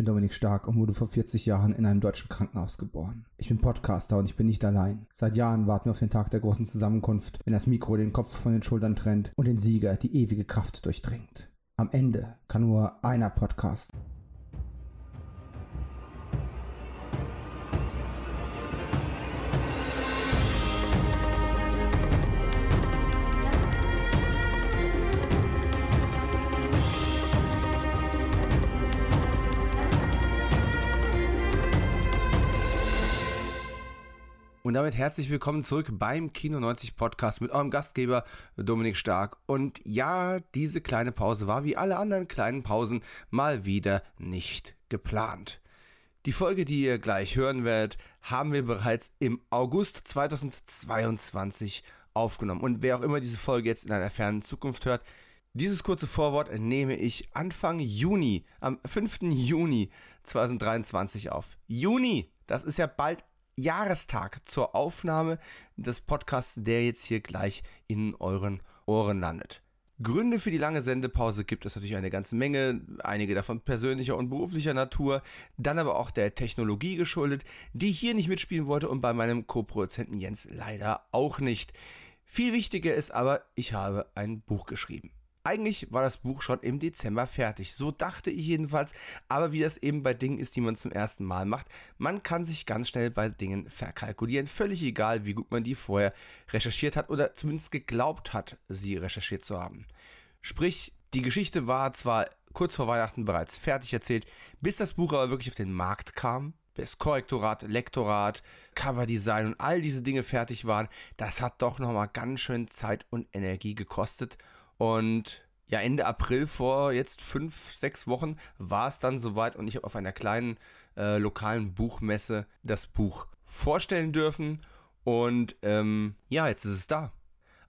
bin Dominik Stark und wurde vor 40 Jahren in einem deutschen Krankenhaus geboren. Ich bin Podcaster und ich bin nicht allein. Seit Jahren warten wir auf den Tag der großen Zusammenkunft, wenn das Mikro den Kopf von den Schultern trennt und den Sieger die ewige Kraft durchdringt. Am Ende kann nur einer podcasten. Und damit herzlich willkommen zurück beim Kino 90 Podcast mit eurem Gastgeber Dominik Stark. Und ja, diese kleine Pause war wie alle anderen kleinen Pausen mal wieder nicht geplant. Die Folge, die ihr gleich hören werdet, haben wir bereits im August 2022 aufgenommen. Und wer auch immer diese Folge jetzt in einer fernen Zukunft hört, dieses kurze Vorwort nehme ich Anfang Juni, am 5. Juni 2023 auf. Juni, das ist ja bald Jahrestag zur Aufnahme des Podcasts, der jetzt hier gleich in euren Ohren landet. Gründe für die lange Sendepause gibt es natürlich eine ganze Menge, einige davon persönlicher und beruflicher Natur, dann aber auch der Technologie geschuldet, die hier nicht mitspielen wollte und bei meinem Co-Produzenten Jens leider auch nicht. Viel wichtiger ist aber, ich habe ein Buch geschrieben. Eigentlich war das Buch schon im Dezember fertig, so dachte ich jedenfalls, aber wie das eben bei Dingen ist, die man zum ersten Mal macht, man kann sich ganz schnell bei Dingen verkalkulieren, völlig egal, wie gut man die vorher recherchiert hat oder zumindest geglaubt hat, sie recherchiert zu haben. Sprich, die Geschichte war zwar kurz vor Weihnachten bereits fertig erzählt, bis das Buch aber wirklich auf den Markt kam, bis Korrektorat, Lektorat, Coverdesign und all diese Dinge fertig waren, das hat doch nochmal ganz schön Zeit und Energie gekostet und ja, Ende April vor jetzt fünf, sechs Wochen war es dann soweit und ich habe auf einer kleinen äh, lokalen Buchmesse das Buch vorstellen dürfen. Und ähm, ja, jetzt ist es da.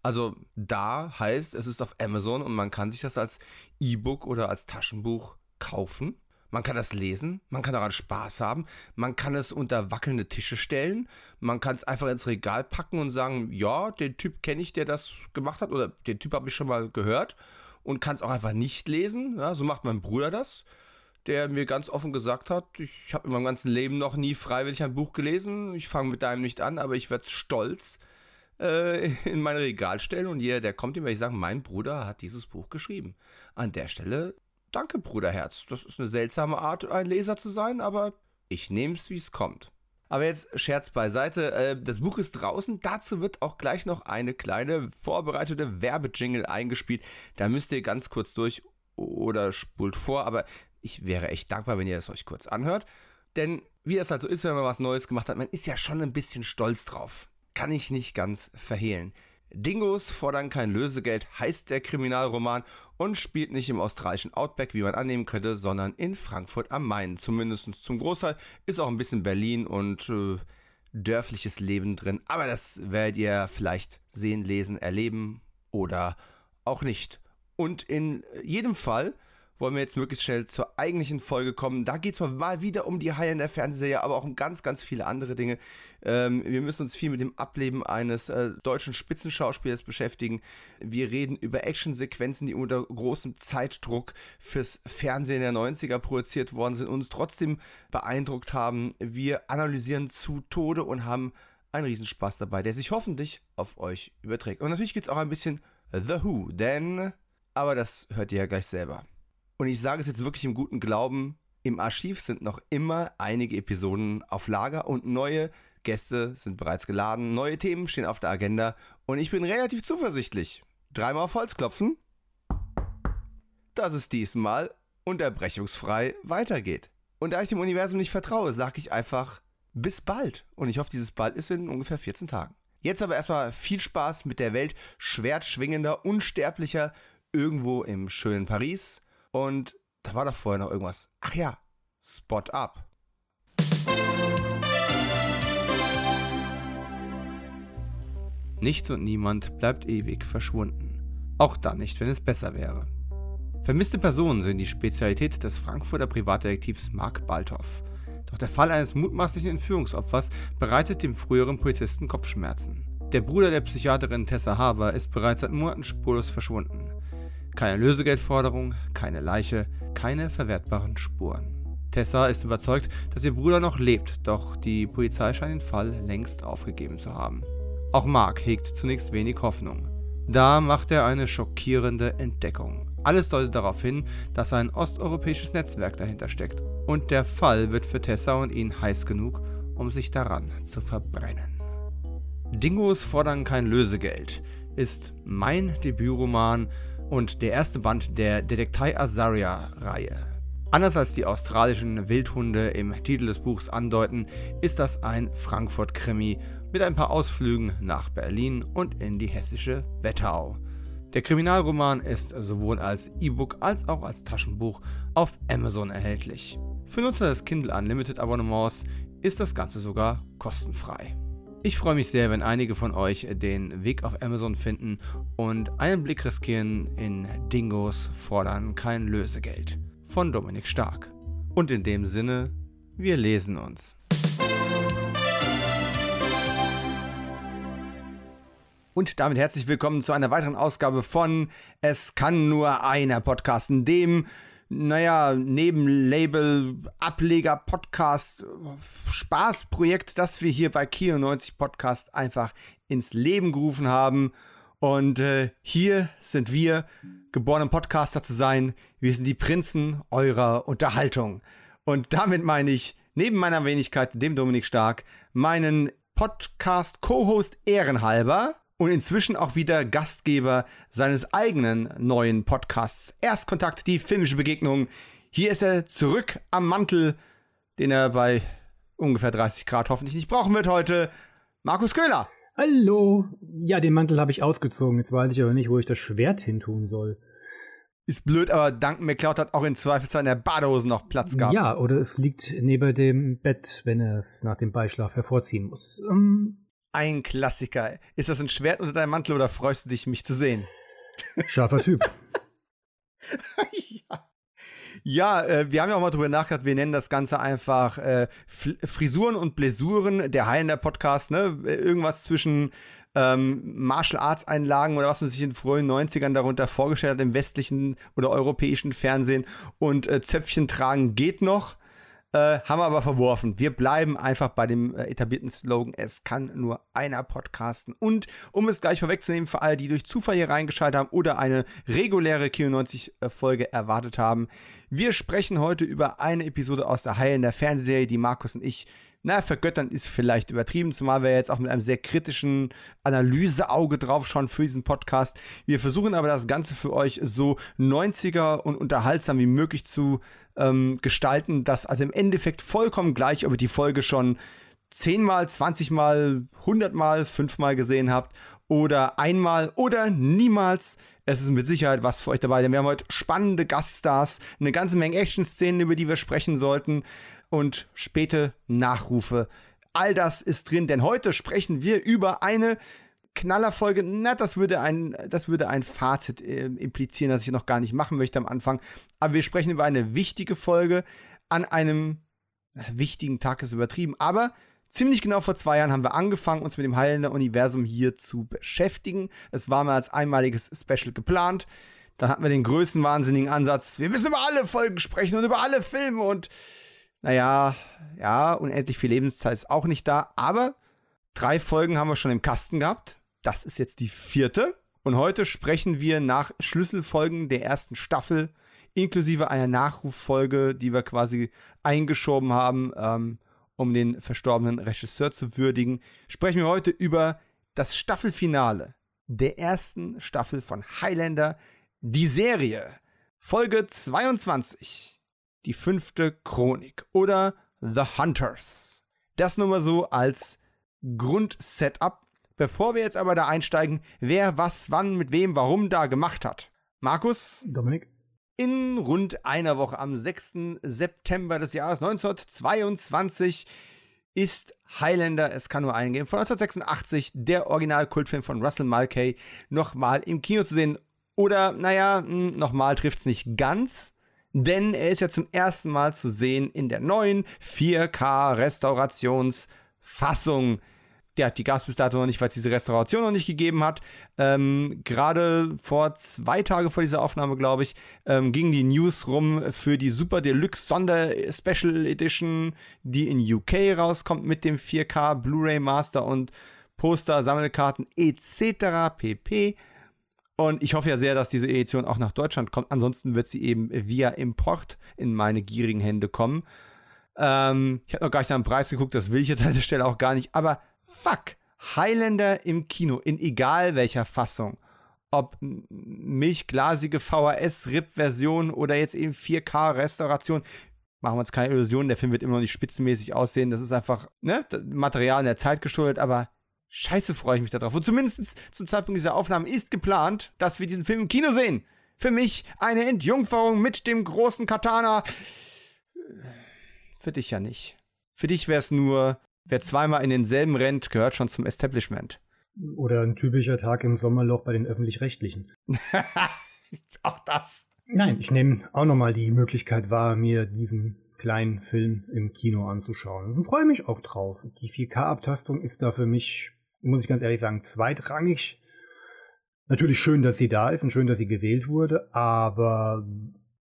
Also da heißt, es ist auf Amazon und man kann sich das als E-Book oder als Taschenbuch kaufen. Man kann das lesen, man kann daran Spaß haben, man kann es unter wackelnde Tische stellen, man kann es einfach ins Regal packen und sagen, ja, den Typ kenne ich, der das gemacht hat, oder den Typ habe ich schon mal gehört und kann es auch einfach nicht lesen. Ja, so macht mein Bruder das, der mir ganz offen gesagt hat, ich habe in meinem ganzen Leben noch nie freiwillig ein Buch gelesen, ich fange mit deinem nicht an, aber ich werde stolz äh, in mein Regal stellen und jeder, der kommt, dem werde ich sagen, mein Bruder hat dieses Buch geschrieben. An der Stelle Danke, Bruderherz. Das ist eine seltsame Art, ein Leser zu sein, aber ich nehme es, wie es kommt. Aber jetzt Scherz beiseite. Äh, das Buch ist draußen. Dazu wird auch gleich noch eine kleine vorbereitete Werbejingle eingespielt. Da müsst ihr ganz kurz durch oder spult vor. Aber ich wäre echt dankbar, wenn ihr es euch kurz anhört. Denn wie es halt so ist, wenn man was Neues gemacht hat, man ist ja schon ein bisschen stolz drauf. Kann ich nicht ganz verhehlen. Dingos fordern kein Lösegeld heißt der Kriminalroman und spielt nicht im australischen Outback, wie man annehmen könnte, sondern in Frankfurt am Main. Zumindest zum Großteil ist auch ein bisschen Berlin und äh, dörfliches Leben drin. Aber das werdet ihr vielleicht sehen, lesen, erleben oder auch nicht. Und in jedem Fall wollen wir jetzt möglichst schnell zur eigentlichen Folge kommen. Da geht es mal wieder um die Haie in der Fernsehserie, aber auch um ganz, ganz viele andere Dinge. Ähm, wir müssen uns viel mit dem Ableben eines äh, deutschen Spitzenschauspielers beschäftigen. Wir reden über Actionsequenzen, die unter großem Zeitdruck fürs Fernsehen der 90er produziert worden sind und uns trotzdem beeindruckt haben. Wir analysieren zu Tode und haben einen Riesenspaß dabei, der sich hoffentlich auf euch überträgt. Und natürlich geht es auch ein bisschen The Who, denn, aber das hört ihr ja gleich selber. Und ich sage es jetzt wirklich im guten Glauben, im Archiv sind noch immer einige Episoden auf Lager und neue Gäste sind bereits geladen, neue Themen stehen auf der Agenda und ich bin relativ zuversichtlich. Dreimal auf Holz klopfen, dass es diesmal unterbrechungsfrei weitergeht. Und da ich dem Universum nicht vertraue, sage ich einfach bis bald. Und ich hoffe, dieses bald ist in ungefähr 14 Tagen. Jetzt aber erstmal viel Spaß mit der Welt schwertschwingender, unsterblicher irgendwo im schönen Paris und da war doch vorher noch irgendwas. Ach ja, Spot Up. Nichts und niemand bleibt ewig verschwunden. Auch dann nicht, wenn es besser wäre. Vermisste Personen sind die Spezialität des Frankfurter Privatdetektivs Mark Balthoff. Doch der Fall eines mutmaßlichen Entführungsopfers bereitet dem früheren Polizisten Kopfschmerzen. Der Bruder der Psychiaterin Tessa Haber ist bereits seit Monaten spurlos verschwunden. Keine Lösegeldforderung, keine Leiche, keine verwertbaren Spuren. Tessa ist überzeugt, dass ihr Bruder noch lebt, doch die Polizei scheint den Fall längst aufgegeben zu haben. Auch Mark hegt zunächst wenig Hoffnung. Da macht er eine schockierende Entdeckung. Alles deutet darauf hin, dass ein osteuropäisches Netzwerk dahinter steckt. Und der Fall wird für Tessa und ihn heiß genug, um sich daran zu verbrennen. Dingos fordern kein Lösegeld ist mein Debütroman und der erste Band der Detektei Azaria-Reihe. Anders als die australischen Wildhunde im Titel des Buchs andeuten, ist das ein Frankfurt-Krimi mit ein paar Ausflügen nach Berlin und in die hessische Wetterau. Der Kriminalroman ist sowohl als E-Book als auch als Taschenbuch auf Amazon erhältlich. Für Nutzer des Kindle Unlimited Abonnements ist das Ganze sogar kostenfrei. Ich freue mich sehr, wenn einige von euch den Weg auf Amazon finden und einen Blick riskieren in Dingos fordern kein Lösegeld von Dominik Stark. Und in dem Sinne, wir lesen uns. Und damit herzlich willkommen zu einer weiteren Ausgabe von Es kann nur einer Podcasten, dem naja, Nebenlabel, Ableger, Podcast, Spaßprojekt, das wir hier bei Kino 90 Podcast einfach ins Leben gerufen haben. Und äh, hier sind wir, geborene Podcaster zu sein. Wir sind die Prinzen eurer Unterhaltung. Und damit meine ich, neben meiner Wenigkeit, dem Dominik Stark, meinen Podcast-Co-Host ehrenhalber und inzwischen auch wieder Gastgeber seines eigenen neuen Podcasts. Erstkontakt, die filmische Begegnung. Hier ist er zurück am Mantel, den er bei ungefähr 30 Grad hoffentlich nicht brauchen wird heute. Markus Köhler. Hallo. Ja, den Mantel habe ich ausgezogen. Jetzt weiß ich aber nicht, wo ich das Schwert hin tun soll. Ist blöd, aber Duncan McCloud hat auch in Zweifelsfall in der Badehose noch Platz gehabt. Ja, oder es liegt neben dem Bett, wenn er es nach dem Beischlaf hervorziehen muss. Ähm, ein Klassiker. Ist das ein Schwert unter deinem Mantel oder freust du dich, mich zu sehen? Scharfer Typ. ja. Ja, äh, wir haben ja auch mal drüber nachgedacht, wir nennen das Ganze einfach äh, Frisuren und Blessuren, der Heilender Podcast, ne? Irgendwas zwischen ähm, Martial Arts Einlagen oder was man sich in den frühen 90ern darunter vorgestellt hat im westlichen oder europäischen Fernsehen und äh, Zöpfchen tragen geht noch. Äh, haben wir aber verworfen. Wir bleiben einfach bei dem äh, etablierten Slogan, es kann nur einer podcasten. Und um es gleich vorwegzunehmen, für alle, die durch Zufall hier reingeschaltet haben oder eine reguläre Q90-Folge erwartet haben, wir sprechen heute über eine Episode aus der Heilen der Fernsehserie, die Markus und ich na, vergöttern ist vielleicht übertrieben, zumal wir jetzt auch mit einem sehr kritischen Analyseauge drauf schauen für diesen Podcast. Wir versuchen aber das Ganze für euch so 90er und unterhaltsam wie möglich zu ähm, gestalten, dass also im Endeffekt vollkommen gleich, ob ihr die Folge schon zehnmal, zwanzigmal, hundertmal, fünfmal gesehen habt oder einmal oder niemals. Es ist mit Sicherheit was für euch dabei, denn wir haben heute spannende Gaststars, eine ganze Menge Action-Szenen, über die wir sprechen sollten und späte Nachrufe. All das ist drin, denn heute sprechen wir über eine Knallerfolge, na, das würde ein, das würde ein Fazit äh, implizieren, das ich noch gar nicht machen möchte am Anfang. Aber wir sprechen über eine wichtige Folge an einem äh, wichtigen Tag, ist übertrieben. Aber ziemlich genau vor zwei Jahren haben wir angefangen, uns mit dem Heilenden Universum hier zu beschäftigen. Es war mal als einmaliges Special geplant. Dann hatten wir den größten wahnsinnigen Ansatz. Wir müssen über alle Folgen sprechen und über alle Filme und naja, ja, unendlich viel Lebenszeit ist auch nicht da. Aber drei Folgen haben wir schon im Kasten gehabt. Das ist jetzt die vierte. Und heute sprechen wir nach Schlüsselfolgen der ersten Staffel, inklusive einer Nachruffolge, die wir quasi eingeschoben haben, ähm, um den verstorbenen Regisseur zu würdigen. Sprechen wir heute über das Staffelfinale der ersten Staffel von Highlander, die Serie. Folge 22. Die fünfte Chronik oder The Hunters. Das nur mal so als Grundsetup Bevor wir jetzt aber da einsteigen, wer was, wann, mit wem, warum da gemacht hat. Markus? Dominik? In rund einer Woche, am 6. September des Jahres 1922, ist Highlander, es kann nur eingehen, von 1986, der Originalkultfilm von Russell Mulcahy, nochmal im Kino zu sehen. Oder, naja, hm, nochmal trifft es nicht ganz, denn er ist ja zum ersten Mal zu sehen in der neuen 4K-Restaurationsfassung ja, die gab es bis dato noch nicht, weil es diese Restauration noch nicht gegeben hat. Ähm, Gerade vor zwei Tagen vor dieser Aufnahme, glaube ich, ähm, ging die News rum für die Super Deluxe Sonder Special Edition, die in UK rauskommt mit dem 4K Blu-ray Master und Poster, Sammelkarten etc. pp. Und ich hoffe ja sehr, dass diese Edition auch nach Deutschland kommt. Ansonsten wird sie eben via Import in meine gierigen Hände kommen. Ähm, ich habe noch gar nicht nach dem Preis geguckt, das will ich jetzt an der Stelle auch gar nicht. Aber fuck, Highlander im Kino, in egal welcher Fassung. Ob milchglasige VHS-RIP-Version oder jetzt eben 4K-Restauration. Machen wir uns keine Illusionen, der Film wird immer noch nicht spitzenmäßig aussehen. Das ist einfach ne, Material in der Zeit geschuldet, aber scheiße freue ich mich darauf. Und zumindest zum Zeitpunkt dieser Aufnahme ist geplant, dass wir diesen Film im Kino sehen. Für mich eine Entjungferung mit dem großen Katana. Für dich ja nicht. Für dich wäre es nur, wer zweimal in denselben rennt, gehört schon zum Establishment. Oder ein typischer Tag im Sommerloch bei den Öffentlich-Rechtlichen. auch das. Nein, ich nehme auch nochmal die Möglichkeit wahr, mir diesen kleinen Film im Kino anzuschauen. Und freue mich auch drauf. Die 4K-Abtastung ist da für mich, muss ich ganz ehrlich sagen, zweitrangig. Natürlich schön, dass sie da ist und schön, dass sie gewählt wurde, aber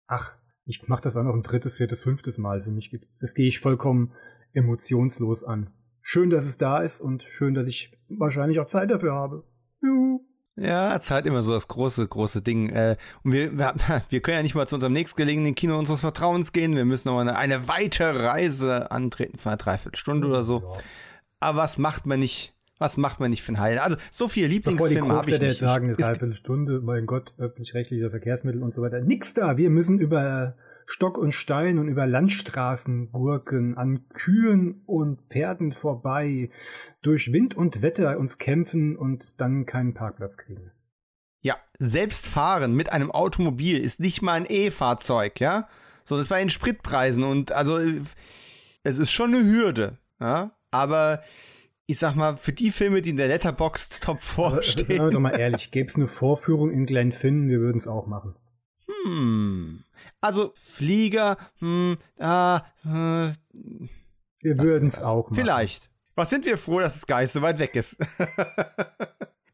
ach, ich mache das auch noch ein drittes, viertes, fünftes Mal. Für mich das gehe ich vollkommen emotionslos an. Schön, dass es da ist und schön, dass ich wahrscheinlich auch Zeit dafür habe. Juhu. Ja, Zeit immer so das große, große Ding. Äh, und wir, wir, können ja nicht mal zu unserem nächstgelegenen Kino unseres Vertrauens gehen. Wir müssen noch eine, eine weite Reise antreten für eine Dreiviertelstunde oder so. Ja. Aber was macht man nicht was macht man nicht für ein Heil? Also, so viele Lieblingsfilme habe ich nicht. jetzt sagen, eine Dreiviertelstunde, mein Gott, öffentlich-rechtliche Verkehrsmittel und so weiter. Nix da. Wir müssen über Stock und Stein und über Landstraßen gurken, an Kühen und Pferden vorbei, durch Wind und Wetter uns kämpfen und dann keinen Parkplatz kriegen. Ja, selbst fahren mit einem Automobil ist nicht mal ein E-Fahrzeug, ja? So, das war in Spritpreisen und also es ist schon eine Hürde, ja? Aber ich sag mal, für die Filme, die in der Letterboxd Top 4 stehen. Sagen wir doch mal ehrlich, gäbe es eine Vorführung in Glenfinn, wir würden es auch machen. Hm. Also Flieger, hm, ah, äh, wir würden es auch machen. Vielleicht. Was sind wir froh, dass es gar nicht so weit weg ist.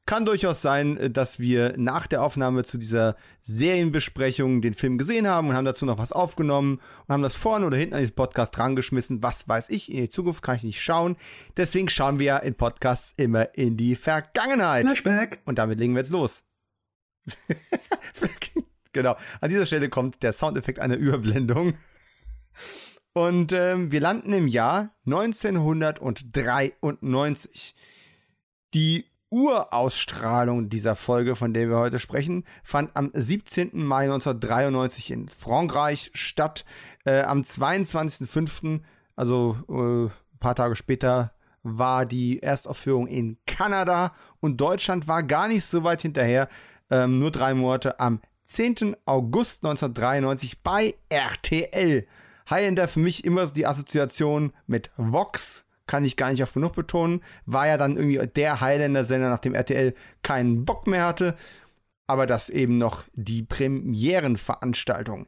Kann durchaus sein, äh, dass wir nach der Aufnahme zu dieser Serienbesprechung den Film gesehen haben und haben dazu noch was aufgenommen und haben das vorne oder hinten an diesen Podcast drangeschmissen. Was weiß ich, in die Zukunft kann ich nicht schauen. Deswegen schauen wir in Podcasts immer in die Vergangenheit. Flashback. Und damit legen wir jetzt los. genau. An dieser Stelle kommt der Soundeffekt einer Überblendung. Und ähm, wir landen im Jahr 1993. Die Urausstrahlung dieser Folge, von der wir heute sprechen, fand am 17. Mai 1993 in Frankreich statt. Äh, am 22.05., also äh, ein paar Tage später, war die Erstaufführung in Kanada und Deutschland war gar nicht so weit hinterher. Ähm, nur drei Monate am 10. August 1993 bei RTL. Highlander für mich immer die Assoziation mit Vox kann ich gar nicht oft genug betonen. War ja dann irgendwie der Highlander-Sender, nachdem RTL keinen Bock mehr hatte. Aber das eben noch die Premierenveranstaltung.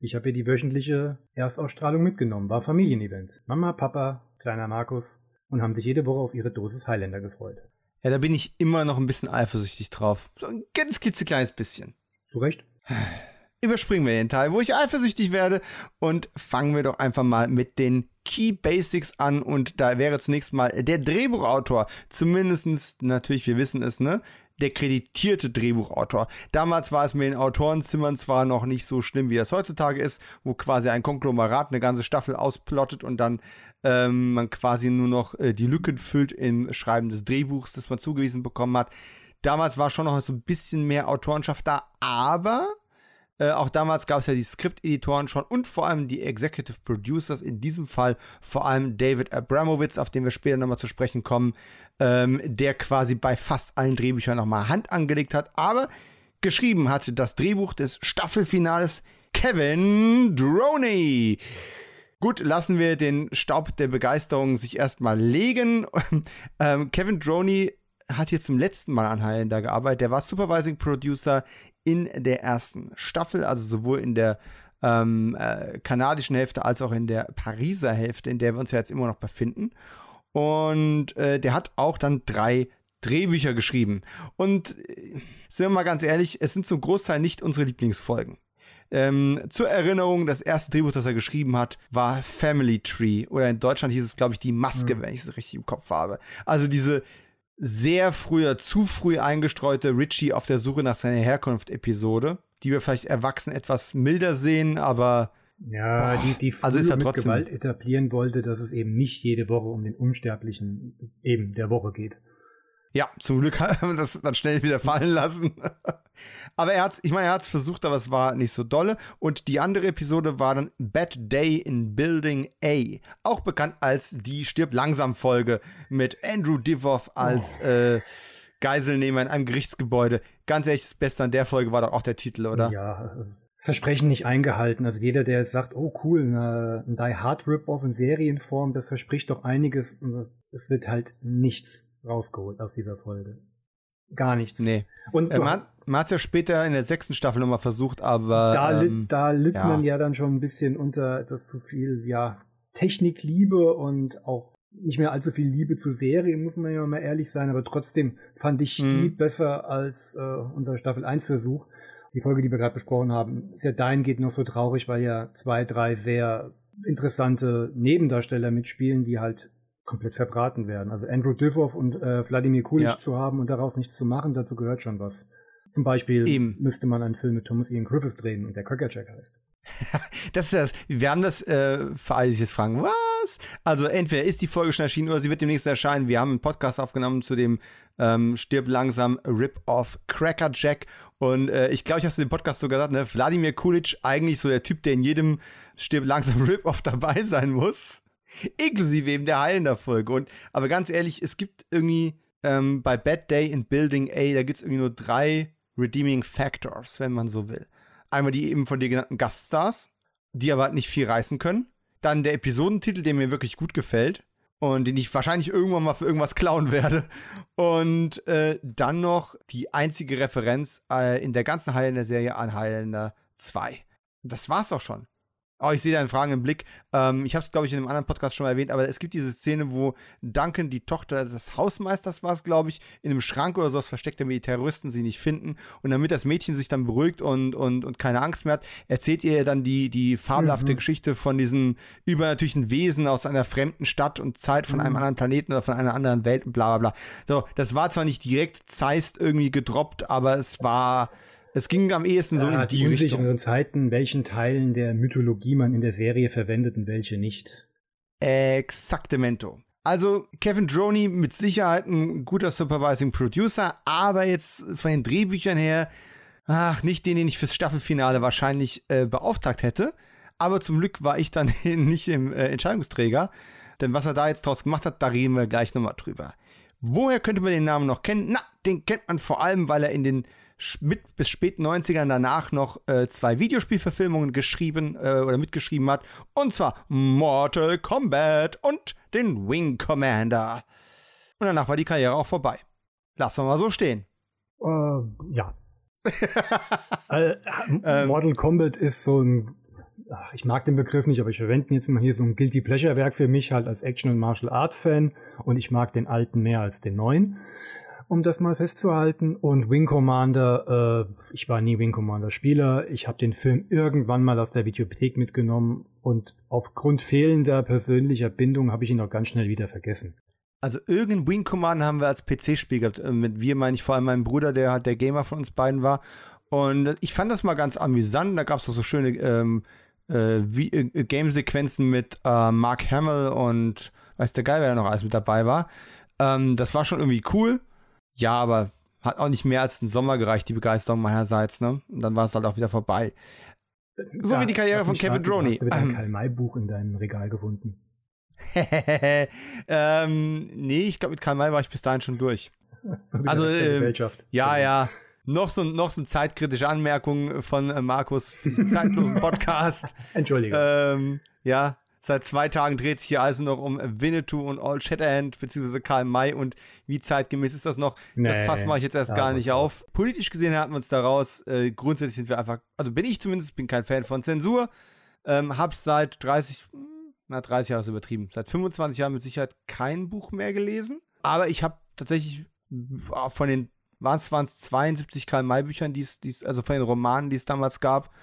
Ich habe hier die wöchentliche Erstausstrahlung mitgenommen. War Familienevent. Mama, Papa, kleiner Markus und haben sich jede Woche auf ihre Dosis Highlander gefreut. Ja, da bin ich immer noch ein bisschen eifersüchtig drauf. So ein ganz klitzekleines bisschen. Zu Recht. Überspringen wir den Teil, wo ich eifersüchtig werde und fangen wir doch einfach mal mit den Key Basics an und da wäre zunächst mal der Drehbuchautor, zumindestens natürlich, wir wissen es, ne? Der kreditierte Drehbuchautor. Damals war es mit den Autorenzimmern zwar noch nicht so schlimm, wie das heutzutage ist, wo quasi ein Konglomerat eine ganze Staffel ausplottet und dann ähm, man quasi nur noch äh, die Lücken füllt im Schreiben des Drehbuchs, das man zugewiesen bekommen hat. Damals war schon noch so ein bisschen mehr Autorenschaft da, aber äh, auch damals gab es ja die Skripteditoren schon und vor allem die Executive Producers, in diesem Fall vor allem David Abramowitz, auf den wir später nochmal zu sprechen kommen, ähm, der quasi bei fast allen Drehbüchern nochmal Hand angelegt hat, aber geschrieben hatte das Drehbuch des Staffelfinales Kevin Droney. Gut, lassen wir den Staub der Begeisterung sich erstmal legen. ähm, Kevin Droney hat hier zum letzten Mal an Highlander gearbeitet. Der war Supervising Producer in der ersten Staffel, also sowohl in der ähm, äh, kanadischen Hälfte als auch in der Pariser Hälfte, in der wir uns ja jetzt immer noch befinden. Und äh, der hat auch dann drei Drehbücher geschrieben. Und äh, sind wir mal ganz ehrlich, es sind zum Großteil nicht unsere Lieblingsfolgen. Ähm, zur Erinnerung, das erste Drehbuch, das er geschrieben hat, war Family Tree. Oder in Deutschland hieß es, glaube ich, Die Maske, mhm. wenn ich es richtig im Kopf habe. Also diese sehr früher, zu früh eingestreute Richie auf der Suche nach seiner Herkunft-Episode, die wir vielleicht erwachsen etwas milder sehen, aber ja, die, die also ist er mit Gewalt etablieren wollte, dass es eben nicht jede Woche um den Unsterblichen eben der Woche geht. Ja, zum Glück haben wir das dann schnell wieder fallen lassen. Aber er hat ich meine, er hat es versucht, aber es war nicht so dolle. Und die andere Episode war dann Bad Day in Building A. Auch bekannt als die Stirb langsam Folge mit Andrew Divoff als oh. äh, Geiselnehmer in einem Gerichtsgebäude. Ganz ehrlich, das Beste an der Folge war doch auch der Titel, oder? Ja, das Versprechen nicht eingehalten. Also jeder, der sagt, oh cool, ein Die Hard Rip-Off in Serienform, das verspricht doch einiges. Es wird halt nichts rausgeholt aus dieser Folge. Gar nichts. Nee. Und äh, man, man hat es ja später in der sechsten Staffel nochmal versucht, aber. Da, ähm, litt, da litt ja. man ja dann schon ein bisschen unter etwas zu viel, ja, Technikliebe und auch nicht mehr allzu viel Liebe zur Serie, muss man ja mal ehrlich sein, aber trotzdem fand ich mhm. die besser als äh, unser Staffel 1 Versuch. Die Folge, die wir gerade besprochen haben, ist ja dahingehend noch so traurig, weil ja zwei, drei sehr interessante Nebendarsteller mitspielen, die halt komplett verbraten werden. Also Andrew Divoff und äh, Wladimir Kulich ja. zu haben und daraus nichts zu machen, dazu gehört schon was. Zum Beispiel Eben. müsste man einen Film mit Thomas Ian Griffiths drehen und der Crackerjack heißt. das ist das. Wir haben das, äh, für alle, die sich fragen, was? Also entweder ist die Folge schon erschienen oder sie wird demnächst erscheinen. Wir haben einen Podcast aufgenommen zu dem ähm, Stirb langsam Rip-Off Crackerjack. Und äh, ich glaube, ich habe es in dem Podcast so gesagt, ne? Wladimir Kulic, eigentlich so der Typ, der in jedem Stirb langsam Rip-Off dabei sein muss. Inklusive eben der Highlander-Folge. Und, aber ganz ehrlich, es gibt irgendwie ähm, bei Bad Day in Building A, da gibt es irgendwie nur drei Redeeming Factors, wenn man so will. Einmal die eben von dir genannten Gaststars, die aber nicht viel reißen können. Dann der Episodentitel, der mir wirklich gut gefällt und den ich wahrscheinlich irgendwann mal für irgendwas klauen werde. Und äh, dann noch die einzige Referenz äh, in der ganzen Highlander-Serie an Highlander 2. Das war's auch schon. Oh, ich sehe deinen fragenden Blick. Ähm, ich habe es, glaube ich, in einem anderen Podcast schon mal erwähnt, aber es gibt diese Szene, wo Duncan, die Tochter des Hausmeisters war es, glaube ich, in einem Schrank oder sowas versteckt, damit die Terroristen sie nicht finden. Und damit das Mädchen sich dann beruhigt und, und, und keine Angst mehr hat, erzählt ihr dann die, die fabelhafte mhm. Geschichte von diesen übernatürlichen Wesen aus einer fremden Stadt und Zeit von mhm. einem anderen Planeten oder von einer anderen Welt und bla bla bla. So, das war zwar nicht direkt Zeist irgendwie gedroppt, aber es war es ging am ehesten so ja, in die, die Richtung. Zeiten, welchen Teilen der Mythologie man in der Serie verwendet und welche nicht. Exaktemento. Also Kevin Droney mit Sicherheit ein guter Supervising Producer, aber jetzt von den Drehbüchern her, ach, nicht den, den ich fürs Staffelfinale wahrscheinlich äh, beauftragt hätte. Aber zum Glück war ich dann nicht im äh, Entscheidungsträger. Denn was er da jetzt draus gemacht hat, da reden wir gleich nochmal drüber. Woher könnte man den Namen noch kennen? Na, den kennt man vor allem, weil er in den mit bis spät 90ern danach noch äh, zwei Videospielverfilmungen geschrieben äh, oder mitgeschrieben hat. Und zwar Mortal Kombat und den Wing Commander. Und danach war die Karriere auch vorbei. Lassen wir mal so stehen. Äh, ja. äh, ähm. Mortal Kombat ist so ein ach, ich mag den Begriff nicht, aber ich verwende ihn jetzt mal hier so ein Guilty Pleasure Werk für mich halt als Action- und Martial Arts Fan und ich mag den alten mehr als den neuen um das mal festzuhalten. Und Wing Commander, äh, ich war nie Wing Commander Spieler. Ich habe den Film irgendwann mal aus der Videothek mitgenommen und aufgrund fehlender persönlicher Bindung habe ich ihn auch ganz schnell wieder vergessen. Also irgendein Wing Commander haben wir als PC-Spiel gehabt. Äh, mit wir meine ich vor allem meinen Bruder, der halt der Gamer von uns beiden war. Und ich fand das mal ganz amüsant. Da gab es so schöne ähm, äh, äh, Game-Sequenzen mit äh, Mark Hamill und weiß der Geil, wer da noch alles mit dabei war. Ähm, das war schon irgendwie cool. Ja, aber hat auch nicht mehr als einen Sommer gereicht, die Begeisterung meinerseits, ne? Und dann war es halt auch wieder vorbei. So ja, wie die Karriere von Kevin Droney. Hast du wieder ein ähm. Karl-May-Buch in deinem Regal gefunden? ähm, nee, ich glaube, mit Karl May war ich bis dahin schon durch. so also, äh, ja, ja. Noch so, noch so eine zeitkritische Anmerkung von äh, Markus für diesen zeitlosen Podcast. Entschuldige. Ähm, ja, Seit zwei Tagen dreht sich hier also noch um Winnetou und All Shatterhand, beziehungsweise Karl May und wie zeitgemäß ist das noch? Nee, das Fass mache ich jetzt erst gar nicht auf. Politisch gesehen hatten wir uns daraus, äh, grundsätzlich sind wir einfach, also bin ich zumindest, bin kein Fan von Zensur, ähm, hab's seit 30, na 30 Jahre ist übertrieben, seit 25 Jahren mit Sicherheit kein Buch mehr gelesen. Aber ich habe tatsächlich äh, von den, waren es 72 Karl-May-Büchern, die es, also von den Romanen, die es damals gab,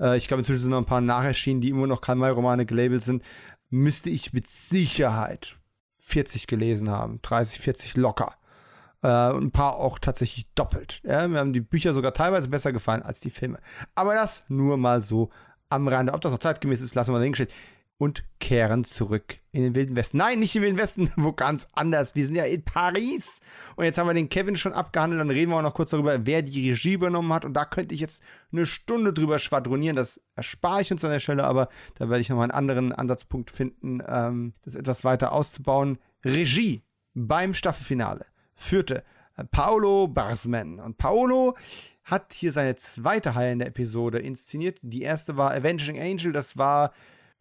äh, ich glaube inzwischen sind noch ein paar nacherschienen, die immer noch Karl-May-Romane gelabelt sind, müsste ich mit Sicherheit 40 gelesen haben, 30, 40 locker. Äh, und ein paar auch tatsächlich doppelt. Ja, mir haben die Bücher sogar teilweise besser gefallen als die Filme. Aber das nur mal so am Rande. Ob das noch zeitgemäß ist, lassen wir mal hingestellt. Und kehren zurück in den Wilden Westen. Nein, nicht in den Wilden Westen, wo ganz anders. Wir sind ja in Paris. Und jetzt haben wir den Kevin schon abgehandelt. Dann reden wir auch noch kurz darüber, wer die Regie übernommen hat. Und da könnte ich jetzt eine Stunde drüber schwadronieren. Das erspare ich uns an der Stelle, aber da werde ich nochmal einen anderen Ansatzpunkt finden, ähm, das etwas weiter auszubauen. Regie beim Staffelfinale führte äh, Paolo Barsman. Und Paolo hat hier seine zweite der Episode inszeniert. Die erste war Avenging Angel, das war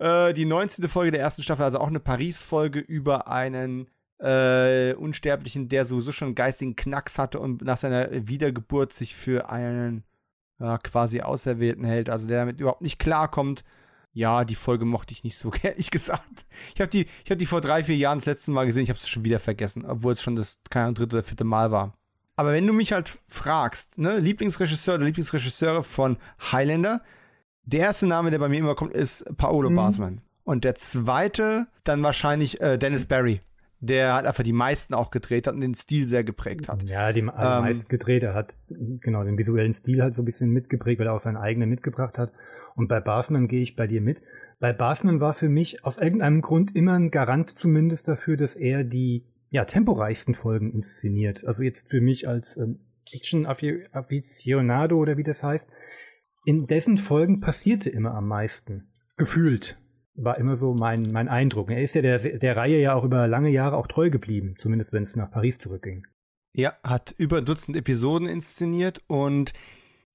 äh, die 19. Folge der ersten Staffel, also auch eine Paris-Folge über einen äh, Unsterblichen, der sowieso schon einen geistigen Knacks hatte und nach seiner Wiedergeburt sich für einen ja, quasi Auserwählten hält, also der damit überhaupt nicht klarkommt. Ja, die Folge mochte ich nicht so, ehrlich gesagt. Ich habe die, hab die vor drei, vier Jahren das letzte Mal gesehen, ich habe es schon wieder vergessen, obwohl es schon das, keine dritte oder vierte Mal war. Aber wenn du mich halt fragst, ne, Lieblingsregisseur oder Lieblingsregisseure von Highlander, der erste Name, der bei mir immer kommt, ist Paolo mhm. Basman. Und der zweite, dann wahrscheinlich äh, Dennis Barry. Der hat einfach die meisten auch gedreht hat und den Stil sehr geprägt hat. Ja, die ähm, meisten gedreht. Er hat genau den visuellen Stil halt so ein bisschen mitgeprägt, weil er auch seinen eigenen mitgebracht hat. Und bei Basman gehe ich bei dir mit. Bei Basman war für mich aus irgendeinem Grund immer ein Garant zumindest dafür, dass er die ja, temporeichsten Folgen inszeniert. Also jetzt für mich als ähm, Action-Aficionado oder wie das heißt. In dessen Folgen passierte immer am meisten. Gefühlt. War immer so mein, mein Eindruck. Er ist ja der, der Reihe ja auch über lange Jahre auch treu geblieben, zumindest wenn es nach Paris zurückging. Ja, hat über ein Dutzend Episoden inszeniert und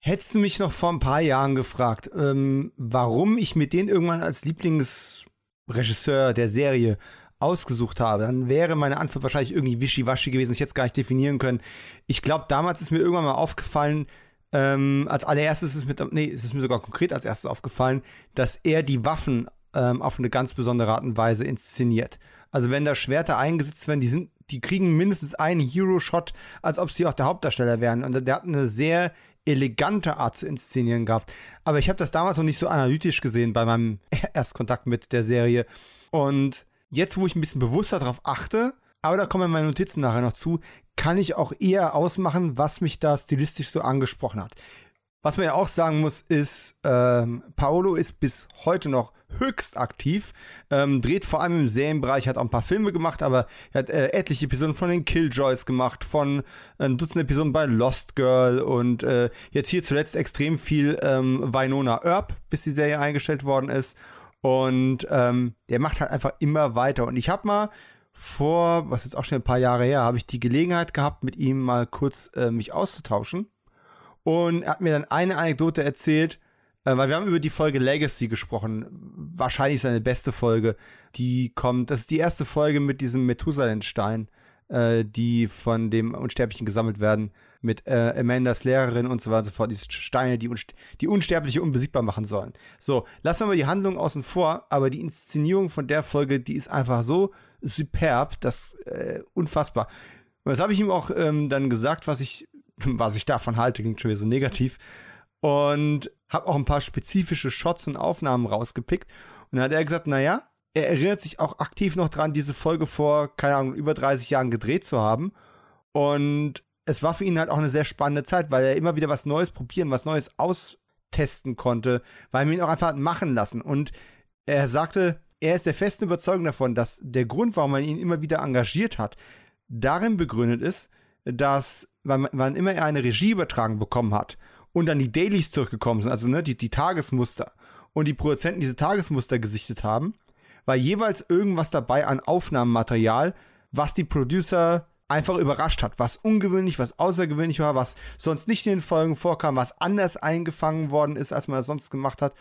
hättest du mich noch vor ein paar Jahren gefragt, ähm, warum ich mit denen irgendwann als Lieblingsregisseur der Serie ausgesucht habe, dann wäre meine Antwort wahrscheinlich irgendwie wischiwaschi gewesen. Ich hätte es gar nicht definieren können. Ich glaube, damals ist mir irgendwann mal aufgefallen, ähm, als allererstes ist es mit, nee, es ist mir sogar konkret als erstes aufgefallen, dass er die Waffen ähm, auf eine ganz besondere Art und Weise inszeniert. Also wenn da Schwerter eingesetzt werden, die sind, die kriegen mindestens einen Hero-Shot, als ob sie auch der Hauptdarsteller wären. Und der hat eine sehr elegante Art zu inszenieren gehabt. Aber ich habe das damals noch nicht so analytisch gesehen bei meinem Erstkontakt mit der Serie. Und Jetzt, wo ich ein bisschen bewusster darauf achte, aber da kommen meine Notizen nachher noch zu, kann ich auch eher ausmachen, was mich da stilistisch so angesprochen hat. Was man ja auch sagen muss, ist, ähm, Paolo ist bis heute noch höchst aktiv, ähm, dreht vor allem im Serienbereich, hat auch ein paar Filme gemacht, aber er hat äh, etliche Episoden von den Killjoys gemacht, von ein äh, Dutzend Episoden bei Lost Girl und äh, jetzt hier zuletzt extrem viel ähm, Winona Earp, bis die Serie eingestellt worden ist. Und ähm, der macht halt einfach immer weiter. Und ich habe mal vor, was ist auch schon ein paar Jahre her, habe ich die Gelegenheit gehabt, mit ihm mal kurz äh, mich auszutauschen. Und er hat mir dann eine Anekdote erzählt, äh, weil wir haben über die Folge Legacy gesprochen. Wahrscheinlich seine beste Folge. Die kommt, das ist die erste Folge mit diesem Methusalem-Stein, äh, die von dem Unsterblichen gesammelt werden mit äh, Amandas Lehrerin und so weiter und so fort, diese Steine, die, unst die Unsterbliche unbesiegbar machen sollen. So, lassen wir mal die Handlung außen vor, aber die Inszenierung von der Folge, die ist einfach so superb, das äh, unfassbar. Und das habe ich ihm auch ähm, dann gesagt, was ich, was ich davon halte, klingt schon wieder so negativ. Und habe auch ein paar spezifische Shots und Aufnahmen rausgepickt. Und dann hat er gesagt, naja, er erinnert sich auch aktiv noch dran, diese Folge vor, keine Ahnung, über 30 Jahren gedreht zu haben. Und es war für ihn halt auch eine sehr spannende Zeit, weil er immer wieder was Neues probieren, was Neues austesten konnte, weil man ihn auch einfach hat machen lassen. Und er sagte, er ist der festen Überzeugung davon, dass der Grund, warum man ihn immer wieder engagiert hat, darin begründet ist, dass, wann, wann immer er eine Regie übertragen bekommen hat und dann die Dailies zurückgekommen sind, also ne, die, die Tagesmuster, und die Produzenten diese Tagesmuster gesichtet haben, war jeweils irgendwas dabei an Aufnahmenmaterial, was die Producer einfach überrascht hat, was ungewöhnlich, was außergewöhnlich war, was sonst nicht in den Folgen vorkam, was anders eingefangen worden ist, als man es sonst gemacht hat.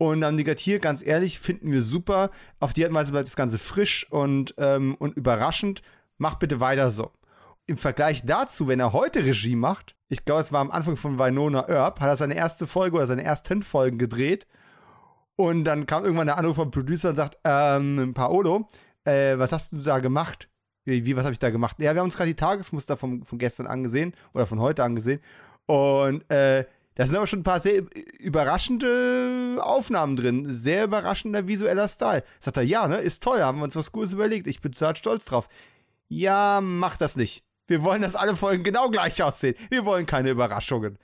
Und dann die hier, ganz ehrlich, finden wir super. Auf die Art und Weise bleibt das Ganze frisch und, ähm, und überraschend. Mach bitte weiter so. Im Vergleich dazu, wenn er heute Regie macht, ich glaube, es war am Anfang von Winona Earp, hat er seine erste Folge oder seine ersten Folgen gedreht. Und dann kam irgendwann der Anruf vom Producer und sagt, ähm, Paolo, äh, was hast du da gemacht? Wie, wie was habe ich da gemacht? Ja, wir haben uns gerade die Tagesmuster von, von gestern angesehen oder von heute angesehen. Und äh, da sind aber schon ein paar sehr überraschende Aufnahmen drin. Sehr überraschender visueller Style. Sagt er, ja, ne, ist toll, haben wir uns was Gutes überlegt. Ich bin total stolz drauf. Ja, mach das nicht. Wir wollen, dass alle Folgen genau gleich aussehen. Wir wollen keine Überraschungen.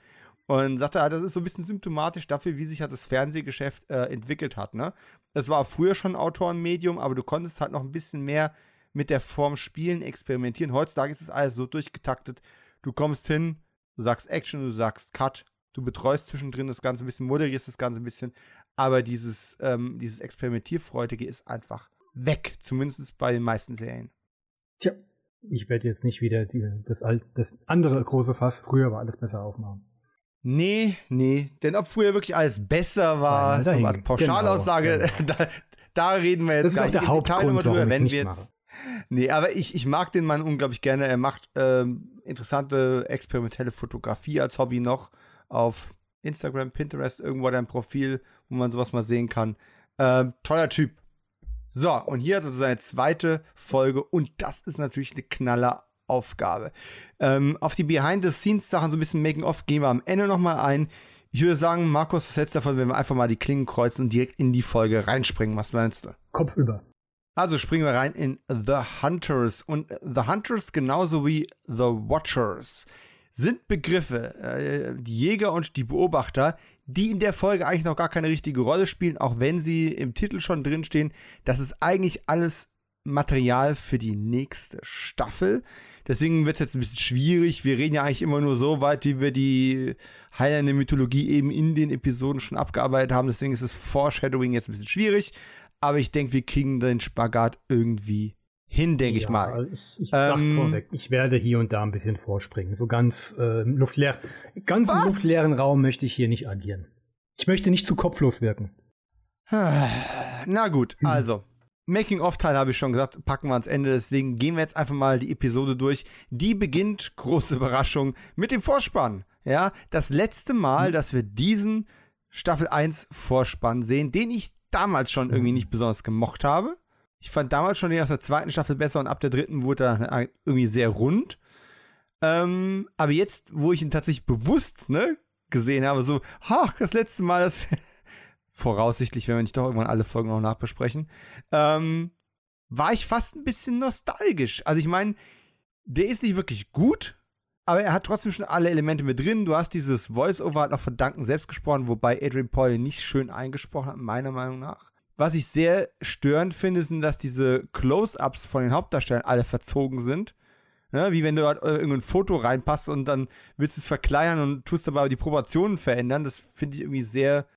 Und sagt er, das ist so ein bisschen symptomatisch dafür, wie sich halt das Fernsehgeschäft äh, entwickelt hat. Ne? Das war früher schon Autorenmedium, aber du konntest halt noch ein bisschen mehr mit der Form spielen, experimentieren. Heutzutage ist es alles so durchgetaktet. Du kommst hin, du sagst Action, du sagst Cut, du betreust zwischendrin das Ganze ein bisschen, moderierst das Ganze ein bisschen, aber dieses, ähm, dieses Experimentierfreudige ist einfach weg, zumindest bei den meisten Serien. Tja, ich werde jetzt nicht wieder die, das, das andere große Fass, früher war alles besser aufmachen. Nee, nee, denn ob früher wirklich alles besser war, so als Pauschalaussage, genau, da, da, reden wir jetzt das ist auch der Hauptgrund, drüber, wenn wir jetzt. Nee, aber ich, ich mag den Mann unglaublich gerne. Er macht ähm, interessante experimentelle Fotografie als Hobby noch auf Instagram, Pinterest, irgendwo dein Profil, wo man sowas mal sehen kann. Ähm, toller Typ. So, und hier ist also seine zweite Folge und das ist natürlich eine knaller Aufgabe. Ähm, auf die Behind-the-Scenes-Sachen, so ein bisschen Making-of, gehen wir am Ende nochmal ein. Ich würde sagen, Markus, was hältst du davon, wenn wir einfach mal die Klingen kreuzen und direkt in die Folge reinspringen? Was meinst du? Kopf über. Also springen wir rein in The Hunters. Und The Hunters genauso wie The Watchers sind Begriffe, äh, die Jäger und die Beobachter, die in der Folge eigentlich noch gar keine richtige Rolle spielen, auch wenn sie im Titel schon drinstehen. Das ist eigentlich alles Material für die nächste Staffel. Deswegen wird es jetzt ein bisschen schwierig. Wir reden ja eigentlich immer nur so weit, wie wir die heilende Mythologie eben in den Episoden schon abgearbeitet haben. Deswegen ist das Foreshadowing jetzt ein bisschen schwierig. Aber ich denke, wir kriegen den Spagat irgendwie hin, denke ja, ich mal. Ich, ich sag's ähm, vorweg, ich werde hier und da ein bisschen vorspringen. So ganz äh, luftleer, ganz im luftleeren Raum möchte ich hier nicht agieren. Ich möchte nicht zu kopflos wirken. Na gut, hm. also Making-of-Teil habe ich schon gesagt, packen wir ans Ende. Deswegen gehen wir jetzt einfach mal die Episode durch. Die beginnt, große Überraschung, mit dem Vorspann. Ja, das letzte Mal, dass wir diesen Staffel 1 Vorspann sehen, den ich damals schon irgendwie nicht besonders gemocht habe. Ich fand damals schon den aus der zweiten Staffel besser und ab der dritten wurde er irgendwie sehr rund. Ähm, aber jetzt, wo ich ihn tatsächlich bewusst ne, gesehen habe, so, ach, das letzte Mal, das voraussichtlich, wenn wir nicht doch irgendwann alle Folgen noch nachbesprechen, ähm, war ich fast ein bisschen nostalgisch. Also ich meine, der ist nicht wirklich gut, aber er hat trotzdem schon alle Elemente mit drin. Du hast dieses Voice-Over hat noch von Danken selbst gesprochen, wobei Adrian Paul nicht schön eingesprochen hat, meiner Meinung nach. Was ich sehr störend finde, sind, dass diese Close-Ups von den Hauptdarstellern alle verzogen sind. Ne? Wie wenn du halt irgendein Foto reinpasst und dann willst du es verkleinern und tust dabei die Proportionen verändern. Das finde ich irgendwie sehr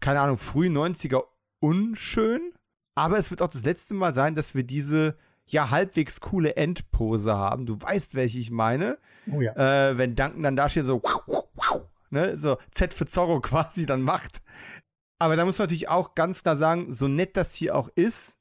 keine Ahnung, früh 90er unschön. Aber es wird auch das letzte Mal sein, dass wir diese ja halbwegs coole Endpose haben. Du weißt, welche ich meine. Oh ja. Äh, wenn Duncan dann da steht, so, ne, so Z für Zorro quasi dann macht. Aber da muss man natürlich auch ganz klar sagen, so nett das hier auch ist,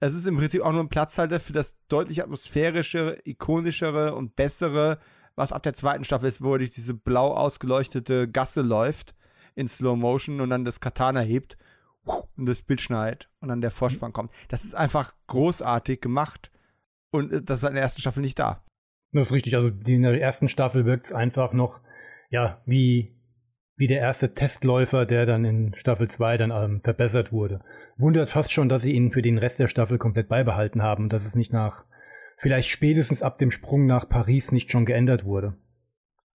es ist im Prinzip auch nur ein Platzhalter für das deutlich atmosphärischere, ikonischere und bessere, was ab der zweiten Staffel ist, wo er durch diese blau ausgeleuchtete Gasse läuft in Slow Motion und dann das Katana hebt und das Bild schneidet und dann der Vorspann kommt. Das ist einfach großartig gemacht und äh, das ist in der ersten Staffel nicht da. Das ist richtig. Also in der ersten Staffel wirkt es einfach noch, ja, wie, wie der erste Testläufer, der dann in Staffel 2 dann ähm, verbessert wurde. Wundert fast schon, dass sie ihn für den Rest der Staffel komplett beibehalten haben dass es nicht nach, vielleicht spätestens ab dem Sprung nach Paris nicht schon geändert wurde.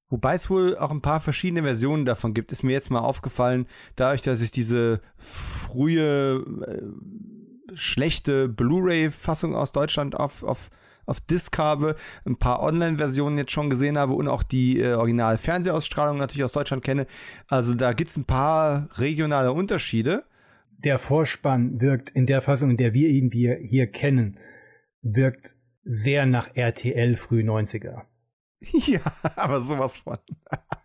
Wobei es wohl auch ein paar verschiedene Versionen davon gibt, ist mir jetzt mal aufgefallen, dadurch, dass ich diese frühe äh, schlechte Blu-ray-Fassung aus Deutschland auf, auf, auf Disc habe, ein paar Online-Versionen jetzt schon gesehen habe und auch die äh, Original-Fernsehausstrahlung natürlich aus Deutschland kenne. Also da gibt es ein paar regionale Unterschiede. Der Vorspann wirkt in der Fassung, in der wir ihn hier, hier kennen, wirkt sehr nach RTL früh 90er. Ja, aber sowas von.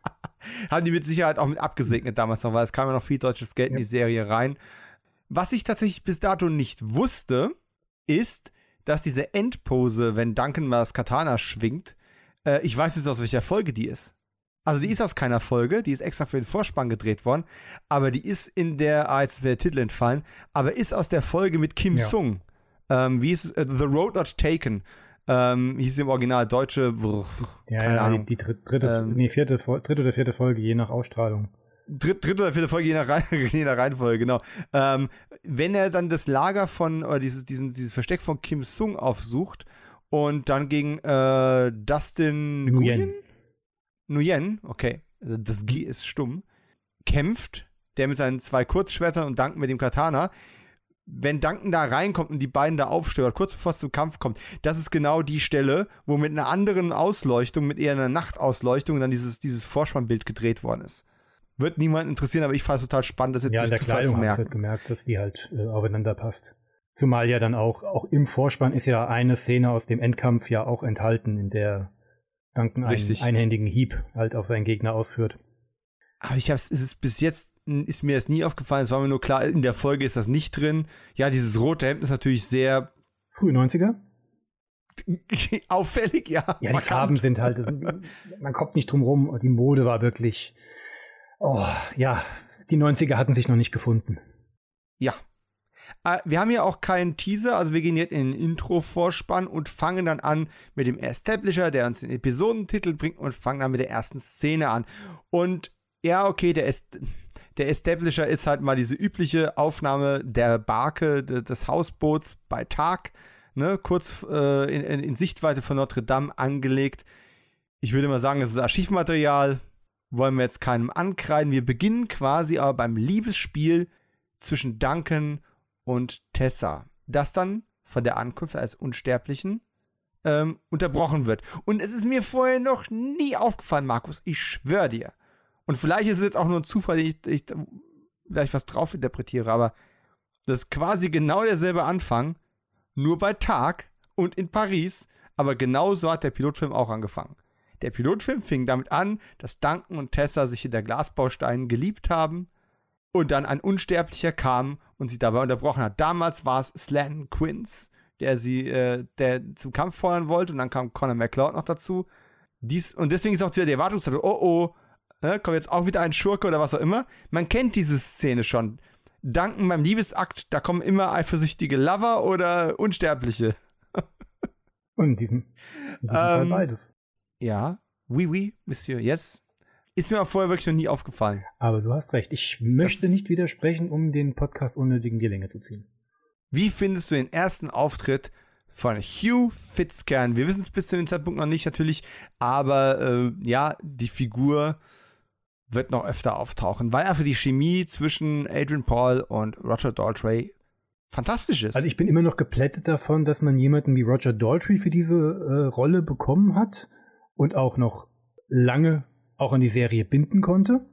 Haben die mit Sicherheit auch mit abgesegnet damals noch, weil es kam ja noch viel deutsches Geld in die Serie rein. Was ich tatsächlich bis dato nicht wusste, ist, dass diese Endpose, wenn Duncan mal das Katana schwingt, äh, ich weiß jetzt aus welcher Folge die ist. Also die ist aus keiner Folge, die ist extra für den Vorspann gedreht worden, aber die ist in der, ah, jetzt wäre der Titel entfallen, aber ist aus der Folge mit Kim Ja. Sung. Ähm, wie ist? Äh, The Road Not Taken. Ähm, hieß im Original deutsche, brr, Ja, keine ja, Ahnung. die, die dritte, dritte, Ähm, nee, vierte, dritte oder vierte Folge, je nach Ausstrahlung. Dritt, dritte oder vierte Folge, je nach, Reihe, je nach Reihenfolge, genau. Ähm, wenn er dann das Lager von, oder dieses, diesen, dieses Versteck von Kim Sung aufsucht und dann gegen äh, Dustin Nguyen. Nguyen? Okay, das G ist stumm, kämpft, der mit seinen zwei Kurzschwertern und Duncan mit dem Katana. Wenn Duncan da reinkommt und die beiden da aufstört, kurz bevor es zum Kampf kommt, das ist genau die Stelle, wo mit einer anderen Ausleuchtung, mit eher einer Nachtausleuchtung, dann dieses, dieses Vorspannbild gedreht worden ist. Wird niemand interessieren, aber ich fand es total spannend, das jetzt Ja, in der zu Kleidung hat merken. halt gemerkt, dass die halt äh, aufeinander passt. Zumal ja dann auch, auch im Vorspann ist ja eine Szene aus dem Endkampf ja auch enthalten, in der Duncan einen einhändigen Hieb halt auf seinen Gegner ausführt. Aber ich hab's, es ist bis jetzt, ist mir das nie aufgefallen, es war mir nur klar, in der Folge ist das nicht drin. Ja, dieses rote Hemd ist natürlich sehr Frühe 90er? auffällig, ja. Ja, die. Farben sind halt, man kommt nicht drum rum. Die Mode war wirklich, oh, ja, die 90er hatten sich noch nicht gefunden. Ja. Äh, wir haben hier auch keinen Teaser, also wir gehen jetzt in den Intro-Vorspann und fangen dann an mit dem Establisher, der uns den Episodentitel bringt und fangen dann mit der ersten Szene an. Und ja, okay, der, Est der Establisher ist halt mal diese übliche Aufnahme der Barke, de des Hausboots bei Tag, ne, kurz äh, in, in, in Sichtweite von Notre Dame angelegt. Ich würde mal sagen, es ist Archivmaterial, wollen wir jetzt keinem ankreiden. Wir beginnen quasi aber beim Liebesspiel zwischen Duncan und Tessa, das dann von der Ankunft als Unsterblichen ähm, unterbrochen wird. Und es ist mir vorher noch nie aufgefallen, Markus, ich schwöre dir. Und vielleicht ist es jetzt auch nur ein Zufall, den ich, ich vielleicht was drauf interpretiere, aber das ist quasi genau derselbe Anfang, nur bei Tag und in Paris, aber genau so hat der Pilotfilm auch angefangen. Der Pilotfilm fing damit an, dass Duncan und Tessa sich hinter Glasbausteinen geliebt haben und dann ein Unsterblicher kam und sie dabei unterbrochen hat. Damals war es Slan Quince, der sie, äh, der zum Kampf feuern wollte und dann kam Conor McLeod noch dazu. Dies, und deswegen ist auch wieder die Erwartungshaltung, oh oh, ne, kommt jetzt auch wieder ein Schurke oder was auch immer. Man kennt diese Szene schon. Danken beim Liebesakt, da kommen immer eifersüchtige Lover oder Unsterbliche. Und in diesem, in diesem Fall Ähm, beides. Ja, oui, oui, Monsieur, yes. Ist mir auch vorher wirklich noch nie aufgefallen. Aber du hast recht, ich möchte das- nicht widersprechen, um den Podcast unnötig in die Länge zu ziehen. Wie findest du den ersten Auftritt von Hugh Fitzcairn? Wir wissen es bis zu dem Zeitpunkt noch nicht natürlich, aber äh, ja, die Figur wird noch öfter auftauchen, weil einfach die Chemie zwischen Adrian Paul und Roger Daltrey fantastisch ist. Also ich bin immer noch geplättet davon, dass man jemanden wie Roger Daltrey für diese äh, Rolle bekommen hat und auch noch lange auch an die Serie binden konnte,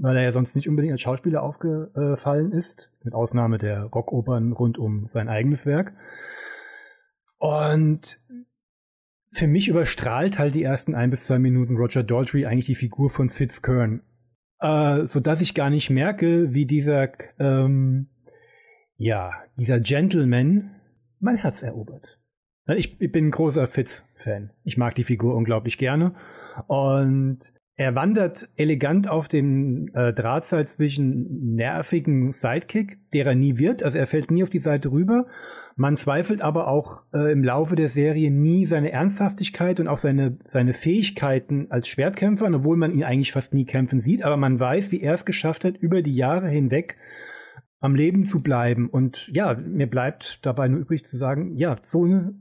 weil er ja sonst nicht unbedingt als Schauspieler aufgefallen ist, mit Ausnahme der Rockopern rund um sein eigenes Werk. Und für mich überstrahlt halt die ersten ein bis zwei Minuten Roger Daltrey eigentlich die Figur von Fitzkern, äh, so dass ich gar nicht merke, wie dieser ähm, ja, dieser Gentleman mein Herz erobert. Ich, ich bin ein großer Fitz-Fan. Ich mag die Figur unglaublich gerne. Und er wandert elegant auf dem äh, Drahtseil zwischen nervigen Sidekick, der er nie wird. Also er fällt nie auf die Seite rüber. Man zweifelt aber auch äh, im Laufe der Serie nie seine Ernsthaftigkeit und auch seine, seine Fähigkeiten als Schwertkämpfer, obwohl man ihn eigentlich fast nie kämpfen sieht. Aber man weiß, wie er es geschafft hat, über die Jahre hinweg am Leben zu bleiben. Und ja, mir bleibt dabei nur übrig zu sagen, ja, so eine,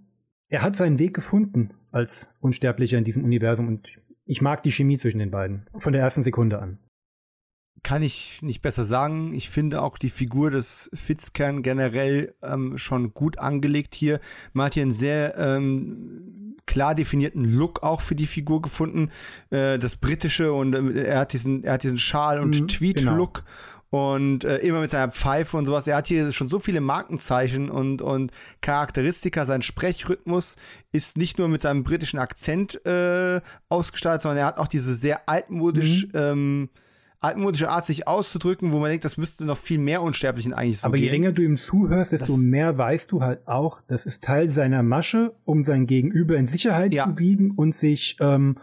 er hat seinen Weg gefunden als Unsterblicher in diesem Universum und ich mag die Chemie zwischen den beiden. Von der ersten Sekunde an. Kann ich nicht besser sagen. Ich finde auch die Figur des Fitzkern generell ähm, schon gut angelegt hier. Man hat hier einen sehr ähm, klar definierten Look auch für die Figur gefunden. Äh, das britische und äh, er hat diesen, er hat diesen Schal- und Mhm, Tweed-Look. Und äh, immer mit seiner Pfeife und sowas. Er hat hier schon so viele Markenzeichen und, und Charakteristika. Sein Sprechrhythmus ist nicht nur mit seinem britischen Akzent äh, ausgestaltet, sondern er hat auch diese sehr altmodisch, ähm, altmodische Art, sich auszudrücken, wo man denkt, das müsste noch viel mehr Unsterblichen eigentlich so Aber je gehen. länger du ihm zuhörst, desto Das- mehr weißt du halt auch, das ist Teil seiner Masche, um sein Gegenüber in Sicherheit Ja. zu wiegen und sich ähm,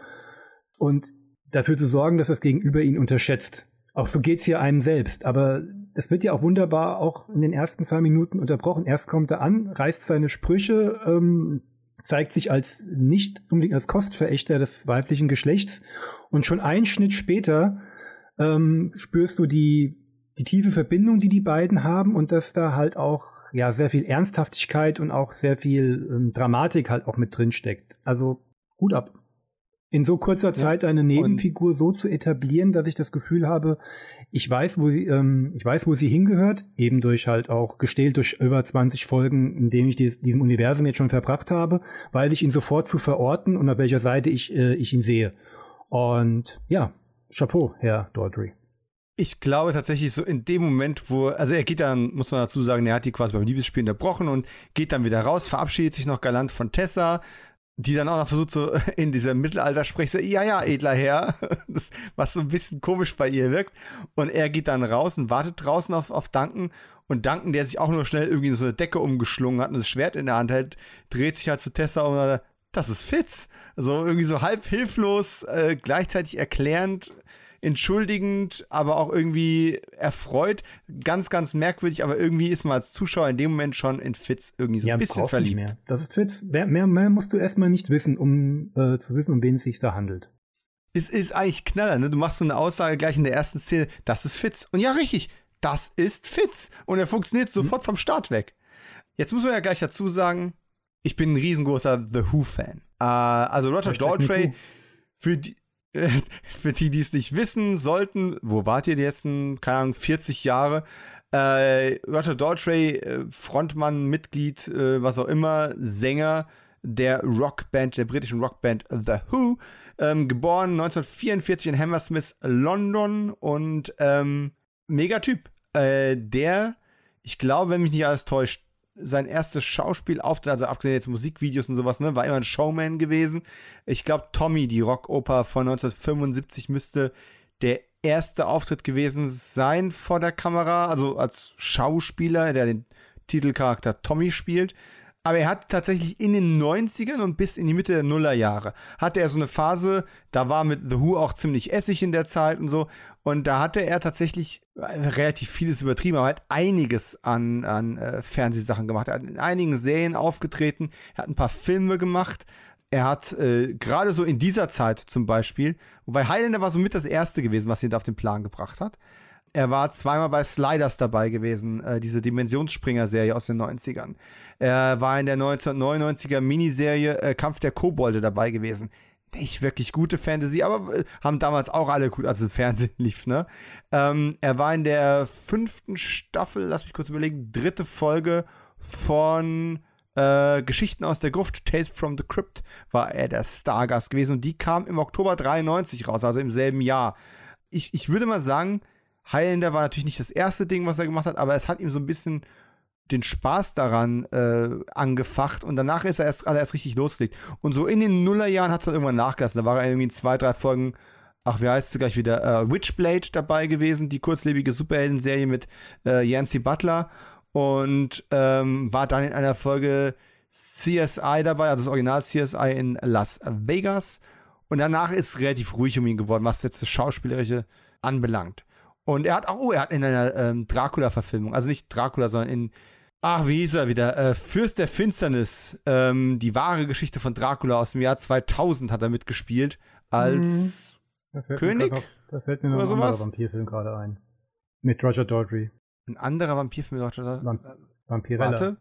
und dafür zu sorgen, dass das Gegenüber ihn unterschätzt. Auch so geht's hier einem selbst. Aber es wird ja auch wunderbar auch in den ersten zwei Minuten unterbrochen. Erst kommt er an, reißt seine Sprüche, ähm, zeigt sich als nicht unbedingt als Kostverächter des weiblichen Geschlechts. Und schon einen Schnitt später ähm, spürst du die, die tiefe Verbindung, die die beiden haben und dass da halt auch ja sehr viel Ernsthaftigkeit und auch sehr viel ähm, Dramatik halt auch mit drin steckt. Also gut ab. In so kurzer Zeit eine Nebenfigur so zu etablieren, dass ich das Gefühl habe, ich weiß, wo sie, ähm, ich weiß, wo sie hingehört, eben durch halt auch gestählt durch über 20 Folgen, in denen ich dies, diesem Universum jetzt schon verbracht habe, weiß ich ihn sofort zu verorten und auf welcher Seite ich, äh, ich ihn sehe. Und ja, Chapeau, Herr Dordry. Ich glaube tatsächlich so in dem Moment, wo, also er geht dann, muss man dazu sagen, er hat die quasi beim Liebesspiel unterbrochen und geht dann wieder raus, verabschiedet sich noch galant von Tessa, die dann auch noch versucht, so in dieser Mittelalter-Sprech, so, ja, ja, edler Herr, das, was so ein bisschen komisch bei ihr wirkt. Und er geht dann raus und wartet draußen auf, auf Duncan. Und Duncan, der sich auch nur schnell irgendwie so eine Decke umgeschlungen hat und das Schwert in der Hand hält, dreht sich halt zu Tessa und sagt, das ist Fitz. So irgendwie so halb hilflos, äh, gleichzeitig erklärend, entschuldigend, aber auch irgendwie erfreut. Ganz, ganz merkwürdig, aber irgendwie ist man als Zuschauer in dem Moment schon in Fitz irgendwie so ja, ein bisschen verliebt. Mehr. Das ist Fitz. Mehr, mehr, mehr musst du erstmal nicht wissen, um äh, zu wissen, um wen es sich da handelt. Es ist eigentlich Knaller, ne? Du machst so eine Aussage gleich in der ersten Szene, das ist Fitz. Und ja, richtig, das ist Fitz. Und er funktioniert mhm. sofort vom Start weg. Jetzt muss man ja gleich dazu sagen, ich bin ein riesengroßer The Who-Fan. Äh, also Roger Daltrey, für die, für die, die es nicht wissen sollten, wo wart ihr die letzten, keine Ahnung, 40 Jahre? Äh, Roger Daltrey, äh, Frontmann, Mitglied, äh, was auch immer, Sänger der Rockband, der britischen Rockband The Who, ähm, geboren 1944 in Hammersmith, London und ähm, Megatyp. Äh, der, ich glaube, wenn mich nicht alles täuscht, sein erstes Schauspielauftritt, also abgesehen jetzt Musikvideos und sowas, ne, war immer ein Showman gewesen. Ich glaube, Tommy, die Rockoper von 1975, müsste der erste Auftritt gewesen sein vor der Kamera, also als Schauspieler, der den Titelcharakter Tommy spielt. Aber er hat tatsächlich in den 90ern und bis in die Mitte der Nullerjahre hatte er so eine Phase, da war mit The Who auch ziemlich Essig in der Zeit und so. Und da hatte er tatsächlich äh, relativ vieles übertrieben, aber hat einiges an, an äh, Fernsehsachen gemacht. Er hat in einigen Serien aufgetreten, er hat ein paar Filme gemacht. Er hat äh, gerade so in dieser Zeit zum Beispiel, wobei Highlander war so mit das erste gewesen, was ihn da auf den Plan gebracht hat. Er war zweimal bei Sliders dabei gewesen, äh, diese Dimensionsspringer-Serie aus den 90ern. Er war in der 1999er Miniserie äh, Kampf der Kobolde dabei gewesen. Nicht wirklich gute Fantasy, aber äh, haben damals auch alle gut, als im Fernsehen lief, ne? Ähm, er war in der fünften Staffel, lass mich kurz überlegen, dritte Folge von äh, Geschichten aus der Gruft, Tales from the Crypt, war er der Stargast gewesen und die kam im Oktober 93 raus, also im selben Jahr. Ich, ich würde mal sagen, Highlander war natürlich nicht das erste Ding, was er gemacht hat, aber es hat ihm so ein bisschen den Spaß daran äh, angefacht und danach ist er erst, also erst richtig losgelegt. Und so in den Nullerjahren hat es dann irgendwann nachgelassen. Da war er irgendwie in zwei, drei Folgen, ach, wie heißt es gleich wieder, äh, Witchblade dabei gewesen, die kurzlebige Superhelden-Serie mit äh, Yancy Butler und ähm, war dann in einer Folge CSI dabei, also das Original CSI in Las Vegas. Und danach ist relativ ruhig um ihn geworden, was jetzt das Schauspielerische anbelangt. Und er hat auch, oh, er hat in einer ähm, Dracula-Verfilmung, also nicht Dracula, sondern in, ach, wie hieß er wieder? Äh, Fürst der Finsternis, ähm, die wahre Geschichte von Dracula aus dem Jahr 2000 hat er mitgespielt als mhm. König. Noch, da fällt mir noch ein sowas. anderer Vampirfilm gerade ein. Mit Roger Daltrey. Ein anderer Vampirfilm mit Roger Daltrey? Vampirella. Warte.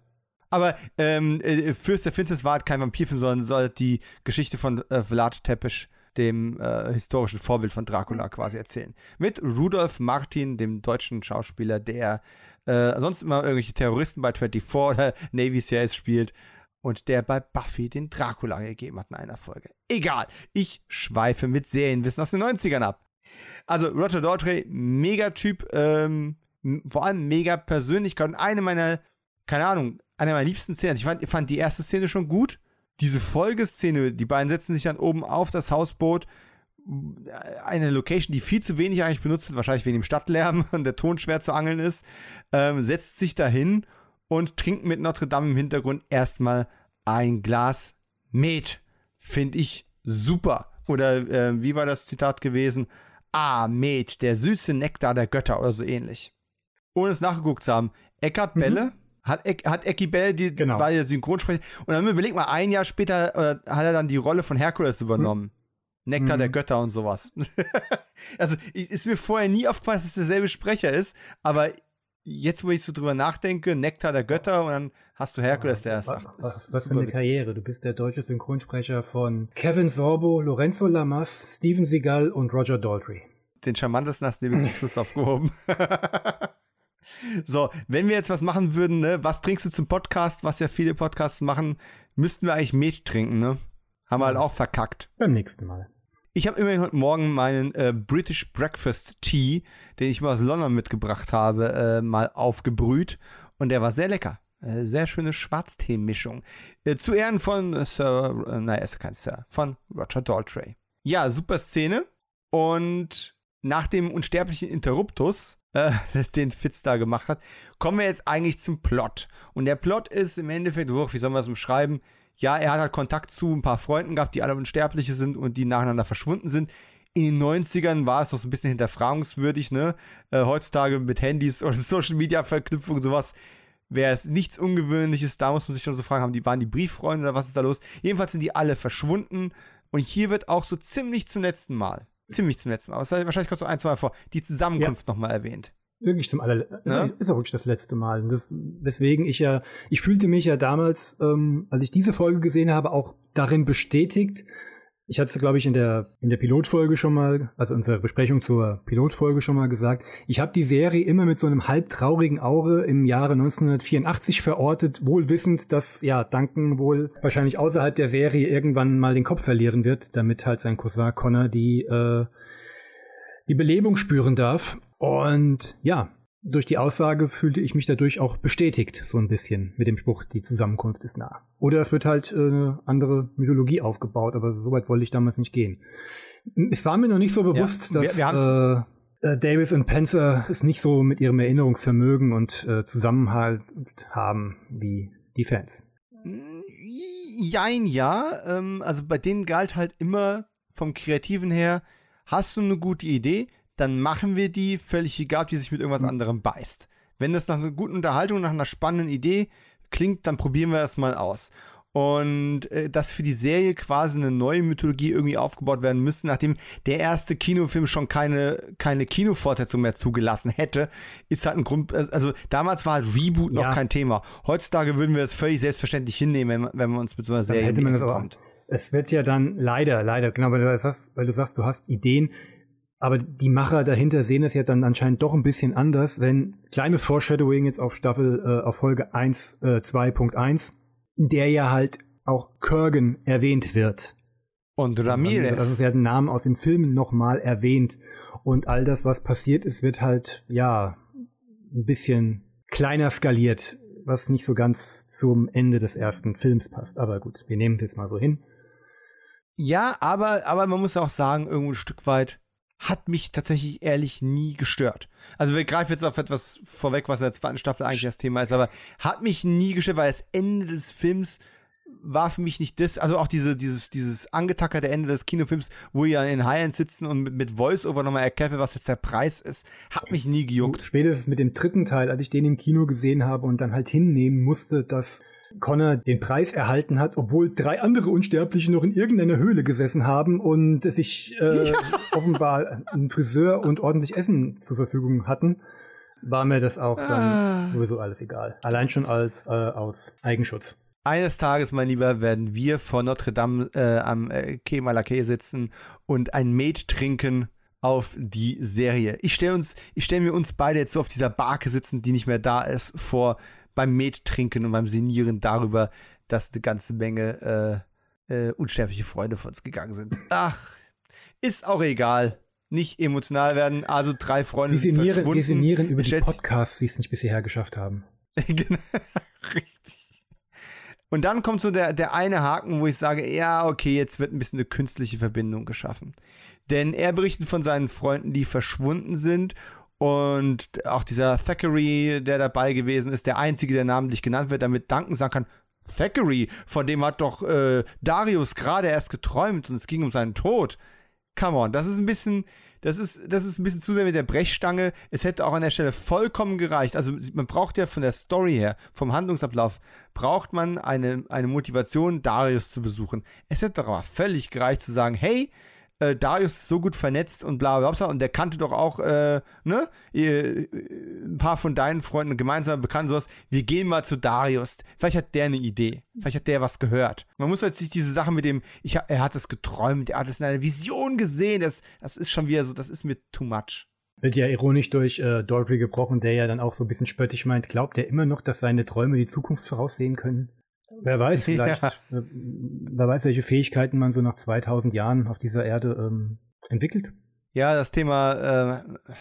Aber ähm, äh, Fürst der Finsternis war halt kein Vampirfilm, sondern soll die Geschichte von äh, Vlad Tepes dem äh, historischen Vorbild von Dracula quasi erzählen. Mit Rudolf Martin, dem deutschen Schauspieler, der äh, sonst immer irgendwelche Terroristen bei 24 oder Navy Series spielt und der bei Buffy den Dracula gegeben hat in einer Folge. Egal, ich schweife mit Serienwissen aus den 90ern ab. Also Roger Daltrey, Megatyp, ähm, vor allem mega Persönlichkeit und eine meiner, keine Ahnung, eine meiner liebsten Szenen. Also ich fand, ich fand die erste Szene schon gut diese Folgeszene, die beiden setzen sich dann oben auf das Hausboot, eine Location, die viel zu wenig eigentlich benutzt wird, wahrscheinlich wegen dem Stadtlärm und der Ton schwer zu angeln ist, ähm, setzt sich dahin und trinkt mit Notre Dame im Hintergrund erstmal ein Glas Met. Finde ich super. Oder äh, wie war das Zitat gewesen? Ah, Met, der süße Nektar der Götter oder so ähnlich. Ohne es nachgeguckt zu haben. Eckhard mhm. Hat, Ek, hat Ecki Bell, die genau. war ja Synchronsprecher. Und dann überleg mal, ein Jahr später äh, hat er dann die Rolle von Herkules übernommen. Mhm. Nektar der Götter und sowas. also ist mir vorher nie aufgefallen, dass es derselbe Sprecher ist, aber jetzt, wo ich so drüber nachdenke, Nektar der Götter und dann hast du Herkules, der sagt. Was, was für eine witzig. Karriere. Du bist der deutsche Synchronsprecher von Kevin Sorbo, Lorenzo Lamas, Steven Seagal und Roger Daltrey. Den charmantesten hast du bis zum Schluss aufgehoben. so, wenn wir jetzt was machen würden, ne, was trinkst du zum Podcast, was ja viele Podcasts machen, müssten wir eigentlich Met trinken, ne? Haben wir halt auch verkackt. Beim nächsten Mal. Ich habe immerhin heute Morgen meinen äh, British Breakfast Tea, den ich mal aus London mitgebracht habe, äh, mal aufgebrüht. Und der war sehr lecker. Äh, sehr schöne Schwarztee-Mischung. Äh, zu Ehren von Sir, äh, nein, er ist kein Sir, von Roger Daltrey. Ja, super Szene. Und nach dem unsterblichen Interruptus, äh, den Fitz da gemacht hat, kommen wir jetzt eigentlich zum Plot. Und der Plot ist im Endeffekt, wie soll man es umschreiben? Ja, er hat halt Kontakt zu ein paar Freunden gehabt, die alle Unsterbliche sind und die nacheinander verschwunden sind. In den 90ern war es noch so ein bisschen hinterfragungswürdig, ne? Äh, heutzutage mit Handys und Social Media Verknüpfung und sowas wäre es nichts Ungewöhnliches. Da muss man sich schon so fragen, haben die, waren die Brieffreunde oder was ist da los? Jedenfalls sind die alle verschwunden. Und hier wird auch so ziemlich zum letzten Mal, ziemlich zum letzten Mal, aber wahrscheinlich kommt so ein, zwei Mal vor, die Zusammenkunft ja. nochmal erwähnt wirklich zum aller ne? ist auch wirklich das letzte Mal. Das, weswegen ich ja, ich fühlte mich ja damals, ähm, als ich diese Folge gesehen habe, auch darin bestätigt. Ich hatte es, glaube ich, in der in der Pilotfolge schon mal, also unserer Besprechung zur Pilotfolge schon mal gesagt. Ich habe die Serie immer mit so einem halb traurigen Auge im Jahre 1984 verortet, wohl wissend, dass ja Duncan wohl wahrscheinlich außerhalb der Serie irgendwann mal den Kopf verlieren wird, damit halt sein Cousin Connor die äh, die Belebung spüren darf. Und ja, durch die Aussage fühlte ich mich dadurch auch bestätigt, so ein bisschen mit dem Spruch, die Zusammenkunft ist nah. Oder es wird halt äh, eine andere Mythologie aufgebaut, aber so weit wollte ich damals nicht gehen. Es war mir noch nicht so bewusst, ja, dass wir, wir äh, äh, Davis und Penzer es nicht so mit ihrem Erinnerungsvermögen und äh, Zusammenhalt haben wie die Fans. Jein, ja. Ähm, also bei denen galt halt immer vom Kreativen her, hast du eine gute Idee, dann machen wir die, völlig egal, ob die sich mit irgendwas mhm. anderem beißt. Wenn das nach einer guten Unterhaltung, nach einer spannenden Idee klingt, dann probieren wir das mal aus. Und äh, dass für die Serie quasi eine neue Mythologie irgendwie aufgebaut werden müsste, nachdem der erste Kinofilm schon keine, keine Kinofortsetzung mehr zugelassen hätte, ist halt ein Grund. Also damals war halt Reboot noch ja. kein Thema. Heutzutage würden wir das völlig selbstverständlich hinnehmen, wenn, wenn man uns mit so einer Serie kommt. Es wird ja dann leider, leider, genau, weil du sagst, weil du sagst, du hast Ideen, aber die Macher dahinter sehen es ja dann anscheinend doch ein bisschen anders, wenn kleines Foreshadowing jetzt auf Staffel, äh, auf Folge 1, äh, 2.1, in der ja halt auch Kurgan erwähnt wird. Und Ramirez. Also werden Namen aus den Filmen nochmal erwähnt. Und all das, was passiert ist, wird halt, ja, ein bisschen kleiner skaliert, was nicht so ganz zum Ende des ersten Films passt. Aber gut, wir nehmen es jetzt mal so hin. Ja, aber, aber man muss auch sagen, irgendwo ein Stück weit, hat mich tatsächlich ehrlich nie gestört. Also wir greifen jetzt auf etwas vorweg, was in der zweiten Staffel eigentlich das Thema ist, aber hat mich nie gestört, weil das Ende des Films war für mich nicht das, also auch diese, dieses, dieses angetackerte Ende des Kinofilms, wo ihr in Highland sitzen und mit, mit Voice-Over nochmal erklärt was jetzt der Preis ist, hat mich nie gejuckt. Spätestens mit dem dritten Teil, als ich den im Kino gesehen habe und dann halt hinnehmen musste, dass Connor den Preis erhalten hat, obwohl drei andere Unsterbliche noch in irgendeiner Höhle gesessen haben und sich äh, ja. offenbar einen Friseur und ordentlich Essen zur Verfügung hatten, war mir das auch dann ah. sowieso alles egal. Allein schon als äh, aus Eigenschutz. Eines Tages, mein Lieber, werden wir vor Notre Dame äh, am äh, Quai Malaquais sitzen und ein Met trinken auf die Serie. Ich stelle stell mir uns beide jetzt so auf dieser Barke sitzen, die nicht mehr da ist, vor beim Met trinken und beim Senieren darüber, dass eine ganze Menge äh, äh, unsterbliche Freunde von uns gegangen sind. Ach, ist auch egal. Nicht emotional werden. Also drei Freunde wir sind verschwunden. Wir sinnieren über die Podcasts, die es nicht bis hierher geschafft haben. genau, richtig. Und dann kommt so der, der eine Haken, wo ich sage, ja, okay, jetzt wird ein bisschen eine künstliche Verbindung geschaffen. Denn er berichtet von seinen Freunden, die verschwunden sind und auch dieser Thackeray, der dabei gewesen ist, der einzige, der namentlich genannt wird, damit Duncan sagen kann, Thackeray, von dem hat doch äh, Darius gerade erst geträumt und es ging um seinen Tod. Come on, das ist ein bisschen, das ist, das ist ein bisschen zu sehr mit der Brechstange. Es hätte auch an der Stelle vollkommen gereicht. Also man braucht ja von der Story her, vom Handlungsablauf, braucht man eine, eine Motivation, Darius zu besuchen. Es hätte doch aber völlig gereicht zu sagen, hey, äh, Darius ist so gut vernetzt und bla bla bla. Und der kannte doch auch, äh, ne, äh, ein paar von deinen Freunden gemeinsam bekannt, sowas. Wir gehen mal zu Darius. Vielleicht hat der eine Idee. Vielleicht hat der was gehört. Man muss jetzt nicht diese Sache mit dem, ich, er hat es geträumt, er hat es in einer Vision gesehen. Das, das ist schon wieder so, das ist mir too much. Wird ja ironisch durch äh, Daltrey gebrochen, der ja dann auch so ein bisschen spöttisch meint, glaubt er immer noch, dass seine Träume die Zukunft voraussehen können? Wer weiß, vielleicht, ja. Äh, wer weiß, welche Fähigkeiten man so nach 2000 Jahren auf dieser Erde ähm, entwickelt. Ja, das Thema äh,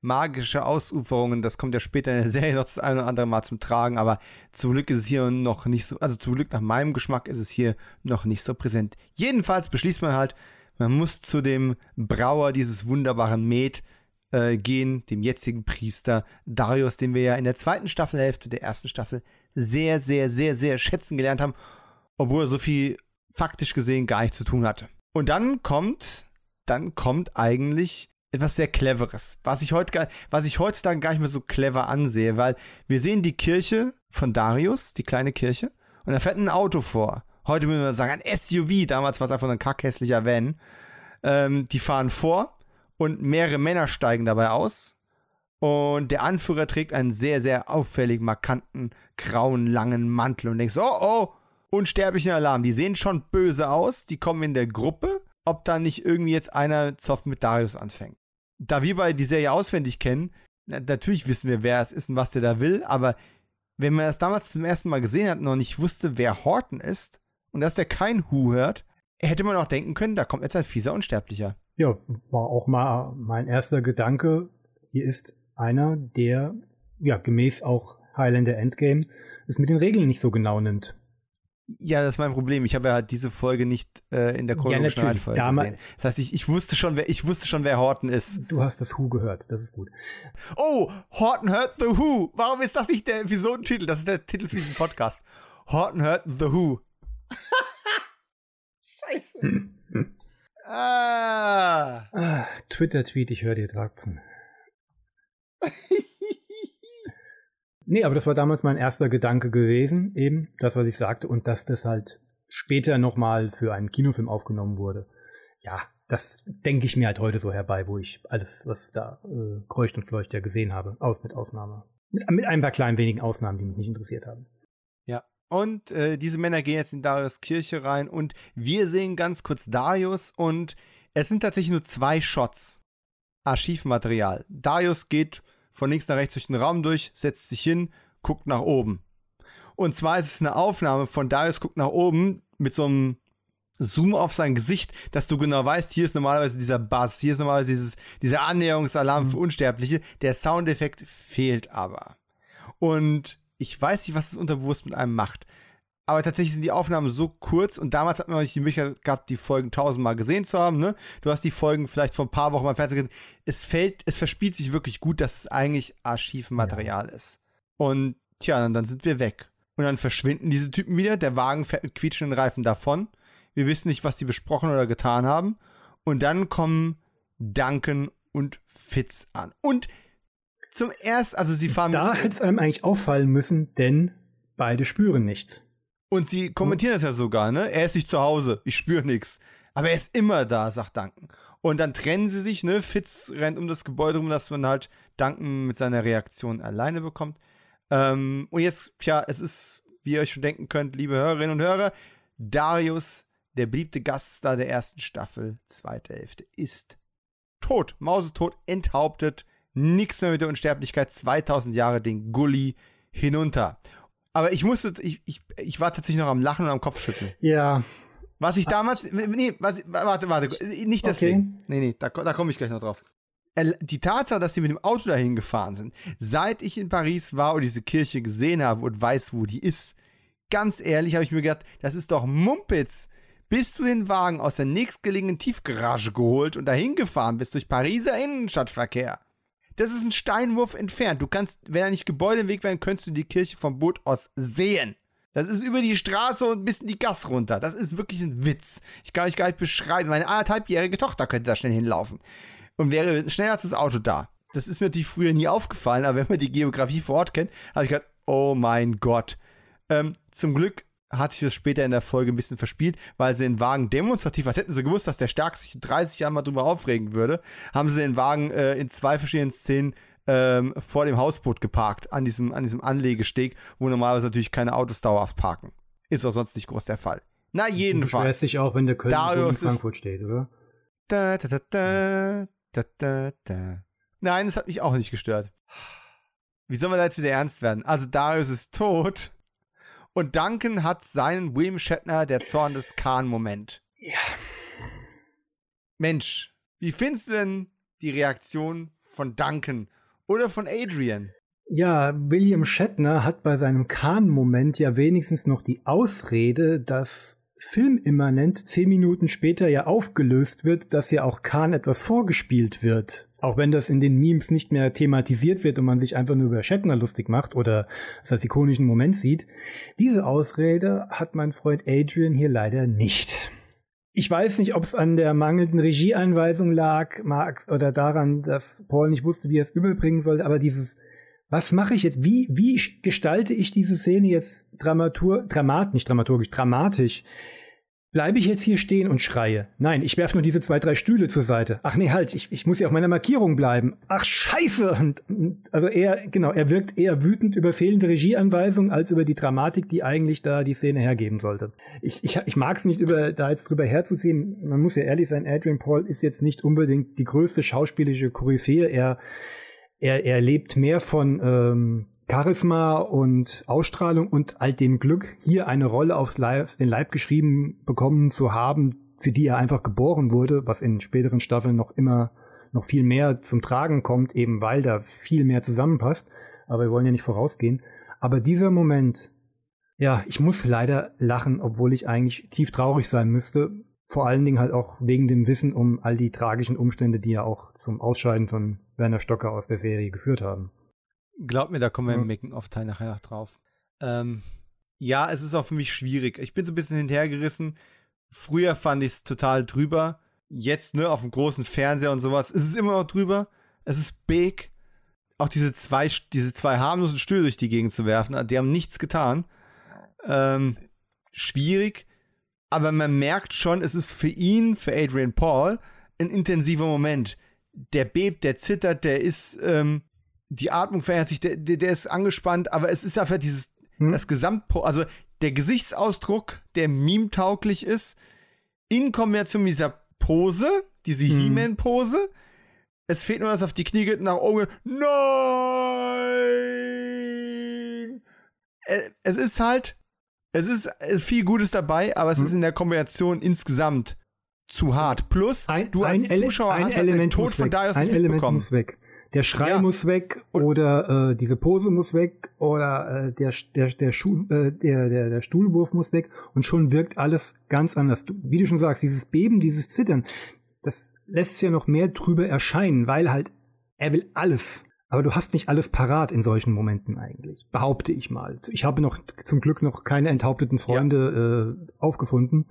magische Ausuferungen, das kommt ja später in der Serie noch das eine oder andere Mal zum Tragen, aber zum Glück ist es hier noch nicht so, also zum Glück nach meinem Geschmack ist es hier noch nicht so präsent. Jedenfalls beschließt man halt, man muss zu dem Brauer dieses wunderbaren Met äh, gehen, dem jetzigen Priester Darius, den wir ja in der zweiten Staffelhälfte der ersten Staffel sehr, sehr, sehr, sehr schätzen gelernt haben, obwohl er so viel faktisch gesehen gar nichts zu tun hatte. Und dann kommt, dann kommt eigentlich etwas sehr Cleveres, was ich, heute, was ich heutzutage gar nicht mehr so clever ansehe, weil wir sehen die Kirche von Darius, die kleine Kirche, und da fährt ein Auto vor. Heute würde man sagen, ein SUV, damals war es einfach ein kackhässlicher Van. Ähm, die fahren vor und mehrere Männer steigen dabei aus und der Anführer trägt einen sehr, sehr auffällig markanten, grauen, langen Mantel und denkst, oh, oh, unsterblichen Alarm. Die sehen schon böse aus, die kommen in der Gruppe, ob da nicht irgendwie jetzt einer Zoff mit Darius anfängt. Da wir bei die Serie auswendig kennen, natürlich wissen wir, wer es ist und was der da will, aber wenn man das damals zum ersten Mal gesehen hat und noch nicht wusste, wer Horton ist und dass der kein Hu hört, hätte man auch denken können, da kommt jetzt ein fieser Unsterblicher. Ja, war auch mal mein erster Gedanke. Hier ist einer, der ja gemäß auch Highlander Endgame es mit den Regeln nicht so genau nimmt. Ja, das ist mein Problem. Ich habe ja diese Folge nicht äh, in der chronologischen ja, Reihenfolge gesehen. Das heißt, ich, ich, wusste schon, wer, ich wusste schon, wer Horton ist. Du hast das Who gehört, das ist gut. Oh, Horton hört The Who. Warum ist das nicht der Episodentitel? Das ist der Titel für diesen Podcast. Horton hört The Who. Scheiße. ah. ah Twitter-Tweet, ich höre dir Traxen. nee, aber das war damals mein erster Gedanke gewesen, eben das, was ich sagte, und dass das halt später nochmal für einen Kinofilm aufgenommen wurde. Ja, das denke ich mir halt heute so herbei, wo ich alles, was da äh, kreucht und fleucht ja gesehen habe, aus mit Ausnahme. Mit, mit ein paar kleinen wenigen Ausnahmen, die mich nicht interessiert haben. Ja, und äh, diese Männer gehen jetzt in Darius Kirche rein und wir sehen ganz kurz Darius und es sind tatsächlich nur zwei Shots. Archivmaterial. Darius geht von links nach rechts durch den Raum durch, setzt sich hin, guckt nach oben. Und zwar ist es eine Aufnahme von Darius guckt nach oben mit so einem Zoom auf sein Gesicht, dass du genau weißt, hier ist normalerweise dieser Bass, hier ist normalerweise dieses, dieser Annäherungsalarm für Unsterbliche. Der Soundeffekt fehlt aber. Und ich weiß nicht, was das Unterbewusst mit einem macht. Aber tatsächlich sind die Aufnahmen so kurz und damals hat man noch nicht die Möglichkeit gehabt, die Folgen tausendmal gesehen zu haben. Ne? Du hast die Folgen vielleicht vor ein paar Wochen mal Fernsehen gesehen. Es fällt, es verspielt sich wirklich gut, dass es eigentlich Archivmaterial ja. ist. Und tja, dann, dann sind wir weg. Und dann verschwinden diese Typen wieder. Der Wagen fährt mit quietschenden Reifen davon. Wir wissen nicht, was die besprochen oder getan haben. Und dann kommen Duncan und Fitz an. Und zum ersten, also sie fahren. Da hätte es einem eigentlich auffallen müssen, denn beide spüren nichts. Und sie kommentieren das ja sogar, ne? Er ist nicht zu Hause, ich spüre nichts. Aber er ist immer da, sagt Duncan. Und dann trennen sie sich, ne? Fitz rennt um das Gebäude rum, dass man halt Duncan mit seiner Reaktion alleine bekommt. Ähm, und jetzt, tja, es ist, wie ihr euch schon denken könnt, liebe Hörerinnen und Hörer, Darius, der beliebte Gaststar der ersten Staffel, zweite Hälfte, ist tot. Mausetot, enthauptet. Nichts mehr mit der Unsterblichkeit. 2000 Jahre den Gully hinunter. Aber ich musste, ich, ich, ich war tatsächlich noch am Lachen und am Kopfschütteln. Ja. Was ich damals, nee, was, warte, warte, nicht deswegen. Okay. Nee, nee, da, da komme ich gleich noch drauf. Die Tatsache, dass sie mit dem Auto dahin gefahren sind, seit ich in Paris war und diese Kirche gesehen habe und weiß, wo die ist, ganz ehrlich habe ich mir gedacht, das ist doch Mumpitz. Bis du den Wagen aus der nächstgelegenen Tiefgarage geholt und dahin gefahren bist durch Pariser Innenstadtverkehr. Das ist ein Steinwurf entfernt. Du kannst, wenn da nicht Gebäude im Weg wären, könntest du die Kirche vom Boot aus sehen. Das ist über die Straße und bis in die Gas runter. Das ist wirklich ein Witz. Ich kann euch gar nicht beschreiben. Meine anderthalbjährige Tochter könnte da schnell hinlaufen. Und wäre schneller als das Auto da. Das ist mir natürlich früher nie aufgefallen, aber wenn man die Geografie vor Ort kennt, habe ich gedacht, oh mein Gott. Ähm, zum Glück hat sich das später in der Folge ein bisschen verspielt, weil sie den Wagen demonstrativ, als hätten sie gewusst, dass der Stark sich 30 Jahre mal drüber aufregen würde, haben sie den Wagen äh, in zwei verschiedenen Szenen ähm, vor dem Hausboot geparkt, an diesem, an diesem Anlegesteg, wo normalerweise natürlich keine Autos dauerhaft parken. Ist auch sonst nicht groß der Fall. Na, jedenfalls. Du dich auch, wenn der Köln in Frankfurt steht, oder? Da, da, da, da, da, da, da. Nein, das hat mich auch nicht gestört. Wie soll man da jetzt wieder ernst werden? Also Darius ist tot und Duncan hat seinen William Shatner, der Zorn des Khan-Moment. Ja. Mensch, wie findest du denn die Reaktion von Duncan oder von Adrian? Ja, William Shatner hat bei seinem Khan-Moment ja wenigstens noch die Ausrede, dass filmimmanent zehn Minuten später ja aufgelöst wird, dass ja auch Khan etwas vorgespielt wird. Auch wenn das in den Memes nicht mehr thematisiert wird und man sich einfach nur über Shatner lustig macht oder es als ikonischen Moment sieht. Diese Ausrede hat mein Freund Adrian hier leider nicht. Ich weiß nicht, ob es an der mangelnden Regieeinweisung lag, Marx, oder daran, dass Paul nicht wusste, wie er es überbringen sollte, aber dieses, was mache ich jetzt, wie, wie gestalte ich diese Szene jetzt dramatur, dramat, nicht dramaturgisch, dramatisch? Bleibe ich jetzt hier stehen und schreie? Nein, ich werfe nur diese zwei, drei Stühle zur Seite. Ach nee, halt, ich, ich muss ja auf meiner Markierung bleiben. Ach scheiße! Und, also er, genau, er wirkt eher wütend über fehlende Regieanweisungen als über die Dramatik, die eigentlich da die Szene hergeben sollte. Ich, ich, ich mag es nicht, über, da jetzt drüber herzuziehen. Man muss ja ehrlich sein, Adrian Paul ist jetzt nicht unbedingt die größte schauspielische Koryphäe. Er, er, er lebt mehr von ähm, Charisma und Ausstrahlung und all dem Glück, hier eine Rolle aufs Leib, den Leib geschrieben bekommen zu haben, für die er einfach geboren wurde, was in späteren Staffeln noch immer noch viel mehr zum Tragen kommt, eben weil da viel mehr zusammenpasst. Aber wir wollen ja nicht vorausgehen. Aber dieser Moment, ja, ich muss leider lachen, obwohl ich eigentlich tief traurig sein müsste. Vor allen Dingen halt auch wegen dem Wissen um all die tragischen Umstände, die ja auch zum Ausscheiden von Werner Stocker aus der Serie geführt haben. Glaub mir, da kommen wir im Making-of-Teil nachher drauf. Ähm, ja, es ist auch für mich schwierig. Ich bin so ein bisschen hinterhergerissen. Früher fand ich es total drüber. Jetzt, ne, auf dem großen Fernseher und sowas, ist es immer noch drüber. Es ist big. Auch diese zwei, diese zwei harmlosen Stühle durch die Gegend zu werfen, die haben nichts getan. Ähm, schwierig. Aber man merkt schon, es ist für ihn, für Adrian Paul, ein intensiver Moment. Der bebt, der zittert, der ist, ähm, die Atmung verändert sich, der, der, der ist angespannt, aber es ist einfach dieses, hm? das Gesamt, also der Gesichtsausdruck, der meme-tauglich ist, in Kombination mit dieser Pose, diese hm. He-Man-Pose. Es fehlt nur, dass auf die Knie geht und nach oben. Nein! Äh, es ist halt, es ist, ist viel Gutes dabei, aber es hm. ist in der Kombination insgesamt zu hart. Plus, ein, du als Zuschauer ein hast Element den Tod von Darius ein Element muss weg. Der Schrei ja. muss weg oder äh, diese Pose muss weg oder äh, der, der, der, Schuh, äh, der, der, der Stuhlwurf muss weg und schon wirkt alles ganz anders. Du, wie du schon sagst, dieses Beben, dieses Zittern, das lässt es ja noch mehr drüber erscheinen, weil halt er will alles. Aber du hast nicht alles parat in solchen Momenten eigentlich, behaupte ich mal. Ich habe noch zum Glück noch keine enthaupteten Freunde ja. äh, aufgefunden.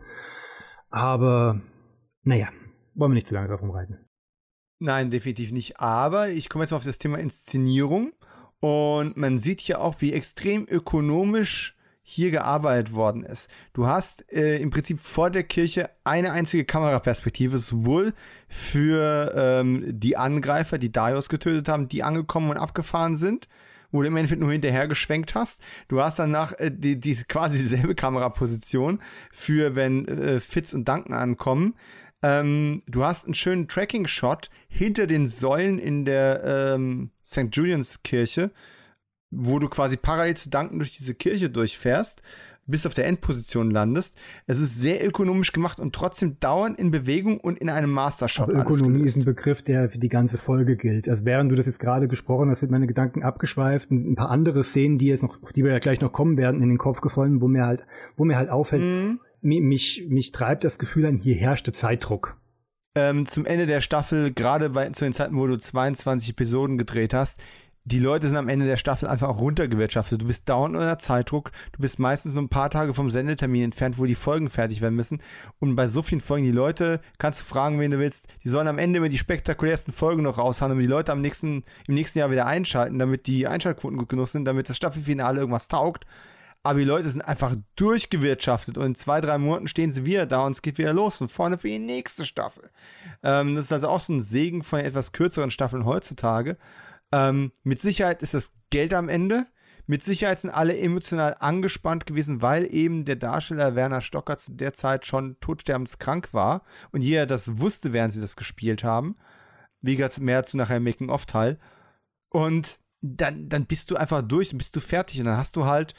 Aber naja, wollen wir nicht zu lange drauf rumreiten. Nein, definitiv nicht. Aber ich komme jetzt mal auf das Thema Inszenierung. Und man sieht hier auch, wie extrem ökonomisch hier gearbeitet worden ist. Du hast äh, im Prinzip vor der Kirche eine einzige Kameraperspektive, sowohl für ähm, die Angreifer, die Darius getötet haben, die angekommen und abgefahren sind, wo du im Endeffekt nur hinterher geschwenkt hast. Du hast danach äh, die, die, quasi dieselbe Kameraposition für, wenn äh, Fitz und Duncan ankommen. Ähm, du hast einen schönen Tracking-Shot hinter den Säulen in der ähm, St. Julians Kirche, wo du quasi parallel zu Danken durch diese Kirche durchfährst, bis auf der Endposition landest. Es ist sehr ökonomisch gemacht und trotzdem dauernd in Bewegung und in einem Master-Shot. Ökonomie ist ein Begriff, der für die ganze Folge gilt. Also während du das jetzt gerade gesprochen hast, sind meine Gedanken abgeschweift und ein paar andere Szenen, die jetzt noch, auf die wir ja gleich noch kommen werden, in den Kopf gefallen, wo mir halt, wo mir halt auffällt, mhm mich, mich treibt das Gefühl an, hier herrschte Zeitdruck. Ähm, zum Ende der Staffel, gerade zu den Zeiten, wo du 22 Episoden gedreht hast, die Leute sind am Ende der Staffel einfach auch runtergewirtschaftet. Du bist dauernd unter Zeitdruck. Du bist meistens nur ein paar Tage vom Sendetermin entfernt, wo die Folgen fertig werden müssen. Und bei so vielen Folgen, die Leute, kannst du fragen, wen du willst, die sollen am Ende immer die spektakulärsten Folgen noch raushauen, damit die Leute am nächsten, im nächsten Jahr wieder einschalten, damit die Einschaltquoten gut genug sind, damit das Staffelfinale irgendwas taugt. Aber die Leute sind einfach durchgewirtschaftet und in zwei, drei Monaten stehen sie wieder da und es geht wieder los und vorne für die nächste Staffel. Ähm, das ist also auch so ein Segen von etwas kürzeren Staffeln heutzutage. Ähm, mit Sicherheit ist das Geld am Ende. Mit Sicherheit sind alle emotional angespannt gewesen, weil eben der Darsteller Werner Stocker zu der Zeit schon todsterbenskrank war und jeder das wusste, während sie das gespielt haben. Wie gesagt, mehr zu nachher Making-of-Teil. Und dann, dann bist du einfach durch, bist du fertig und dann hast du halt,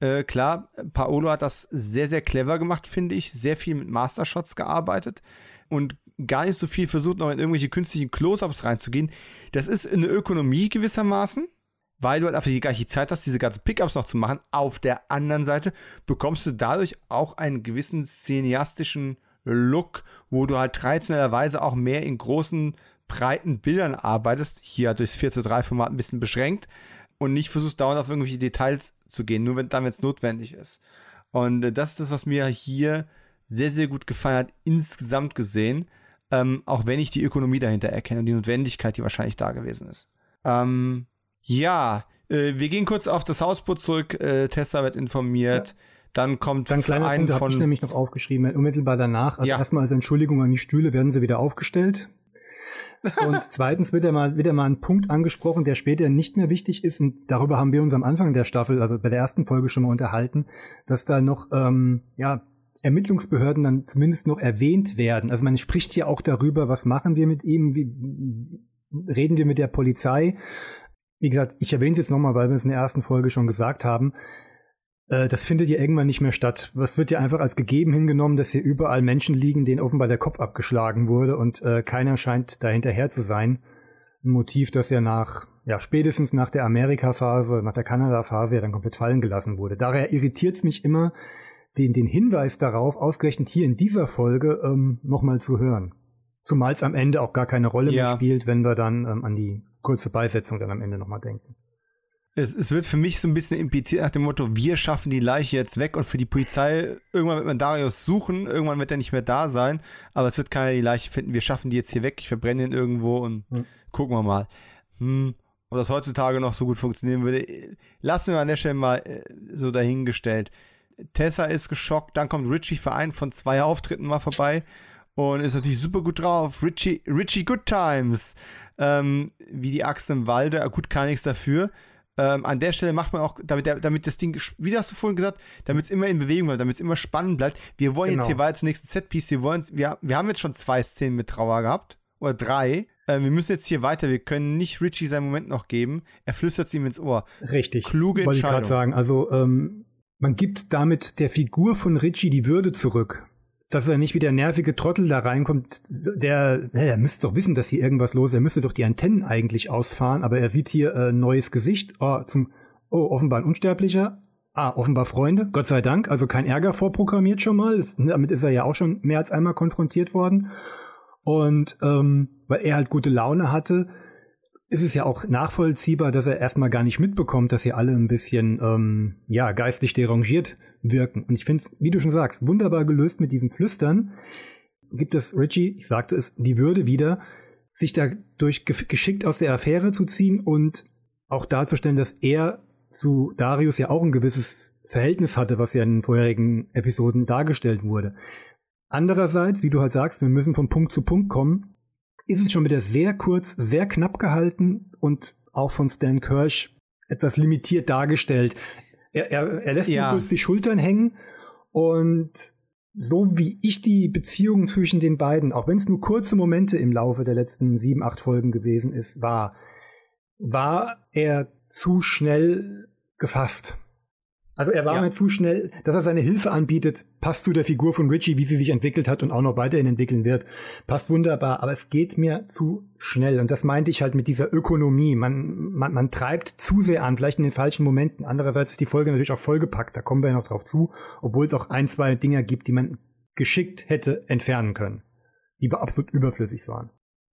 äh, klar, Paolo hat das sehr, sehr clever gemacht, finde ich, sehr viel mit Mastershots gearbeitet und gar nicht so viel versucht, noch in irgendwelche künstlichen Close-Ups reinzugehen. Das ist eine Ökonomie gewissermaßen, weil du halt einfach die gleiche Zeit hast, diese ganzen Pickups noch zu machen. Auf der anderen Seite bekommst du dadurch auch einen gewissen cineastischen Look, wo du halt traditionellerweise auch mehr in großen, breiten Bildern arbeitest. Hier durchs 4 zu 3 Format ein bisschen beschränkt und nicht versuchst dauernd auf irgendwelche Details zu gehen, nur wenn es notwendig ist. Und äh, das ist das, was mir hier sehr, sehr gut gefallen hat, insgesamt gesehen. Ähm, auch wenn ich die Ökonomie dahinter erkenne und die Notwendigkeit, die wahrscheinlich da gewesen ist. Ähm, ja, äh, wir gehen kurz auf das Hausboot zurück. Äh, Tessa wird informiert. Ja. Dann kommt Dann kleiner ein Punkt, von. ich nämlich noch aufgeschrieben, unmittelbar danach. Also ja. erstmal als Entschuldigung an die Stühle werden sie wieder aufgestellt. Und zweitens wird ja mal wieder mal ein Punkt angesprochen, der später nicht mehr wichtig ist. Und darüber haben wir uns am Anfang der Staffel, also bei der ersten Folge schon mal unterhalten, dass da noch ähm, ja Ermittlungsbehörden dann zumindest noch erwähnt werden. Also man spricht hier auch darüber, was machen wir mit ihm, wie reden wir mit der Polizei. Wie gesagt, ich erwähne es jetzt nochmal, weil wir es in der ersten Folge schon gesagt haben. Äh, das findet ja irgendwann nicht mehr statt. Was wird ja einfach als gegeben hingenommen, dass hier überall Menschen liegen, denen offenbar der Kopf abgeschlagen wurde und äh, keiner scheint dahinterher zu sein. Ein Motiv, das ja nach, ja, spätestens nach der Amerika-Phase, nach der Kanada-Phase ja dann komplett fallen gelassen wurde. Daher irritiert es mich immer, den, den Hinweis darauf, ausgerechnet hier in dieser Folge, ähm, nochmal zu hören. Zumal es am Ende auch gar keine Rolle ja. mehr spielt, wenn wir dann ähm, an die kurze Beisetzung dann am Ende nochmal denken. Es, es wird für mich so ein bisschen impliziert nach dem Motto, wir schaffen die Leiche jetzt weg und für die Polizei, irgendwann wird man Darius suchen, irgendwann wird er nicht mehr da sein, aber es wird keiner die Leiche finden, wir schaffen die jetzt hier weg, ich verbrenne ihn irgendwo und hm. gucken wir mal. Hm, ob das heutzutage noch so gut funktionieren würde, lassen wir an der Stelle mal äh, so dahingestellt. Tessa ist geschockt, dann kommt Richie für einen von zwei Auftritten mal vorbei und ist natürlich super gut drauf. Richie, Richie Good Times, ähm, wie die Axt im Walde, gut kann nichts dafür. Ähm, an der Stelle macht man auch, damit, damit das Ding, wie hast du vorhin gesagt, damit es immer in Bewegung bleibt, damit es immer spannend bleibt. Wir wollen genau. jetzt hier weiter zum nächsten Setpiece. Wir, wollen, wir, wir haben jetzt schon zwei Szenen mit Trauer gehabt. Oder drei. Äh, wir müssen jetzt hier weiter. Wir können nicht Richie seinen Moment noch geben. Er flüstert es ihm ins Ohr. Richtig. Kluge Entscheidung. Wollte ich gerade sagen. Also, ähm, man gibt damit der Figur von Richie die Würde zurück. Dass er nicht wie der nervige Trottel da reinkommt, der, er müsste doch wissen, dass hier irgendwas los ist. Er müsste doch die Antennen eigentlich ausfahren, aber er sieht hier ein äh, neues Gesicht. Oh, zum, oh, offenbar ein Unsterblicher. Ah, offenbar Freunde, Gott sei Dank. Also kein Ärger vorprogrammiert schon mal. Das, damit ist er ja auch schon mehr als einmal konfrontiert worden. Und ähm, weil er halt gute Laune hatte, ist es ja auch nachvollziehbar, dass er erstmal gar nicht mitbekommt, dass hier alle ein bisschen ähm, ja, geistig derangiert wirken. Und ich finde es, wie du schon sagst, wunderbar gelöst mit diesen Flüstern. Gibt es Richie, ich sagte es, die Würde wieder, sich dadurch geschickt aus der Affäre zu ziehen und auch darzustellen, dass er zu Darius ja auch ein gewisses Verhältnis hatte, was ja in den vorherigen Episoden dargestellt wurde. Andererseits, wie du halt sagst, wir müssen von Punkt zu Punkt kommen ist es schon wieder sehr kurz, sehr knapp gehalten und auch von Stan Kirsch etwas limitiert dargestellt. Er, er, er lässt ja. nur kurz die Schultern hängen und so wie ich die Beziehung zwischen den beiden, auch wenn es nur kurze Momente im Laufe der letzten sieben, acht Folgen gewesen ist, war, war er zu schnell gefasst. Also er war ja. mir zu schnell, dass er seine Hilfe anbietet, passt zu der Figur von Richie, wie sie sich entwickelt hat und auch noch weiterhin entwickeln wird. Passt wunderbar, aber es geht mir zu schnell. Und das meinte ich halt mit dieser Ökonomie. Man, man, man treibt zu sehr an, vielleicht in den falschen Momenten. Andererseits ist die Folge natürlich auch vollgepackt, da kommen wir ja noch drauf zu, obwohl es auch ein, zwei Dinge gibt, die man geschickt hätte entfernen können, die absolut überflüssig waren.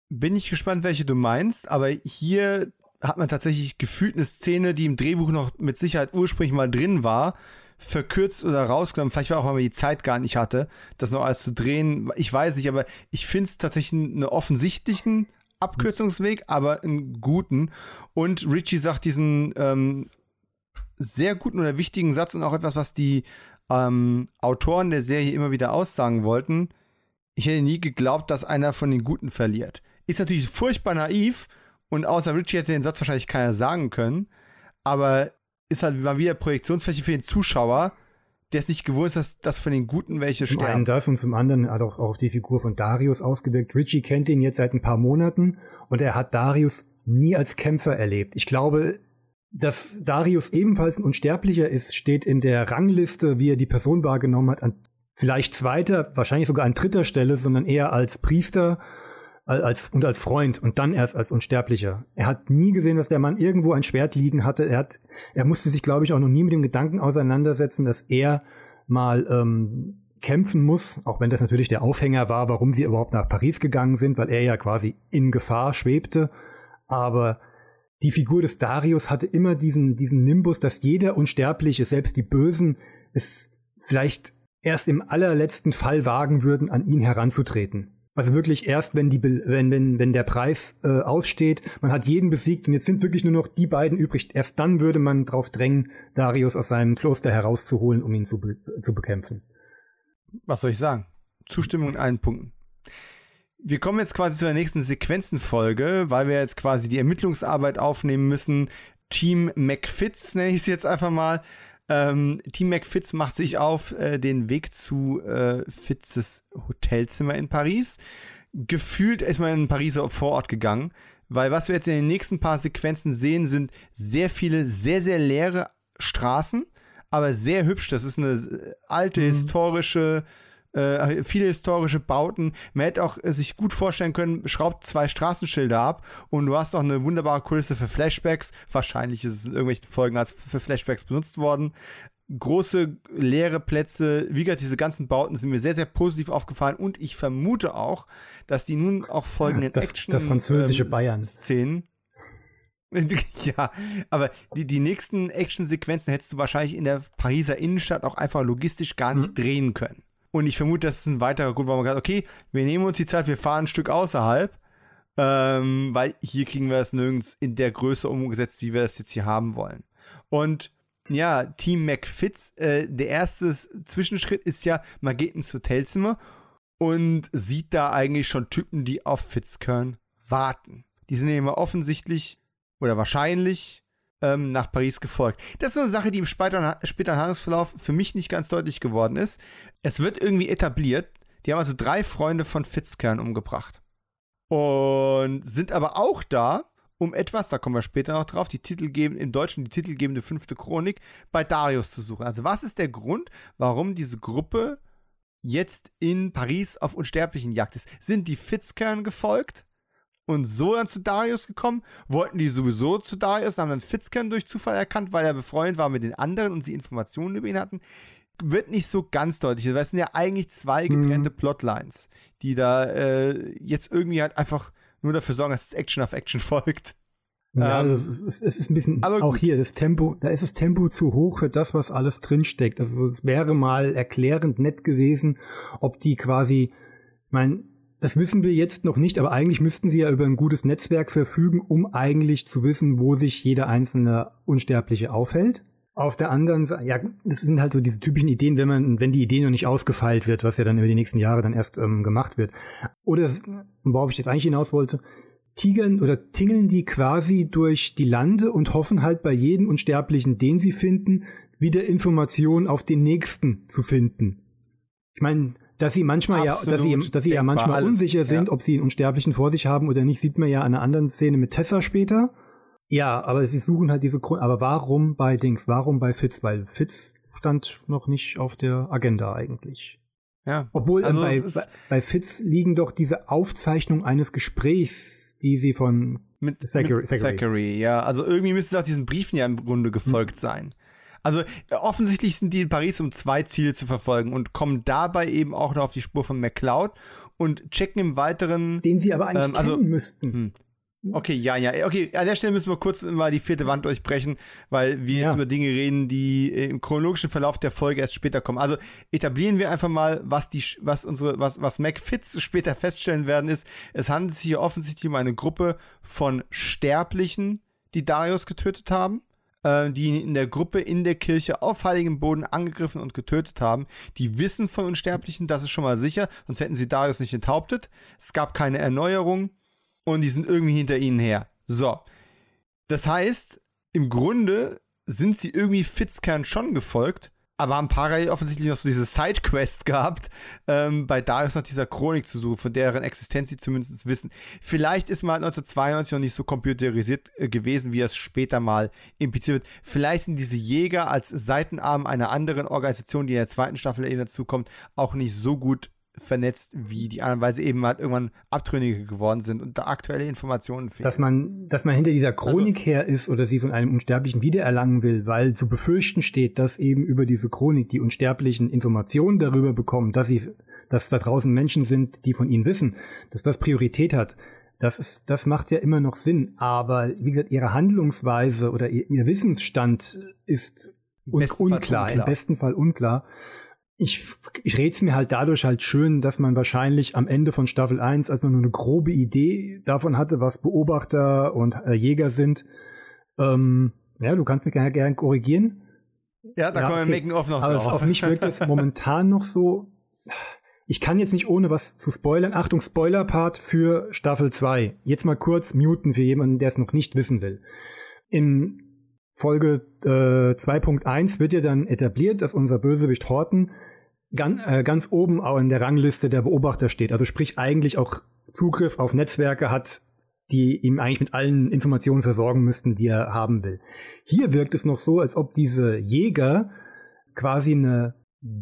Bin ich gespannt, welche du meinst, aber hier hat man tatsächlich gefühlt eine Szene, die im Drehbuch noch mit Sicherheit ursprünglich mal drin war, verkürzt oder rausgenommen. Vielleicht war auch, weil man die Zeit gar nicht hatte, das noch alles zu drehen. Ich weiß nicht, aber ich finde es tatsächlich einen offensichtlichen Abkürzungsweg, aber einen guten. Und Richie sagt diesen ähm, sehr guten oder wichtigen Satz und auch etwas, was die ähm, Autoren der Serie immer wieder aussagen wollten. Ich hätte nie geglaubt, dass einer von den Guten verliert. Ist natürlich furchtbar naiv und außer Richie hätte den Satz wahrscheinlich keiner sagen können. Aber ist halt mal wieder Projektionsfläche für den Zuschauer, der es nicht gewohnt ist, dass, dass von den Guten welche sterben. Zum einen das und zum anderen hat auch auf die Figur von Darius ausgewirkt. Richie kennt ihn jetzt seit ein paar Monaten und er hat Darius nie als Kämpfer erlebt. Ich glaube, dass Darius ebenfalls ein Unsterblicher ist, steht in der Rangliste, wie er die Person wahrgenommen hat, an vielleicht zweiter, wahrscheinlich sogar an dritter Stelle, sondern eher als Priester als, und als Freund und dann erst als Unsterblicher. Er hat nie gesehen, dass der Mann irgendwo ein Schwert liegen hatte. Er, hat, er musste sich, glaube ich, auch noch nie mit dem Gedanken auseinandersetzen, dass er mal ähm, kämpfen muss, auch wenn das natürlich der Aufhänger war, warum sie überhaupt nach Paris gegangen sind, weil er ja quasi in Gefahr schwebte. Aber die Figur des Darius hatte immer diesen, diesen Nimbus, dass jeder Unsterbliche, selbst die Bösen, es vielleicht erst im allerletzten Fall wagen würden, an ihn heranzutreten. Also wirklich erst, wenn, die, wenn, wenn, wenn der Preis äh, aussteht, man hat jeden besiegt und jetzt sind wirklich nur noch die beiden übrig. Erst dann würde man darauf drängen, Darius aus seinem Kloster herauszuholen, um ihn zu, be zu bekämpfen. Was soll ich sagen? Zustimmung in allen Punkten. Wir kommen jetzt quasi zu der nächsten Sequenzenfolge, weil wir jetzt quasi die Ermittlungsarbeit aufnehmen müssen. Team McFitz nenne ich es jetzt einfach mal. Ähm, Team McFitz macht sich auf äh, den Weg zu äh, Fitzes Hotelzimmer in Paris. Gefühlt ist man in Pariser Vorort gegangen, weil was wir jetzt in den nächsten paar Sequenzen sehen, sind sehr viele, sehr, sehr leere Straßen, aber sehr hübsch. Das ist eine äh, alte, mhm. historische äh, viele historische Bauten. Man hätte auch äh, sich gut vorstellen können, schraubt zwei Straßenschilder ab und du hast auch eine wunderbare Kulisse für Flashbacks. Wahrscheinlich ist es in irgendwelchen Folgen als für Flashbacks benutzt worden. Große leere Plätze, wie gesagt, diese ganzen Bauten sind mir sehr, sehr positiv aufgefallen und ich vermute auch, dass die nun auch folgenden das, Action das französische ähm, Bayern Szenen ja, aber die, die nächsten Action-Sequenzen hättest du wahrscheinlich in der Pariser Innenstadt auch einfach logistisch gar nicht mhm. drehen können. Und ich vermute, das ist ein weiterer Grund, warum man gesagt okay, wir nehmen uns die Zeit, wir fahren ein Stück außerhalb, ähm, weil hier kriegen wir es nirgends in der Größe umgesetzt, wie wir das jetzt hier haben wollen. Und ja, Team McFitz, äh, der erste Zwischenschritt ist ja, man geht ins Hotelzimmer und sieht da eigentlich schon Typen, die auf Fitzkern warten. Die sind ja immer offensichtlich oder wahrscheinlich ähm, nach Paris gefolgt. Das ist eine Sache, die im späteren, späteren Handlungsverlauf für mich nicht ganz deutlich geworden ist. Es wird irgendwie etabliert, die haben also drei Freunde von Fitzkern umgebracht. Und sind aber auch da, um etwas, da kommen wir später noch drauf, die Titel geben, im Deutschen die titelgebende fünfte Chronik, bei Darius zu suchen. Also was ist der Grund, warum diese Gruppe jetzt in Paris auf unsterblichen Jagd ist? Sind die Fitzkern gefolgt? Und so dann zu Darius gekommen, wollten die sowieso zu Darius, haben dann Fitzkern durch Zufall erkannt, weil er befreundet war mit den anderen und sie Informationen über ihn hatten. Wird nicht so ganz deutlich, weil es sind ja eigentlich zwei mhm. getrennte mhm. Plotlines, die da äh, jetzt irgendwie halt einfach nur dafür sorgen, dass es Action auf Action folgt. Ja, ähm, das ist, es ist ein bisschen aber auch hier das Tempo, da ist das Tempo zu hoch für das, was alles drinsteckt. Also es wäre mal erklärend nett gewesen, ob die quasi, ich meine, das wissen wir jetzt noch nicht, aber eigentlich müssten sie ja über ein gutes Netzwerk verfügen, um eigentlich zu wissen, wo sich jeder einzelne Unsterbliche aufhält. Auf der anderen Seite, ja, das sind halt so diese typischen Ideen, wenn man, wenn die Idee noch nicht ausgefeilt wird, was ja dann über die nächsten Jahre dann erst ähm, gemacht wird. Oder, worauf ich jetzt eigentlich hinaus wollte, tigern oder tingeln die quasi durch die Lande und hoffen halt bei jedem Unsterblichen, den sie finden, wieder Informationen auf den nächsten zu finden. Ich meine, dass sie manchmal Absolut ja, dass sie, dass sie ja manchmal alles. unsicher sind, ja. ob sie einen Unsterblichen vor sich haben oder nicht, sieht man ja an einer anderen Szene mit Tessa später. Ja, aber sie suchen halt diese Grund. Aber warum bei Dings? Warum bei Fitz? Weil Fitz stand noch nicht auf der Agenda eigentlich. Ja. Obwohl also bei, bei, bei Fitz liegen doch diese Aufzeichnungen eines Gesprächs, die sie von mit Thackeray, mit Thackeray. ja. Also irgendwie müsste es auch diesen Briefen ja im Grunde gefolgt hm. sein. Also offensichtlich sind die in Paris, um zwei Ziele zu verfolgen und kommen dabei eben auch noch auf die Spur von McCloud und checken im Weiteren. Den sie aber eigentlich ähm, also, kennen müssten. Hm. Okay, ja, ja. Okay, an der Stelle müssen wir kurz mal die vierte Wand durchbrechen, weil wir ja. jetzt über Dinge reden, die im chronologischen Verlauf der Folge erst später kommen. Also etablieren wir einfach mal, was die, was unsere, was, was McFits später feststellen werden, ist, es handelt sich hier offensichtlich um eine Gruppe von Sterblichen, die Darius getötet haben äh, die in der Gruppe in der Kirche auf heiligem Boden angegriffen und getötet haben. Die wissen von Unsterblichen, das ist schon mal sicher, sonst hätten sie Darius nicht enthauptet. Es gab keine Erneuerung und die sind irgendwie hinter ihnen her. So. Das heißt, im Grunde sind sie irgendwie Fitzkern schon gefolgt, aber haben parallel offensichtlich noch so diese Sidequest gehabt, ähm, bei Darius nach dieser Chronik zu suchen, von deren Existenz sie zumindest wissen. Vielleicht ist man 1992 noch nicht so computerisiert äh, gewesen, wie es später mal impliziert wird. Vielleicht sind diese Jäger als Seitenarm einer anderen Organisation, die in der zweiten Staffel eben dazu kommt, auch nicht so gut vernetzt wie die anderen, weil sie eben halt irgendwann Abtrünnige geworden sind und da aktuelle Informationen fehlen. Dass man, dass man hinter dieser Chronik also, her ist oder sie von einem Unsterblichen wiedererlangen will, weil zu befürchten steht, dass eben über diese Chronik die Unsterblichen Informationen darüber bekommen, dass sie, dass da draußen Menschen sind, die von ihnen wissen, dass das Priorität hat. Das ist, das macht ja immer noch Sinn. Aber wie gesagt, ihre Handlungsweise oder ihr, ihr Wissensstand ist un unklar, unklar, im besten Fall unklar ich, ich rede es mir halt dadurch halt schön, dass man wahrscheinlich am Ende von Staffel 1, als man nur eine grobe Idee davon hatte, was Beobachter und äh, Jäger sind, ähm, ja, du kannst mich gerne, gerne korrigieren. Ja, da ja, kommen wir okay. Making-of noch Aber drauf. auf mich wirkt es momentan noch so, ich kann jetzt nicht ohne was zu spoilern. Achtung, Spoiler-Part für Staffel 2. Jetzt mal kurz muten für jemanden, der es noch nicht wissen will. In Folge äh, 2.1 wird ja dann etabliert, dass unser Bösewicht Horton ganz, äh, ganz oben auch in der Rangliste der Beobachter steht. Also sprich eigentlich auch Zugriff auf Netzwerke hat, die ihm eigentlich mit allen Informationen versorgen müssten, die er haben will. Hier wirkt es noch so, als ob diese Jäger quasi eine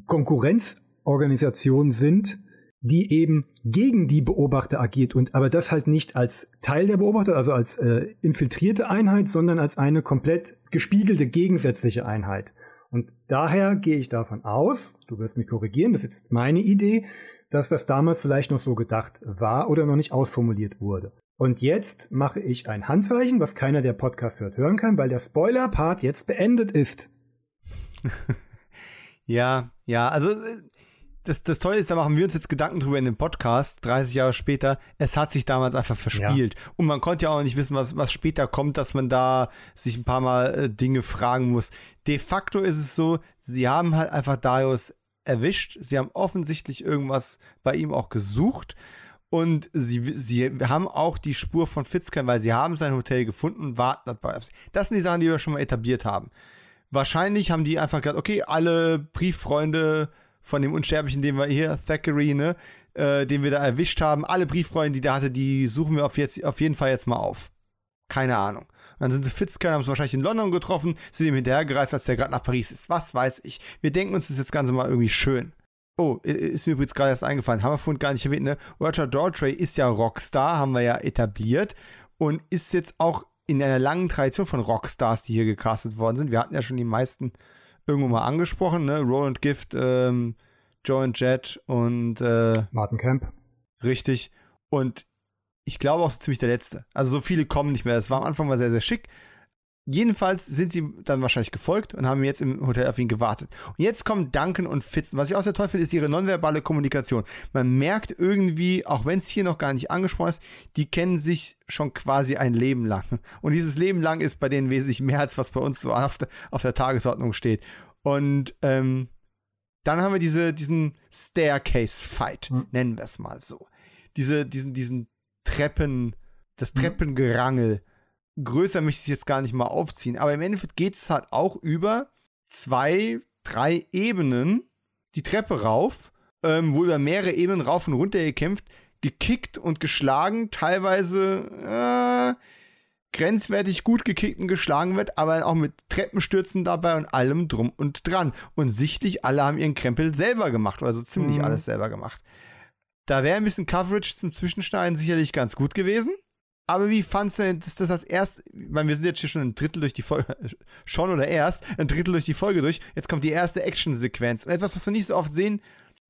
Konkurrenzorganisation sind, die eben gegen die Beobachter agiert und aber das halt nicht als Teil der Beobachter, also als äh, infiltrierte Einheit, sondern als eine komplett gespiegelte gegensätzliche Einheit. Und daher gehe ich davon aus, du wirst mich korrigieren, das ist jetzt meine Idee, dass das damals vielleicht noch so gedacht war oder noch nicht ausformuliert wurde. Und jetzt mache ich ein Handzeichen, was keiner der Podcast hört hören kann, weil der Spoiler-Part jetzt beendet ist. ja, ja, also äh, das, das Tolle ist, da machen wir uns jetzt Gedanken drüber in dem Podcast, 30 Jahre später. Es hat sich damals einfach verspielt. Ja. Und man konnte ja auch nicht wissen, was, was später kommt, dass man da sich ein paar Mal äh, Dinge fragen muss. De facto ist es so, sie haben halt einfach Darius erwischt. Sie haben offensichtlich irgendwas bei ihm auch gesucht. Und sie, sie haben auch die Spur von Fitzcam, weil sie haben sein Hotel gefunden und warten dabei. Das sind die Sachen, die wir schon mal etabliert haben. Wahrscheinlich haben die einfach gesagt, okay, alle Brieffreunde von dem Unsterblichen, den wir hier, Thackeray, ne, äh, den wir da erwischt haben. Alle Brieffreunde, die der hatte, die suchen wir auf, jetzt, auf jeden Fall jetzt mal auf. Keine Ahnung. Und dann sind sie Fitzker, haben sie wahrscheinlich in London getroffen, sind ihm hinterhergereist, als der gerade nach Paris ist. Was weiß ich. Wir denken uns das jetzt Ganze mal irgendwie schön. Oh, ist mir übrigens gerade erst eingefallen, haben wir vorhin gar nicht erwähnt, ne? Roger Daltrey ist ja Rockstar, haben wir ja etabliert und ist jetzt auch in einer langen Tradition von Rockstars, die hier gecastet worden sind. Wir hatten ja schon die meisten irgendwo mal angesprochen, ne? Roland Gift, ähm, Joe and Jet und äh, Martin Camp. Richtig. Und ich glaube auch so ziemlich der letzte. Also so viele kommen nicht mehr. Das war am Anfang mal sehr, sehr schick. Jedenfalls sind sie dann wahrscheinlich gefolgt und haben jetzt im Hotel auf ihn gewartet. Und jetzt kommen Duncan und Fitzen. Was ich auch sehr toll finde, ist ihre nonverbale Kommunikation. Man merkt irgendwie, auch wenn es hier noch gar nicht angesprochen ist, die kennen sich schon quasi ein Leben lang. Und dieses Leben lang ist bei denen wesentlich mehr, als was bei uns so auf der, auf der Tagesordnung steht. Und ähm, dann haben wir diese, diesen Staircase-Fight, mhm. nennen wir es mal so. Diese, diesen, diesen Treppen, das. Treppengerangel. Mhm größer möchte ich jetzt gar nicht mal aufziehen. Aber im Endeffekt geht es halt auch über zwei, drei Ebenen die Treppe rauf, ähm, wo über mehrere Ebenen rauf und runter gekämpft, gekickt und geschlagen, teilweise äh, grenzwertig gut gekickt und geschlagen wird, aber auch mit Treppenstürzen dabei und allem drum und dran. Und sichtlich, alle haben ihren Krempel selber gemacht, also ziemlich mhm. alles selber gemacht. Da wäre ein bisschen Coverage zum Zwischenschneiden sicherlich ganz gut gewesen. Aber wie fandst du denn, dass das als erst, ich meine, wir sind jetzt hier schon ein Drittel durch die Folge, schon oder erst, ein Drittel durch die Folge durch, jetzt kommt die erste Action-Sequenz. Etwas, was wir nicht so oft sehen,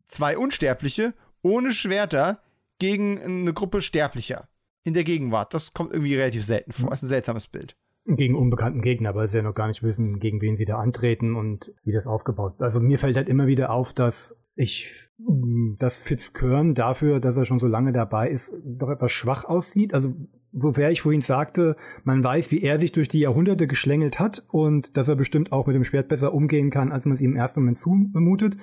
zwei Unsterbliche ohne Schwerter gegen eine Gruppe Sterblicher. in der Gegenwart. Das kommt irgendwie relativ selten vor. Das ist ein seltsames Bild. Gegen unbekannten Gegner, weil sie ja noch gar nicht wissen, gegen wen sie da antreten und wie das aufgebaut ist. Also mir fällt halt immer wieder auf, dass ich, mm, dass Fitzkern dafür, dass er schon so lange dabei ist, doch etwas schwach aussieht. Also wofür ich vorhin sagte, man weiß, wie er sich durch die Jahrhunderte geschlängelt hat und dass er bestimmt auch mit dem Schwert besser umgehen kann, als man es ihm im ersten Moment zumutet,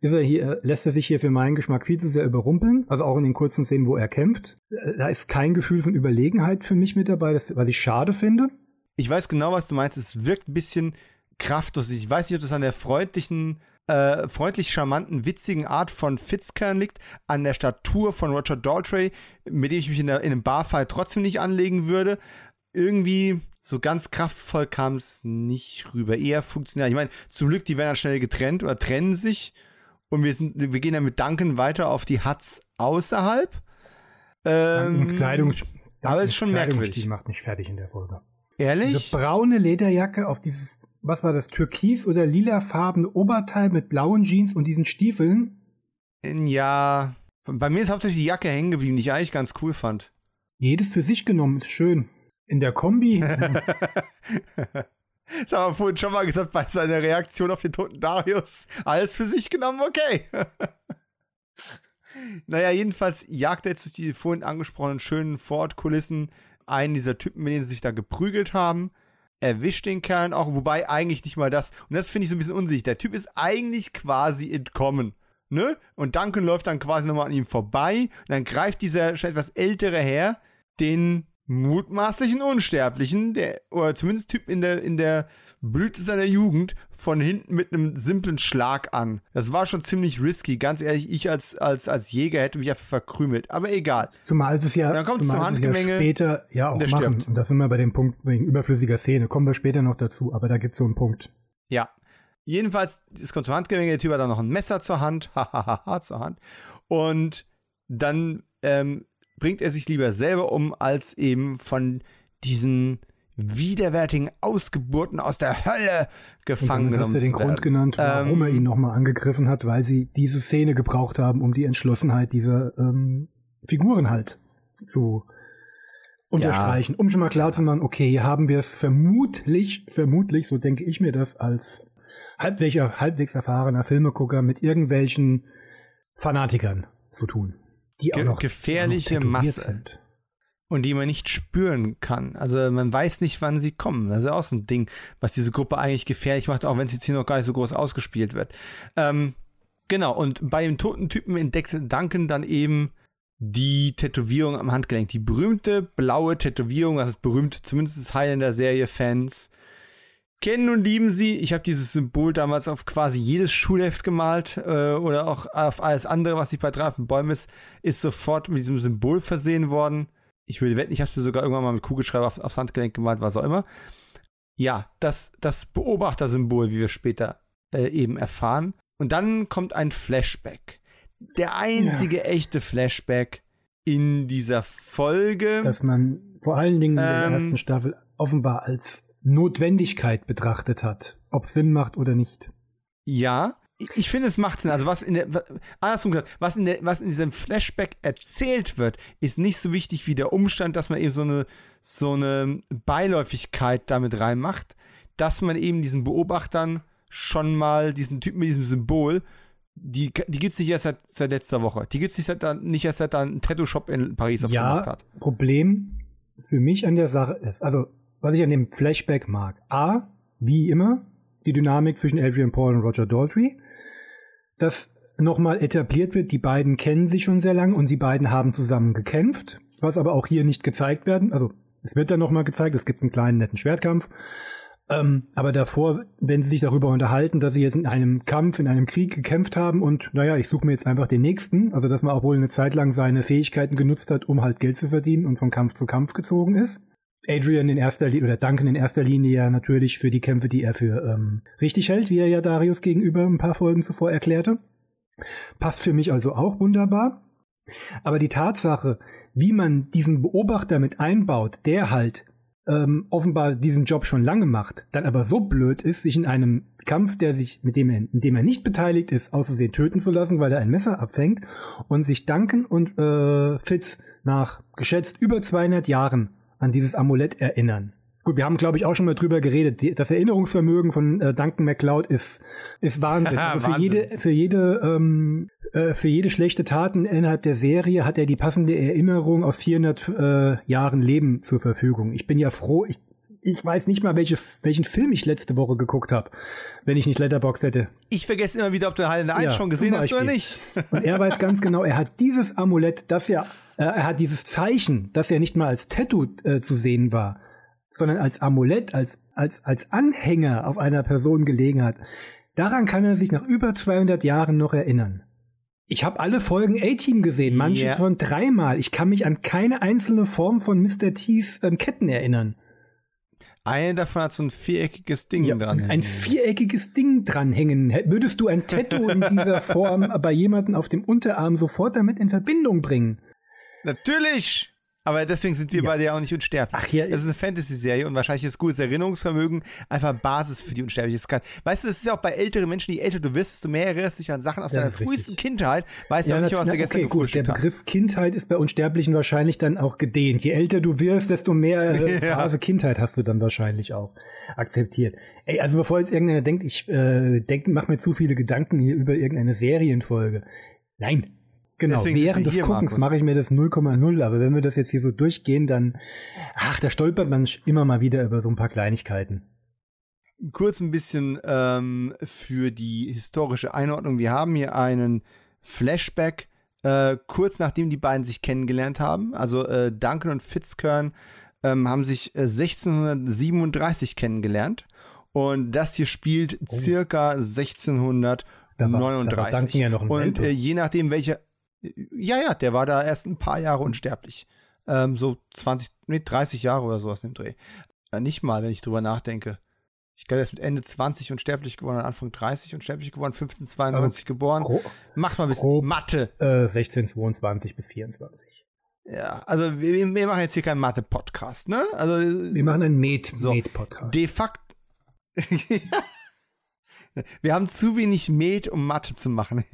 ist er hier, lässt er sich hier für meinen Geschmack viel zu sehr überrumpeln, also auch in den kurzen Szenen, wo er kämpft. Da ist kein Gefühl von Überlegenheit für mich mit dabei, das, was ich schade finde. Ich weiß genau, was du meinst. Es wirkt ein bisschen kraftlos. Ich weiß nicht, ob das an der freundlichen äh, freundlich charmanten, witzigen Art von Fitzkern liegt, an der Statur von Roger Daltrey, mit dem ich mich in, der, in einem Barfight trotzdem nicht anlegen würde. Irgendwie so ganz kraftvoll kam es nicht rüber. Eher funktional. Ich meine, zum Glück, die werden dann schnell getrennt oder trennen sich. Und wir, sind, wir gehen dann mit Duncan weiter auf die Huts außerhalb. Ähm, Kleidung, aber es ist schon merkwürdig. Die macht mich fertig in der Folge. Ehrlich? Diese braune Lederjacke auf dieses was war das, türkis- oder lilafarbene Oberteil mit blauen Jeans und diesen Stiefeln? Ja, bei mir ist hauptsächlich die Jacke hängen geblieben, die ich eigentlich ganz cool fand. Jedes für sich genommen, ist schön. In der Kombi. Das haben wir vorhin schon mal gesagt bei seiner Reaktion auf den toten Darius. Alles für sich genommen, okay. naja, jedenfalls jagt er jetzt durch die vorhin angesprochenen schönen Vorortkulissen einen dieser Typen, mit denen sie sich da geprügelt haben erwischt den Kerl auch, wobei eigentlich nicht mal das. Und das finde ich so ein bisschen unsicher. Der Typ ist eigentlich quasi entkommen. Ne? Und Duncan läuft dann quasi nochmal an ihm vorbei. Und dann greift dieser schon etwas ältere Herr den mutmaßlichen Unsterblichen, der, oder zumindest Typ in der, in der Blüte seiner Jugend von hinten mit einem simplen Schlag an. Das war schon ziemlich risky. Ganz ehrlich, ich als, als, als Jäger hätte mich einfach verkrümelt. Aber egal. Zumal es ja, dann kommt es zum Handgemenge. Ja später ja auch machen. Stirbt. Und da sind wir bei dem Punkt wegen überflüssiger Szene. Kommen wir später noch dazu. Aber da gibt es so einen Punkt. Ja. Jedenfalls, es kommt zum Handgemenge. Der Typ hat dann noch ein Messer zur Hand. Hahaha, zur Hand. Und dann ähm, bringt er sich lieber selber um, als eben von diesen widerwärtigen Ausgeburten aus der Hölle gefangen genommen hast du den Grund genannt, warum ähm, er ihn nochmal angegriffen hat, weil sie diese Szene gebraucht haben, um die Entschlossenheit dieser ähm, Figuren halt zu unterstreichen, ja. um schon mal klar zu machen, okay, hier haben wir es vermutlich, vermutlich, so denke ich mir das als halbwegs, halbwegs erfahrener Filmegucker mit irgendwelchen Fanatikern zu tun, die Ge auch noch gefährliche auch noch Masse. sind und die man nicht spüren kann. Also man weiß nicht, wann sie kommen. Das ist auch so ein Ding, was diese Gruppe eigentlich gefährlich macht, auch wenn sie jetzt hier noch gar nicht so groß ausgespielt wird. Ähm, genau, und bei dem toten Typen entdeckt Duncan dann eben die Tätowierung am Handgelenk. Die berühmte blaue Tätowierung, das ist berühmt, zumindest Highlander-Serie-Fans kennen und lieben sie. Ich habe dieses Symbol damals auf quasi jedes Schulheft gemalt äh, oder auch auf alles andere, was nicht bei Drafen Bäumen ist, ist sofort mit diesem Symbol versehen worden ich würde wetten, ich habe es mir sogar irgendwann mal mit Kugelschreiber auf, aufs Handgelenk gemalt, was auch immer. Ja, das, das Beobachtersymbol, wie wir später äh, eben erfahren. Und dann kommt ein Flashback. Der einzige ja. echte Flashback in dieser Folge. Dass man vor allen Dingen in der ähm, ersten Staffel offenbar als Notwendigkeit betrachtet hat, ob Sinn macht oder nicht. Ja, ich finde, es macht Sinn. Also, was in der, andersrum gesagt, was in, der, was in diesem Flashback erzählt wird, ist nicht so wichtig wie der Umstand, dass man eben so eine, so eine Beiläufigkeit damit reinmacht, dass man eben diesen Beobachtern schon mal, diesen Typen mit diesem Symbol, die, die gibt es nicht erst seit, seit letzter Woche. Die gibt es nicht, seit, nicht erst seit da ein Tattoo-Shop in Paris aufgemacht ja, hat. Problem für mich an der Sache ist, also, was ich an dem Flashback mag, A, wie immer, die Dynamik zwischen Adrian Paul und Roger Daltrey dass nochmal etabliert wird, die beiden kennen sich schon sehr lange und sie beiden haben zusammen gekämpft, was aber auch hier nicht gezeigt werden. Also es wird dann nochmal gezeigt, es gibt einen kleinen netten Schwertkampf. Ähm, aber davor, wenn sie sich darüber unterhalten, dass sie jetzt in einem Kampf, in einem Krieg gekämpft haben und naja, ich suche mir jetzt einfach den nächsten, also dass man auch wohl eine Zeit lang seine Fähigkeiten genutzt hat, um halt Geld zu verdienen und von Kampf zu Kampf gezogen ist. Adrian in erster Linie oder Duncan in erster Linie ja natürlich für die Kämpfe, die er für ähm, richtig hält, wie er ja Darius gegenüber ein paar Folgen zuvor erklärte. Passt für mich also auch wunderbar. Aber die Tatsache, wie man diesen Beobachter mit einbaut, der halt ähm, offenbar diesen Job schon lange macht, dann aber so blöd ist, sich in einem Kampf, der sich, mit dem er, in dem er nicht beteiligt ist, auszusehen töten zu lassen, weil er ein Messer abfängt und sich Duncan und äh, Fitz nach geschätzt über 200 Jahren an dieses Amulett erinnern. Gut, wir haben, glaube ich, auch schon mal drüber geredet. Das Erinnerungsvermögen von äh, Duncan MacLeod ist, ist Wahnsinn. Also für Wahnsinn. jede, für jede, ähm, äh, für jede schlechte Taten innerhalb der Serie hat er die passende Erinnerung aus 400 äh, Jahren Leben zur Verfügung. Ich bin ja froh, ich, ich weiß nicht mal, welche, welchen Film ich letzte Woche geguckt habe, wenn ich nicht Letterbox hätte. Ich vergesse immer wieder, ob du Heilende 1 ja, schon gesehen hast oder nicht. Und er weiß ganz genau, er hat dieses Amulett, das ja, äh, er hat dieses Zeichen, das ja nicht mal als Tattoo äh, zu sehen war, sondern als Amulett, als, als, als Anhänger auf einer Person gelegen hat. Daran kann er sich nach über 200 Jahren noch erinnern. Ich habe alle Folgen A-Team gesehen, manche yeah. von dreimal. Ich kann mich an keine einzelne Form von Mr. T's ähm, Ketten erinnern. Eine davon hat so ein viereckiges Ding ja, dran. Ein viereckiges Ding dranhängen. Würdest du ein Tattoo in dieser Form bei jemandem auf dem Unterarm sofort damit in Verbindung bringen? Natürlich! Aber deswegen sind wir ja. beide ja auch nicht unsterblich. Ach ja. Das ist eine Fantasy-Serie und wahrscheinlich ist gutes Erinnerungsvermögen einfach Basis für die Unsterblichkeit. Weißt du, das ist ja auch bei älteren Menschen, je älter du wirst, desto mehr erinnerst du dich an Sachen aus deiner frühesten richtig. Kindheit. Weißt ja, du nicht, was du gestern okay, gut, Der Begriff hast. Kindheit ist bei Unsterblichen wahrscheinlich dann auch gedehnt. Je älter du wirst, desto mehr äh, Phase ja. Kindheit hast du dann wahrscheinlich auch akzeptiert. Ey, also bevor jetzt irgendeiner denkt, ich äh, denk, mach mir zu viele Gedanken hier über irgendeine Serienfolge. Nein, Genau, Deswegen während des Guckens mache ich mir das 0,0, aber wenn wir das jetzt hier so durchgehen, dann, ach, da stolpert man immer mal wieder über so ein paar Kleinigkeiten. Kurz ein bisschen ähm, für die historische Einordnung. Wir haben hier einen Flashback, äh, kurz nachdem die beiden sich kennengelernt haben. Also äh, Duncan und Fitzkern ähm, haben sich äh, 1637 kennengelernt. Und das hier spielt oh. circa 1639. Da war, da war ja noch ein und äh, je nachdem, welche ja, ja, der war da erst ein paar Jahre unsterblich. Ähm, so 20, nee, 30 Jahre oder so aus dem Dreh. Ja, nicht mal, wenn ich drüber nachdenke. Ich glaube, er ist mit Ende 20 unsterblich geworden, Anfang 30 unsterblich geworden, 1592 ähm, geboren. Macht mal ein bisschen grob, Mathe. Äh, 1622 bis 24. Ja, also wir, wir machen jetzt hier keinen Mathe-Podcast, ne? Also, wir machen einen Med-Podcast. So, de facto. wir haben zu wenig Med, um Mathe zu machen.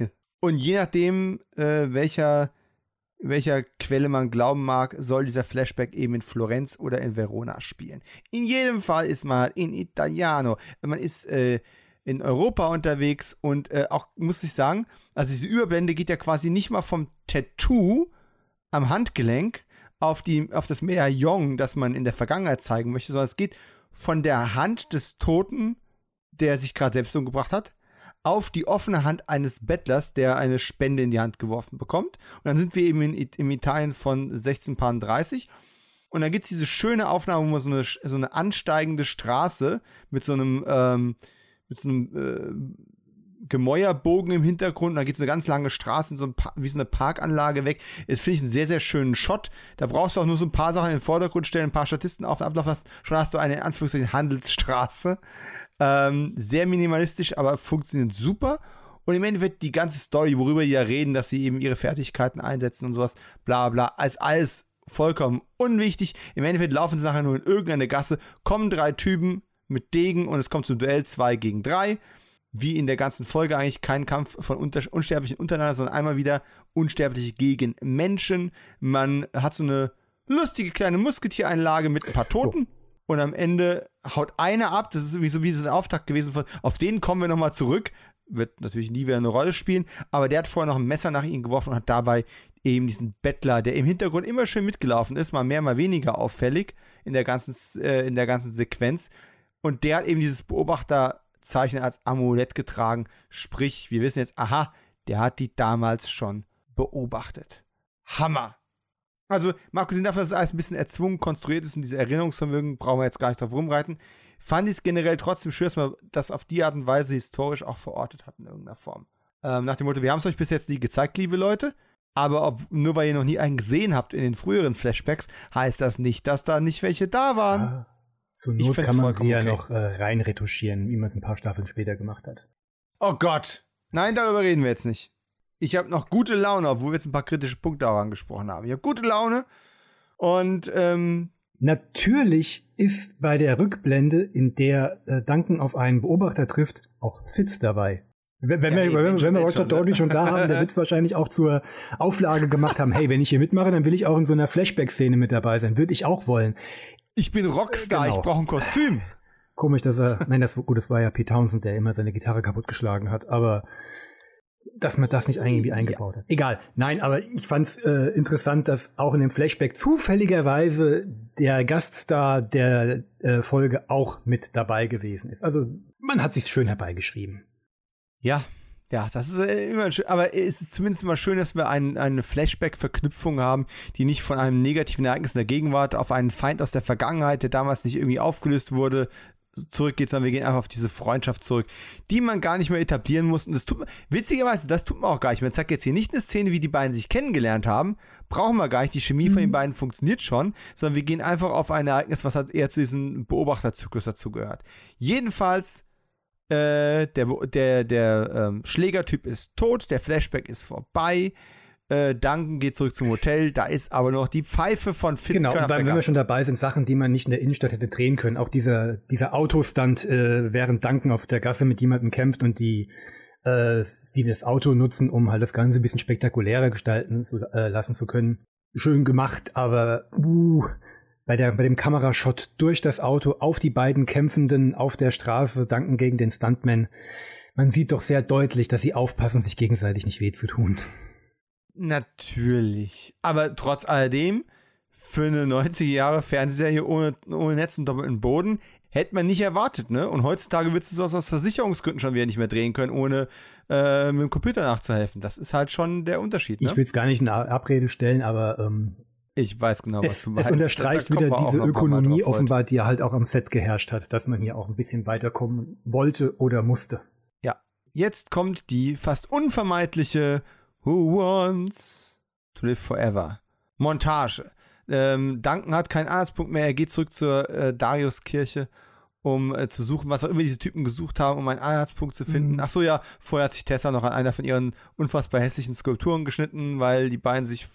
Und je nachdem, äh, welcher, welcher Quelle man glauben mag, soll dieser Flashback eben in Florenz oder in Verona spielen. In jedem Fall ist man halt in Italiano. Man ist äh, in Europa unterwegs und äh, auch, muss ich sagen, also diese Überblende geht ja quasi nicht mal vom Tattoo am Handgelenk auf, die, auf das Medaillon, das man in der Vergangenheit zeigen möchte, sondern es geht von der Hand des Toten, der sich gerade selbst umgebracht hat, auf die offene Hand eines Bettlers, der eine Spende in die Hand geworfen bekommt. Und dann sind wir eben in, in Italien von 1630. Und dann gibt es diese schöne Aufnahme, wo man so eine, so eine ansteigende Straße mit so einem, ähm, mit so einem äh, Gemäuerbogen im Hintergrund. Und dann geht es eine ganz lange Straße in so wie so eine Parkanlage weg. Das finde ich einen sehr, sehr schönen Shot. Da brauchst du auch nur so ein paar Sachen in den Vordergrund stellen, ein paar Statisten auf den Ablauf hast. Schon hast du eine in Anführungszeichen Handelsstraße. Ähm, sehr minimalistisch, aber funktioniert super. Und im Endeffekt die ganze Story, worüber die ja reden, dass sie eben ihre Fertigkeiten einsetzen und sowas, bla bla, als alles vollkommen unwichtig. Im Endeffekt laufen sie nachher nur in irgendeine Gasse, kommen drei Typen mit Degen und es kommt zum Duell 2 gegen 3. Wie in der ganzen Folge eigentlich kein Kampf von Unsterblichen untereinander, sondern einmal wieder Unsterbliche gegen Menschen. Man hat so eine lustige kleine Musketiereinlage mit ein paar Toten und am Ende haut einer ab. Das ist sowieso wie so ein Auftakt gewesen. Auf den kommen wir nochmal zurück. Wird natürlich nie wieder eine Rolle spielen, aber der hat vorher noch ein Messer nach ihm geworfen und hat dabei eben diesen Bettler, der im Hintergrund immer schön mitgelaufen ist, mal mehr, mal weniger auffällig in der ganzen, äh, in der ganzen Sequenz. Und der hat eben dieses Beobachterzeichen als Amulett getragen. Sprich, wir wissen jetzt, aha, der hat die damals schon beobachtet. Hammer! Also, mal abgesehen davon, dass es alles ein bisschen erzwungen konstruiert ist und diese Erinnerungsvermögen, brauchen wir jetzt gar nicht drauf rumreiten, fand ich es generell trotzdem schön, dass man das auf die Art und Weise historisch auch verortet hat in irgendeiner Form. Ähm, nach dem Motto, wir haben es euch bis jetzt nie gezeigt, liebe Leute, aber ob, nur weil ihr noch nie einen gesehen habt in den früheren Flashbacks, heißt das nicht, dass da nicht welche da waren. Ja, zur Not kann man sie ja okay. noch äh, rein retuschieren, wie man es ein paar Staffeln später gemacht hat. Oh Gott. Nein, darüber reden wir jetzt nicht. Ich habe noch gute Laune, obwohl wir jetzt ein paar kritische Punkte auch angesprochen haben. Ich habe gute Laune und ähm, Natürlich ist bei der Rückblende, in der äh, Duncan auf einen Beobachter trifft, auch Fitz dabei. Wenn, wenn, ja, wir, wenn, wenn wir Roger Downey schon da haben, der wird es wahrscheinlich auch zur Auflage gemacht haben, hey, wenn ich hier mitmache, dann will ich auch in so einer Flashback-Szene mit dabei sein. Würde ich auch wollen. Ich bin Rockstar, genau. ich brauche ein Kostüm. Komisch, dass er, nein, das, gut, das war ja Pete Townsend, der immer seine Gitarre kaputtgeschlagen hat, aber dass man das nicht irgendwie eingebaut hat. Egal. Nein, aber ich fand es äh, interessant, dass auch in dem Flashback zufälligerweise der Gaststar der äh, Folge auch mit dabei gewesen ist. Also man hat sich schön herbeigeschrieben. Ja, ja, das ist äh, immer schön. Aber es ist zumindest immer schön, dass wir ein, eine Flashback-Verknüpfung haben, die nicht von einem negativen Ereignis in der Gegenwart auf einen Feind aus der Vergangenheit, der damals nicht irgendwie aufgelöst wurde, zurückgeht, sondern wir gehen einfach auf diese Freundschaft zurück, die man gar nicht mehr etablieren muss. Und das tut witzigerweise, das tut man auch gar nicht. Man zeigt jetzt hier nicht eine Szene, wie die beiden sich kennengelernt haben. Brauchen wir gar nicht. Die Chemie mhm. von den mhm. beiden funktioniert schon, sondern wir gehen einfach auf ein Ereignis, was halt eher zu diesem Beobachterzyklus dazugehört. Jedenfalls, äh, der, der, der ähm, Schlägertyp ist tot, der Flashback ist vorbei. Äh, Duncan geht zurück zum Hotel, da ist aber noch die Pfeife von Fitz. Genau, und wenn wir schon dabei sind, Sachen, die man nicht in der Innenstadt hätte drehen können. Auch dieser, dieser Autostand, äh, während Duncan auf der Gasse mit jemandem kämpft und die äh, sie das Auto nutzen, um halt das Ganze ein bisschen spektakulärer gestalten zu, äh, lassen zu können. Schön gemacht, aber uh, bei, der, bei dem Kamerashot durch das Auto auf die beiden Kämpfenden auf der Straße, Duncan gegen den Stuntman, man sieht doch sehr deutlich, dass sie aufpassen, sich gegenseitig nicht weh zu tun. Natürlich. Aber trotz alledem, für eine 90 Jahre Fernsehserie ohne, ohne Netz und doppelten Boden, hätte man nicht erwartet, ne? Und heutzutage wird es aus, aus Versicherungsgründen schon wieder nicht mehr drehen können, ohne äh, mit dem Computer nachzuhelfen. Das ist halt schon der Unterschied. Ne? Ich will es gar nicht in Abrede stellen, aber ähm, ich weiß genau, was es, du meinst. Es unterstreicht da, da wieder diese Ökonomie offenbar, die ja halt auch am Set geherrscht hat, dass man hier auch ein bisschen weiterkommen wollte oder musste. Ja, jetzt kommt die fast unvermeidliche Who wants to live forever? Montage. Ähm, Duncan hat keinen Arztpunkt mehr. Er geht zurück zur äh, Darius-Kirche, um äh, zu suchen, was auch immer diese Typen gesucht haben, um einen Anhaltspunkt zu finden. Mhm. Ach so, ja, vorher hat sich Tessa noch an einer von ihren unfassbar hässlichen Skulpturen geschnitten, weil die beiden sich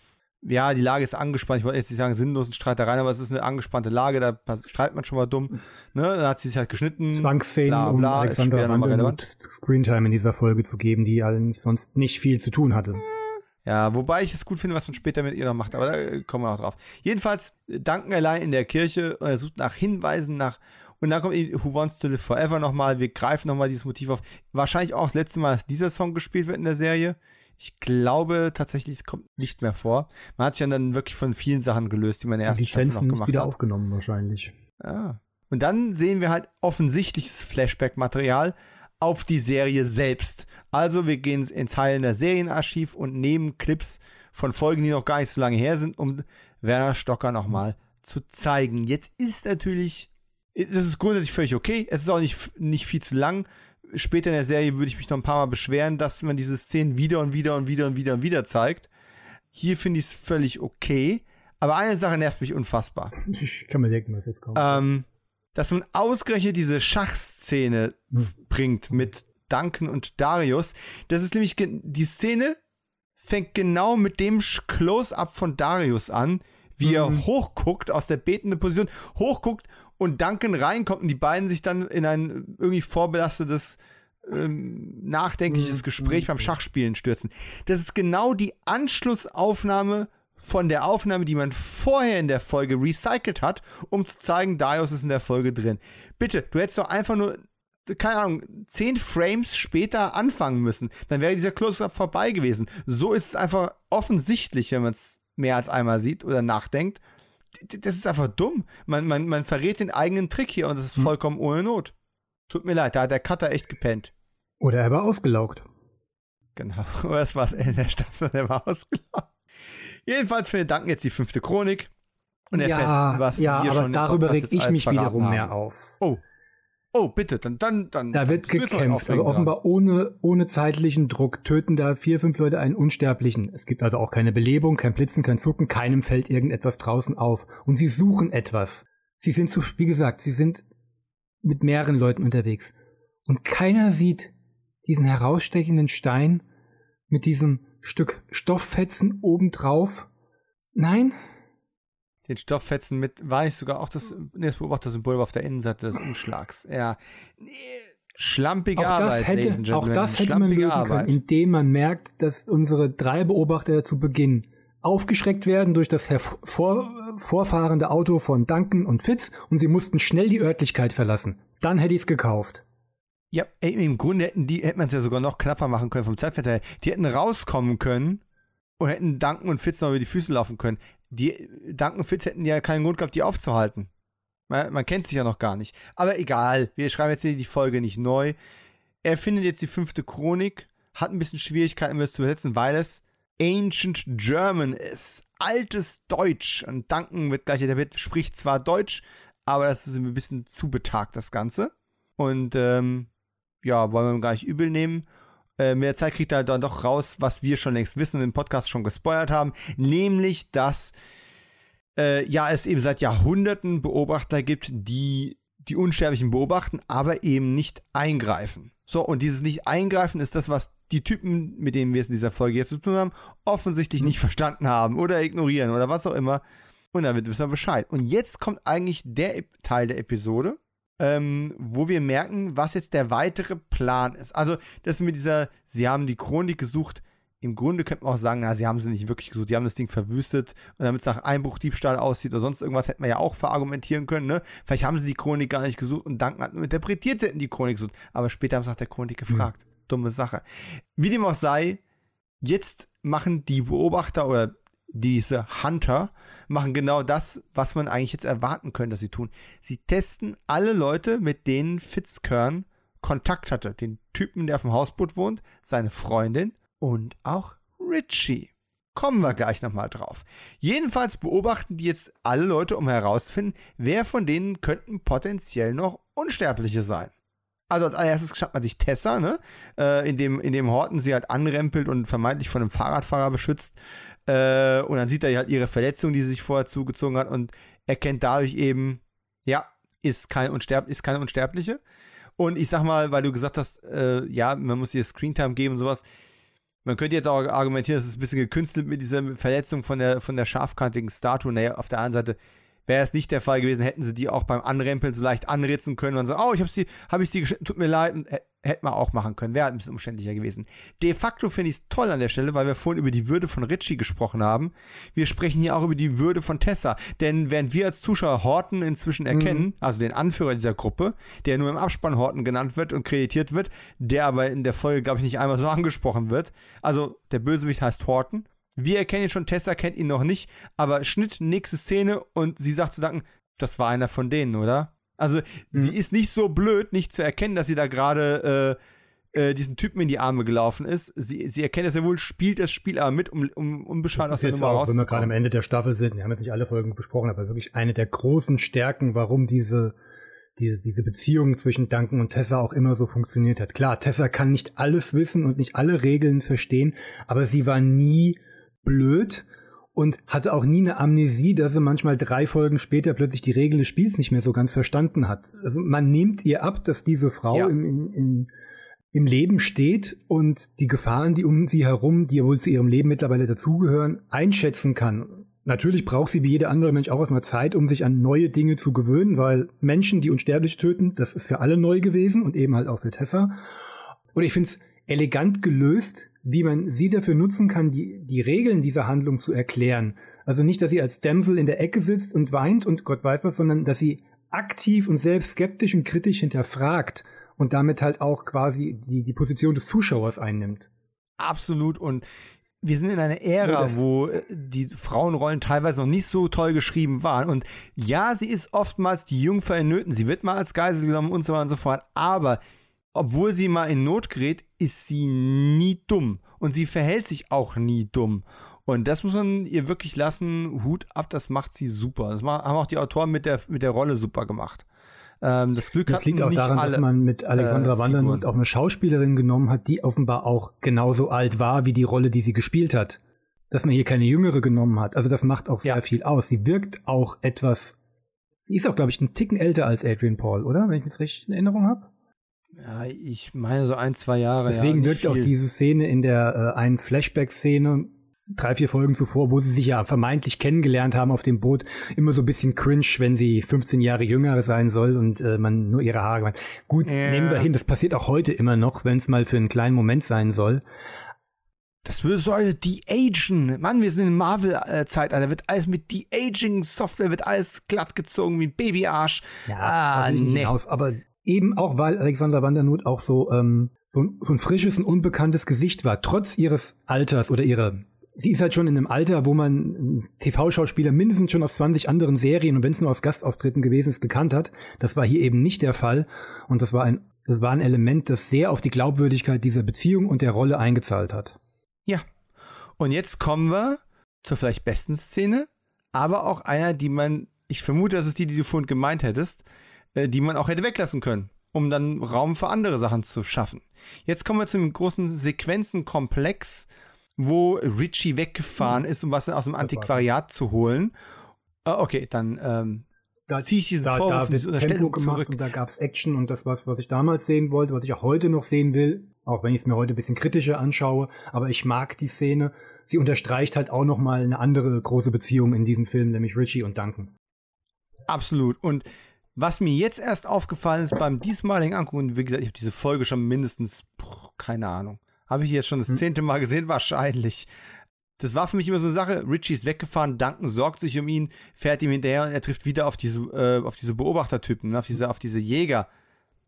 ja, die Lage ist angespannt. Ich wollte jetzt nicht sagen sinnlosen Streitereien, aber es ist eine angespannte Lage, da streitet man schon mal dumm. Ne? Da hat sie sich halt geschnitten. Zwangsszenen, bla, bla, um relevant. Screentime in dieser Folge zu geben, die allen sonst nicht viel zu tun hatte. Ja, wobei ich es gut finde, was man später mit ihr noch macht, aber da kommen wir noch drauf. Jedenfalls, danken allein in der Kirche, er sucht nach Hinweisen, nach und dann kommt Who Wants to Live Forever nochmal. Wir greifen nochmal dieses Motiv auf. Wahrscheinlich auch das letzte Mal, dass dieser Song gespielt wird in der Serie. Ich glaube tatsächlich, es kommt nicht mehr vor. Man hat sich dann wirklich von vielen Sachen gelöst, die man erst noch gemacht hat. wieder aufgenommen wahrscheinlich. Ja. Und dann sehen wir halt offensichtliches Flashback-Material auf die Serie selbst. Also wir gehen in Teilen der Serienarchiv und nehmen Clips von Folgen, die noch gar nicht so lange her sind, um Werner Stocker nochmal zu zeigen. Jetzt ist natürlich, das ist grundsätzlich völlig okay. Es ist auch nicht, nicht viel zu lang später in der Serie würde ich mich noch ein paar Mal beschweren, dass man diese Szenen wieder und wieder und wieder und wieder und wieder zeigt. Hier finde ich es völlig okay. Aber eine Sache nervt mich unfassbar. Ich kann mir denken, was jetzt kommt. Ähm, dass man ausgerechnet diese Schachszene hm. bringt mit Duncan und Darius. Das ist nämlich die Szene fängt genau mit dem Close-up von Darius an, wie mhm. er hochguckt aus der betenden Position, hochguckt und Duncan reinkommt und die beiden sich dann in ein irgendwie vorbelastetes, ähm, nachdenkliches mhm. Gespräch beim Schachspielen stürzen. Das ist genau die Anschlussaufnahme von der Aufnahme, die man vorher in der Folge recycelt hat, um zu zeigen, Darius ist in der Folge drin. Bitte, du hättest doch einfach nur, keine Ahnung, zehn Frames später anfangen müssen. Dann wäre dieser Close-Up vorbei gewesen. So ist es einfach offensichtlich, wenn man es mehr als einmal sieht oder nachdenkt das ist einfach dumm. Man, man, man verrät den eigenen Trick hier und das ist hm. vollkommen ohne Not. Tut mir leid, da hat der Cutter echt gepennt. Oder er war ausgelaugt. Genau, oder das war das Ende der Staffel, er war ausgelaugt. Jedenfalls findet Danken jetzt die fünfte Chronik. Und er ja, was ja, wir aber schon darüber reg ich mich wiederum haben. mehr auf. Oh, Oh, bitte, dann, dann, dann. Da wird gekämpft, aber offenbar ohne, ohne zeitlichen Druck töten da vier, fünf Leute einen Unsterblichen. Es gibt also auch keine Belebung, kein Blitzen, kein Zucken, keinem fällt irgendetwas draußen auf. Und sie suchen etwas. Sie sind zu, wie gesagt, sie sind mit mehreren Leuten unterwegs. Und keiner sieht diesen herausstechenden Stein mit diesem Stück Stofffetzen obendrauf. Nein? Den Stofffetzen mit, war ich sogar auch das, nee, das Beobachtersymbol auf der Innenseite des Umschlags. Ja, schlampige auch Arbeit, das hätte, Auch das hätte man lösen Arbeit. können, indem man merkt, dass unsere drei Beobachter zu Beginn aufgeschreckt werden durch das hervor, vorfahrende Auto von Duncan und Fitz und sie mussten schnell die Örtlichkeit verlassen. Dann hätte ich es gekauft. Ja, ey, im Grunde hätten die, hätte man es ja sogar noch knapper machen können vom Zeitfenster her. Die hätten rauskommen können und hätten Duncan und Fitz noch über die Füße laufen können. Die Duncan und Fitz hätten ja keinen Grund gehabt, die aufzuhalten. Man, man kennt sich ja noch gar nicht. Aber egal, wir schreiben jetzt die Folge nicht neu. Er findet jetzt die fünfte Chronik, hat ein bisschen Schwierigkeiten, das zu übersetzen, weil es Ancient German ist. Altes Deutsch. Und Duncan wird gleich, wird, spricht zwar Deutsch, aber das ist ein bisschen zu betagt, das Ganze. Und ähm, ja, wollen wir ihm gar nicht übel nehmen. Äh, der Zeit kriegt er dann doch raus, was wir schon längst wissen und im Podcast schon gespoilert haben, nämlich, dass äh, ja, es eben seit Jahrhunderten Beobachter gibt, die die Unsterblichen beobachten, aber eben nicht eingreifen. So, und dieses Nicht-Eingreifen ist das, was die Typen, mit denen wir es in dieser Folge jetzt zu tun haben, offensichtlich nicht verstanden haben oder ignorieren oder was auch immer. Und damit wissen wir Bescheid. Und jetzt kommt eigentlich der Teil der Episode, ähm, wo wir merken, was jetzt der weitere Plan ist. Also, das mit dieser, sie haben die Chronik gesucht, im Grunde könnte man auch sagen, na, sie haben sie nicht wirklich gesucht, die haben das Ding verwüstet und damit es nach Einbruchdiebstahl aussieht oder sonst irgendwas, hätte man ja auch verargumentieren können, ne? Vielleicht haben sie die Chronik gar nicht gesucht und Duncan hat nur interpretiert, sie hätten die Chronik gesucht, aber später haben sie nach der Chronik gefragt. Mhm. Dumme Sache. Wie dem auch sei, jetzt machen die Beobachter oder diese Hunter machen genau das, was man eigentlich jetzt erwarten könnte, dass sie tun. Sie testen alle Leute, mit denen Fitzkern Kontakt hatte. Den Typen, der auf dem Hausboot wohnt, seine Freundin und auch Richie. Kommen wir gleich nochmal drauf. Jedenfalls beobachten die jetzt alle Leute, um herauszufinden, wer von denen könnten potenziell noch Unsterbliche sein. Also als allererstes schnappt man sich Tessa, ne? Äh, in, dem, in dem Horten sie halt anrempelt und vermeintlich von einem Fahrradfahrer beschützt. Äh, und dann sieht er halt ihre Verletzung, die sie sich vorher zugezogen hat und erkennt dadurch eben, ja, ist, kein Unsterb ist keine Unsterbliche. Und ich sag mal, weil du gesagt hast, äh, ja, man muss ihr Screentime geben und sowas. Man könnte jetzt auch argumentieren, es ist ein bisschen gekünstelt mit dieser Verletzung von der, von der scharfkantigen Statue. Naja, auf der anderen Seite, Wäre es nicht der Fall gewesen, hätten sie die auch beim Anrempeln so leicht anritzen können und so, oh, ich habe sie, habe ich sie geschnitten, tut mir leid, und, hätte man auch machen können. Wäre ein bisschen umständlicher gewesen. De facto finde ich es toll an der Stelle, weil wir vorhin über die Würde von Richie gesprochen haben. Wir sprechen hier auch über die Würde von Tessa. Denn während wir als Zuschauer Horton inzwischen erkennen, mhm. also den Anführer dieser Gruppe, der nur im Abspann Horton genannt wird und kreditiert wird, der aber in der Folge, glaube ich, nicht einmal so angesprochen wird. Also der Bösewicht heißt Horton. Wir erkennen ihn schon, Tessa kennt ihn noch nicht, aber Schnitt, nächste Szene und sie sagt zu Danken, das war einer von denen, oder? Also, mhm. sie ist nicht so blöd, nicht zu erkennen, dass sie da gerade äh, äh, diesen Typen in die Arme gelaufen ist. Sie, sie erkennt das ja wohl, spielt das Spiel aber mit, um, um unbeschadet aus der Nummer auch, Wenn wir gerade am Ende der Staffel sind, wir haben jetzt nicht alle Folgen besprochen, aber wirklich eine der großen Stärken, warum diese diese, diese Beziehung zwischen Duncan und Tessa auch immer so funktioniert hat. Klar, Tessa kann nicht alles wissen und nicht alle Regeln verstehen, aber sie war nie blöd und hatte auch nie eine Amnesie, dass sie manchmal drei Folgen später plötzlich die Regeln des Spiels nicht mehr so ganz verstanden hat. Also man nimmt ihr ab, dass diese Frau ja. im, im, im, im Leben steht und die Gefahren, die um sie herum, die wohl zu ihrem Leben mittlerweile dazugehören, einschätzen kann. Natürlich braucht sie wie jeder andere Mensch auch erstmal Zeit, um sich an neue Dinge zu gewöhnen, weil Menschen, die unsterblich töten, das ist für alle neu gewesen und eben halt auch für Tessa. Und ich finde es elegant gelöst, wie man sie dafür nutzen kann, die, die Regeln dieser Handlung zu erklären. Also nicht, dass sie als Damsel in der Ecke sitzt und weint und Gott weiß was, sondern dass sie aktiv und selbst skeptisch und kritisch hinterfragt und damit halt auch quasi die, die Position des Zuschauers einnimmt. Absolut und wir sind in einer Ära, ja, wo äh, die Frauenrollen teilweise noch nicht so toll geschrieben waren. Und ja, sie ist oftmals die Jungfer in Nöten. Sie wird mal als Geisel genommen und so weiter und so fort. Aber obwohl sie mal in Not gerät, ist sie nie dumm. Und sie verhält sich auch nie dumm. Und das muss man ihr wirklich lassen. Hut ab, das macht sie super. Das haben auch die Autoren mit der, mit der Rolle super gemacht. Ähm, das Glück das liegt auch daran, alle, dass man mit Alexandra äh, Wandern auch eine Schauspielerin genommen hat, die offenbar auch genauso alt war wie die Rolle, die sie gespielt hat. Dass man hier keine jüngere genommen hat. Also das macht auch sehr ja. viel aus. Sie wirkt auch etwas. Sie ist auch, glaube ich, einen Ticken älter als Adrian Paul, oder? Wenn ich mich richtig in Erinnerung habe. Ja, ich meine so ein, zwei Jahre. Deswegen ja, wirkt viel. auch diese Szene in der äh, einen Flashback-Szene, drei, vier Folgen zuvor, wo sie sich ja vermeintlich kennengelernt haben auf dem Boot, immer so ein bisschen cringe, wenn sie 15 Jahre jünger sein soll und äh, man nur ihre Haare meint. Gut, ja. nehmen wir hin, das passiert auch heute immer noch, wenn es mal für einen kleinen Moment sein soll. Das würde so die Agen. Mann, wir sind in Marvel-Zeitalter. Wird alles mit die Aging-Software, wird alles glatt gezogen wie ein Babyarsch. Ja, ah, nee. Hinaus. Aber eben auch, weil Alexander Vandernut auch so, ähm, so, so ein frisches und unbekanntes Gesicht war, trotz ihres Alters oder ihrer sie ist halt schon in einem Alter, wo man TV-Schauspieler mindestens schon aus 20 anderen Serien und wenn es nur aus Gastauftritten gewesen ist, gekannt hat. Das war hier eben nicht der Fall. Und das war ein, das war ein Element, das sehr auf die Glaubwürdigkeit dieser Beziehung und der Rolle eingezahlt hat. Ja. Und jetzt kommen wir zur vielleicht besten Szene, aber auch einer, die man, ich vermute, das ist die, die du vorhin gemeint hättest, die man auch hätte weglassen können, um dann Raum für andere Sachen zu schaffen. Jetzt kommen wir zum großen Sequenzenkomplex, wo Richie weggefahren hm. ist, um was aus dem Antiquariat zu holen. Uh, okay, dann ähm, da ziehe ich diesen da, Vorwurf, da diese Unterstellung zurück. Und da gab es Action und das was, was ich damals sehen wollte, was ich auch heute noch sehen will, auch wenn ich es mir heute ein bisschen kritischer anschaue. Aber ich mag die Szene. Sie unterstreicht halt auch noch mal eine andere große Beziehung in diesem Film, nämlich Richie und Duncan. Absolut. Und was mir jetzt erst aufgefallen ist beim diesmaligen Angucken, wie gesagt, ich habe diese Folge schon mindestens, keine Ahnung, habe ich jetzt schon das hm. zehnte Mal gesehen? Wahrscheinlich. Das war für mich immer so eine Sache. Richie ist weggefahren, Duncan sorgt sich um ihn, fährt ihm hinterher und er trifft wieder auf diese, äh, auf diese Beobachtertypen, auf diese, auf diese Jäger.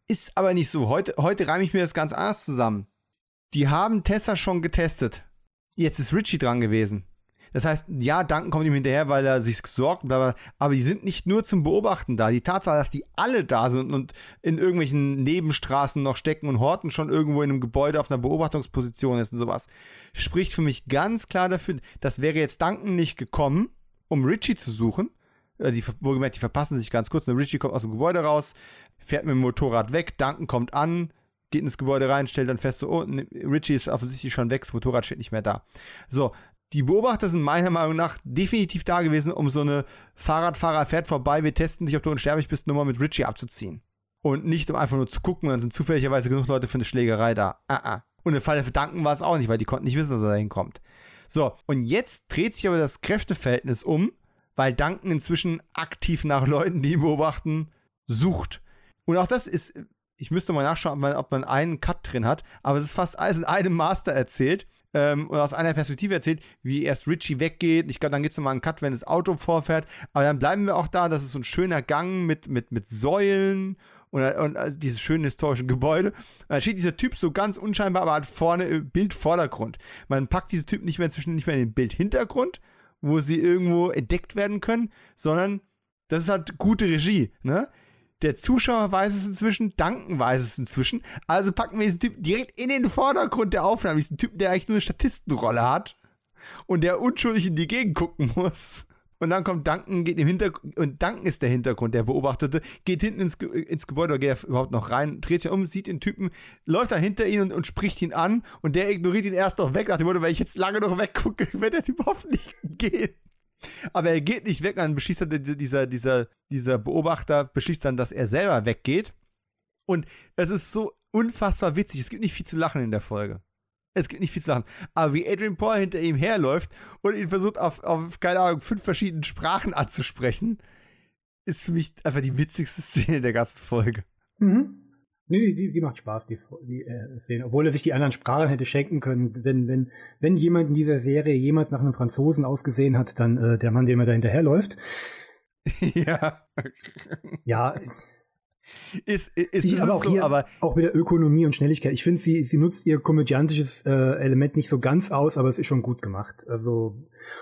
Ist aber nicht so. Heute, heute reime ich mir das ganz anders zusammen. Die haben Tessa schon getestet. Jetzt ist Richie dran gewesen. Das heißt, ja, Duncan kommt ihm hinterher, weil er sich sorgt, aber die sind nicht nur zum Beobachten da. Die Tatsache, dass die alle da sind und in irgendwelchen Nebenstraßen noch stecken und Horten schon irgendwo in einem Gebäude auf einer Beobachtungsposition ist und sowas, spricht für mich ganz klar dafür, das wäre jetzt Duncan nicht gekommen, um Richie zu suchen. Äh, die, wohlgemerkt, die verpassen sich ganz kurz. Richie kommt aus dem Gebäude raus, fährt mit dem Motorrad weg, Duncan kommt an, geht ins Gebäude rein, stellt dann fest, so, oh, Richie ist offensichtlich schon weg, das Motorrad steht nicht mehr da. So, die Beobachter sind meiner Meinung nach definitiv da gewesen, um so eine Fahrradfahrer fährt vorbei, wir testen dich, ob du unsterblich bist, nur mal mit Richie abzuziehen. Und nicht, um einfach nur zu gucken, dann sind zufälligerweise genug Leute für eine Schlägerei da. Uh -uh. Und im Fall der Verdanken war es auch nicht, weil die konnten nicht wissen, dass er da hinkommt. So, und jetzt dreht sich aber das Kräfteverhältnis um, weil Duncan inzwischen aktiv nach Leuten, die ihn beobachten, sucht. Und auch das ist, ich müsste mal nachschauen, ob man, ob man einen Cut drin hat, aber es ist fast alles in einem Master erzählt ähm, und aus einer Perspektive erzählt, wie erst Richie weggeht. Ich glaube, dann gibt es nochmal einen Cut, wenn das Auto vorfährt. Aber dann bleiben wir auch da. Das ist so ein schöner Gang mit, mit, mit Säulen und, und also dieses schöne historische Gebäude. Und dann steht dieser Typ so ganz unscheinbar, aber hat vorne Bildvordergrund. Man packt diese Typen nicht mehr inzwischen nicht mehr in den Bildhintergrund, wo sie irgendwo entdeckt werden können, sondern das ist halt gute Regie, ne? Der Zuschauer weiß es inzwischen, Danken weiß es inzwischen. Also packen wir diesen Typ direkt in den Vordergrund der Aufnahme. Diesen Typen, der eigentlich nur eine Statistenrolle hat und der unschuldig in die Gegend gucken muss. Und dann kommt Duncan, geht im Hintergrund, und Duncan ist der Hintergrund, der Beobachtete, geht hinten ins, ins Gebäude, oder geht er überhaupt noch rein, dreht sich um, sieht den Typen, läuft da hinter ihn und, und spricht ihn an und der ignoriert ihn erst noch weg, nach dem Motto, wenn ich jetzt lange noch weggucke, wird der Typ hoffentlich gehen. Aber er geht nicht weg, dann beschließt dann dieser, dieser, dieser Beobachter, beschließt dann, dass er selber weggeht. Und es ist so unfassbar witzig. Es gibt nicht viel zu lachen in der Folge. Es gibt nicht viel zu lachen. Aber wie Adrian Paul hinter ihm herläuft und ihn versucht, auf, auf keine Ahnung, fünf verschiedenen Sprachen anzusprechen, ist für mich einfach die witzigste Szene der ganzen Folge. Mhm. Nee, die, die macht Spaß, die, die äh, Szene. Obwohl er sich die anderen Sprachen hätte schenken können. Wenn, wenn, wenn jemand in dieser Serie jemals nach einem Franzosen ausgesehen hat, dann äh, der Mann, dem er da hinterherläuft. ja. Ja. Ist, ist, ist aber auch so, aber auch mit der Ökonomie und Schnelligkeit. Ich finde, sie, sie nutzt ihr komödiantisches äh, Element nicht so ganz aus, aber es ist schon gut gemacht. Also,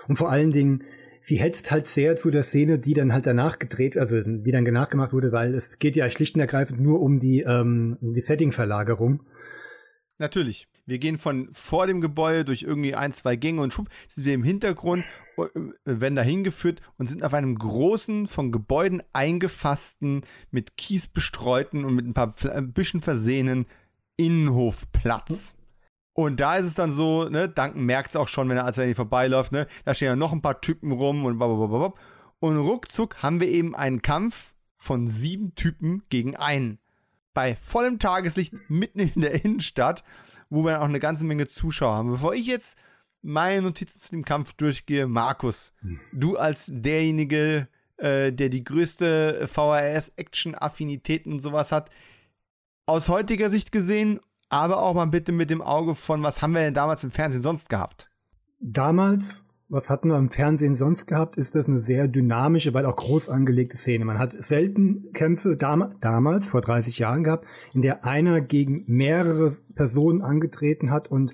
und vor allen Dingen, sie hetzt halt sehr zu der Szene, die dann halt danach gedreht, also die dann nachgemacht wurde, weil es geht ja schlicht und ergreifend nur um die, ähm, die Setting-Verlagerung. Natürlich. Wir gehen von vor dem Gebäude durch irgendwie ein, zwei Gänge und schwupp, sind wir im Hintergrund, äh, werden da hingeführt und sind auf einem großen, von Gebäuden eingefassten, mit Kies bestreuten und mit ein paar Büschen versehenen Innenhofplatz. Und da ist es dann so, ne, Duncan merkt es auch schon, wenn er als er vorbeiläuft, ne, da stehen ja noch ein paar Typen rum und blablabla. Und ruckzuck haben wir eben einen Kampf von sieben Typen gegen einen. Bei vollem Tageslicht mitten in der Innenstadt, wo wir auch eine ganze Menge Zuschauer haben. Bevor ich jetzt meine Notizen zu dem Kampf durchgehe, Markus, hm. du als derjenige, äh, der die größte VHS-Action-Affinität und sowas hat, aus heutiger Sicht gesehen, aber auch mal bitte mit dem Auge von, was haben wir denn damals im Fernsehen sonst gehabt? Damals was hatten wir im Fernsehen sonst gehabt, ist das eine sehr dynamische, weil auch groß angelegte Szene. Man hat selten Kämpfe dam damals, vor 30 Jahren gehabt, in der einer gegen mehrere Personen angetreten hat und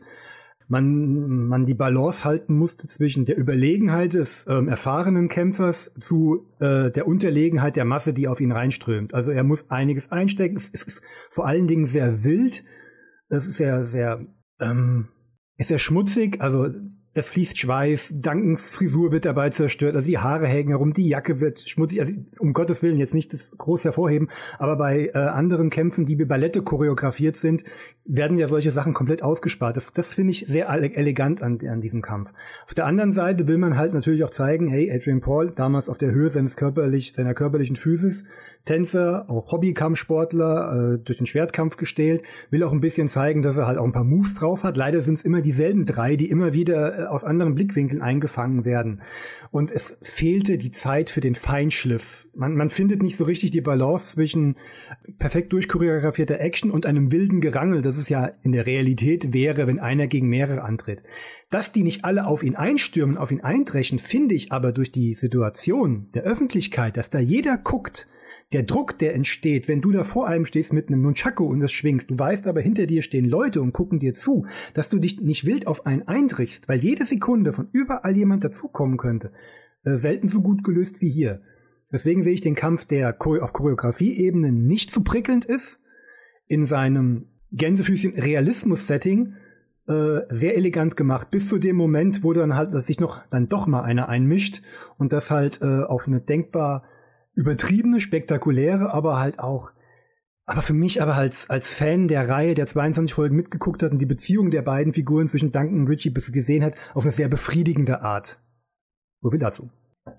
man, man die Balance halten musste zwischen der Überlegenheit des ähm, erfahrenen Kämpfers zu äh, der Unterlegenheit der Masse, die auf ihn reinströmt. Also er muss einiges einstecken. Es ist vor allen Dingen sehr wild. Es ist sehr, sehr, ähm, ist sehr schmutzig. Also es fließt Schweiß, Dankens Frisur wird dabei zerstört, also die Haare hängen herum, die Jacke wird schmutzig, also um Gottes Willen jetzt nicht das groß hervorheben, aber bei äh, anderen Kämpfen, die wie Ballette choreografiert sind, werden ja solche Sachen komplett ausgespart. Das, das finde ich sehr elegant an, an diesem Kampf. Auf der anderen Seite will man halt natürlich auch zeigen, hey, Adrian Paul, damals auf der Höhe seines körperlich, seiner körperlichen Physis, Tänzer, auch Hobbykampfsportler, äh, durch den Schwertkampf gestählt, will auch ein bisschen zeigen, dass er halt auch ein paar Moves drauf hat. Leider sind es immer dieselben drei, die immer wieder aus anderen Blickwinkeln eingefangen werden. Und es fehlte die Zeit für den Feinschliff. Man, man findet nicht so richtig die Balance zwischen perfekt durchchoreografierter Action und einem wilden Gerangel, das es ja in der Realität wäre, wenn einer gegen mehrere antritt. Dass die nicht alle auf ihn einstürmen, auf ihn eindreschen, finde ich aber durch die Situation der Öffentlichkeit, dass da jeder guckt, der Druck, der entsteht, wenn du da vor einem stehst mit einem Nunchaku und das schwingst, du weißt aber, hinter dir stehen Leute und gucken dir zu, dass du dich nicht wild auf einen eindrichst, weil jede Sekunde von überall jemand dazukommen könnte, äh, selten so gut gelöst wie hier. Deswegen sehe ich den Kampf, der auf Choreografieebene nicht zu so prickelnd ist, in seinem Gänsefüßchen Realismus-Setting äh, sehr elegant gemacht, bis zu dem Moment, wo dann halt sich noch dann doch mal einer einmischt und das halt äh, auf eine denkbar übertriebene, spektakuläre, aber halt auch, aber für mich aber halt als Fan der Reihe, der 22 Folgen mitgeguckt hat und die Beziehung der beiden Figuren zwischen Duncan und Richie gesehen hat, auf eine sehr befriedigende Art. Wo will dazu?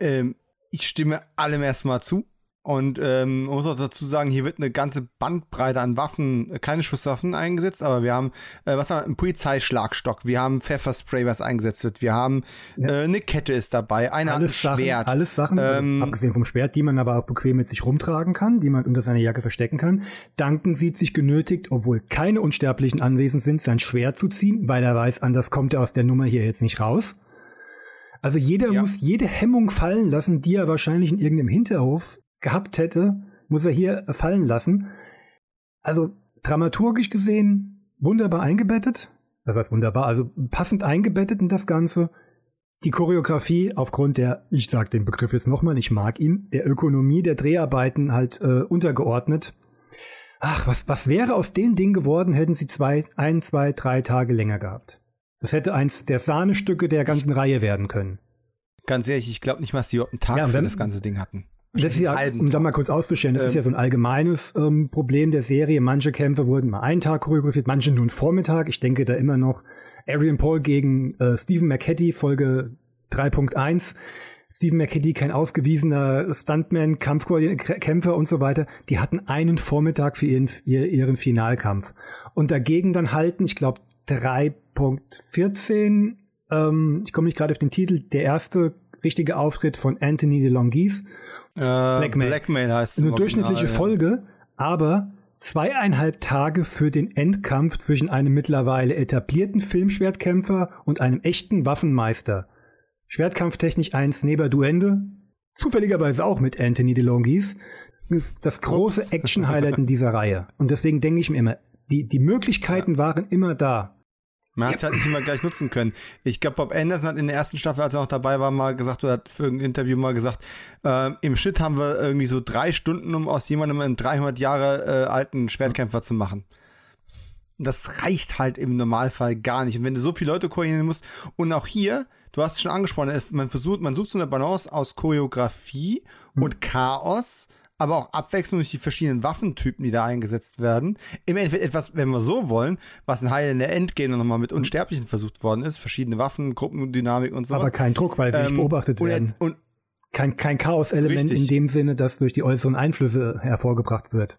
Ähm, ich stimme allem erstmal zu. Und ähm, man muss auch dazu sagen, hier wird eine ganze Bandbreite an Waffen, äh, keine Schusswaffen eingesetzt, aber wir haben, äh, was haben wir, einen Polizeischlagstock, wir haben Pfefferspray, was eingesetzt wird, wir haben ja. äh, eine Kette ist dabei, eine alles Sachen, Schwert. Alles Sachen, ähm, abgesehen vom Schwert, die man aber auch bequem mit sich rumtragen kann, die man unter seiner Jacke verstecken kann. Duncan sieht sich genötigt, obwohl keine Unsterblichen anwesend sind, sein Schwert zu ziehen, weil er weiß, anders kommt er aus der Nummer hier jetzt nicht raus. Also jeder ja. muss jede Hemmung fallen lassen, die er wahrscheinlich in irgendeinem Hinterhof gehabt hätte, muss er hier fallen lassen. Also dramaturgisch gesehen wunderbar eingebettet. Das heißt wunderbar, also passend eingebettet in das Ganze. Die Choreografie aufgrund der, ich sage den Begriff jetzt nochmal, ich mag ihn, der Ökonomie der Dreharbeiten halt äh, untergeordnet. Ach, was, was wäre aus dem Ding geworden, hätten sie zwei, ein, zwei, drei Tage länger gehabt. Das hätte eins der Sahnestücke der ganzen Reihe werden können. Ganz ehrlich, ich glaube nicht mal, dass die einen Tag ja, für das ganze Ding hatten. Das ist ja, um da mal kurz auszustellen, das ähm, ist ja so ein allgemeines ähm, Problem der Serie. Manche Kämpfe wurden mal einen Tag choreografiert, manche nur einen Vormittag. Ich denke da immer noch Arian Paul gegen äh, Stephen McHattie, Folge 3.1. Stephen McHattie, kein ausgewiesener Stuntman, Kampfkämpfer und so weiter, die hatten einen Vormittag für ihren, ihren Finalkampf. Und dagegen dann halten, ich glaube, 3.14, ähm, ich komme nicht gerade auf den Titel, der erste richtige Auftritt von Anthony DeLongis äh, Blackmail. Blackmail heißt es. Eine durchschnittliche Original, Folge, ja. aber zweieinhalb Tage für den Endkampf zwischen einem mittlerweile etablierten Filmschwertkämpfer und einem echten Waffenmeister. Schwertkampftechnik 1 Neber Duende, zufälligerweise auch mit Anthony DeLongis, ist das große Action-Highlight in dieser Reihe. Und deswegen denke ich mir immer, die, die Möglichkeiten ja. waren immer da. Man hat es halt nicht immer gleich nutzen können. Ich glaube, Bob Anderson hat in der ersten Staffel, als er noch dabei war, mal gesagt, oder hat für ein Interview mal gesagt, äh, im Schnitt haben wir irgendwie so drei Stunden, um aus jemandem einen 300 Jahre äh, alten Schwertkämpfer zu machen. Das reicht halt im Normalfall gar nicht. Und wenn du so viele Leute koordinieren musst, und auch hier, du hast es schon angesprochen, man versucht, man sucht so eine Balance aus Choreografie mhm. und Chaos, aber auch Abwechslung durch die verschiedenen Waffentypen, die da eingesetzt werden. Im Endeffekt etwas, wenn wir so wollen, was in Heil in der Endgame nochmal mit Unsterblichen versucht worden ist. Verschiedene Waffen, Gruppendynamik und so. Aber kein Druck, weil sie ähm, nicht beobachtet werden. Und, kein kein Chaos-Element in dem Sinne, dass durch die äußeren Einflüsse hervorgebracht wird.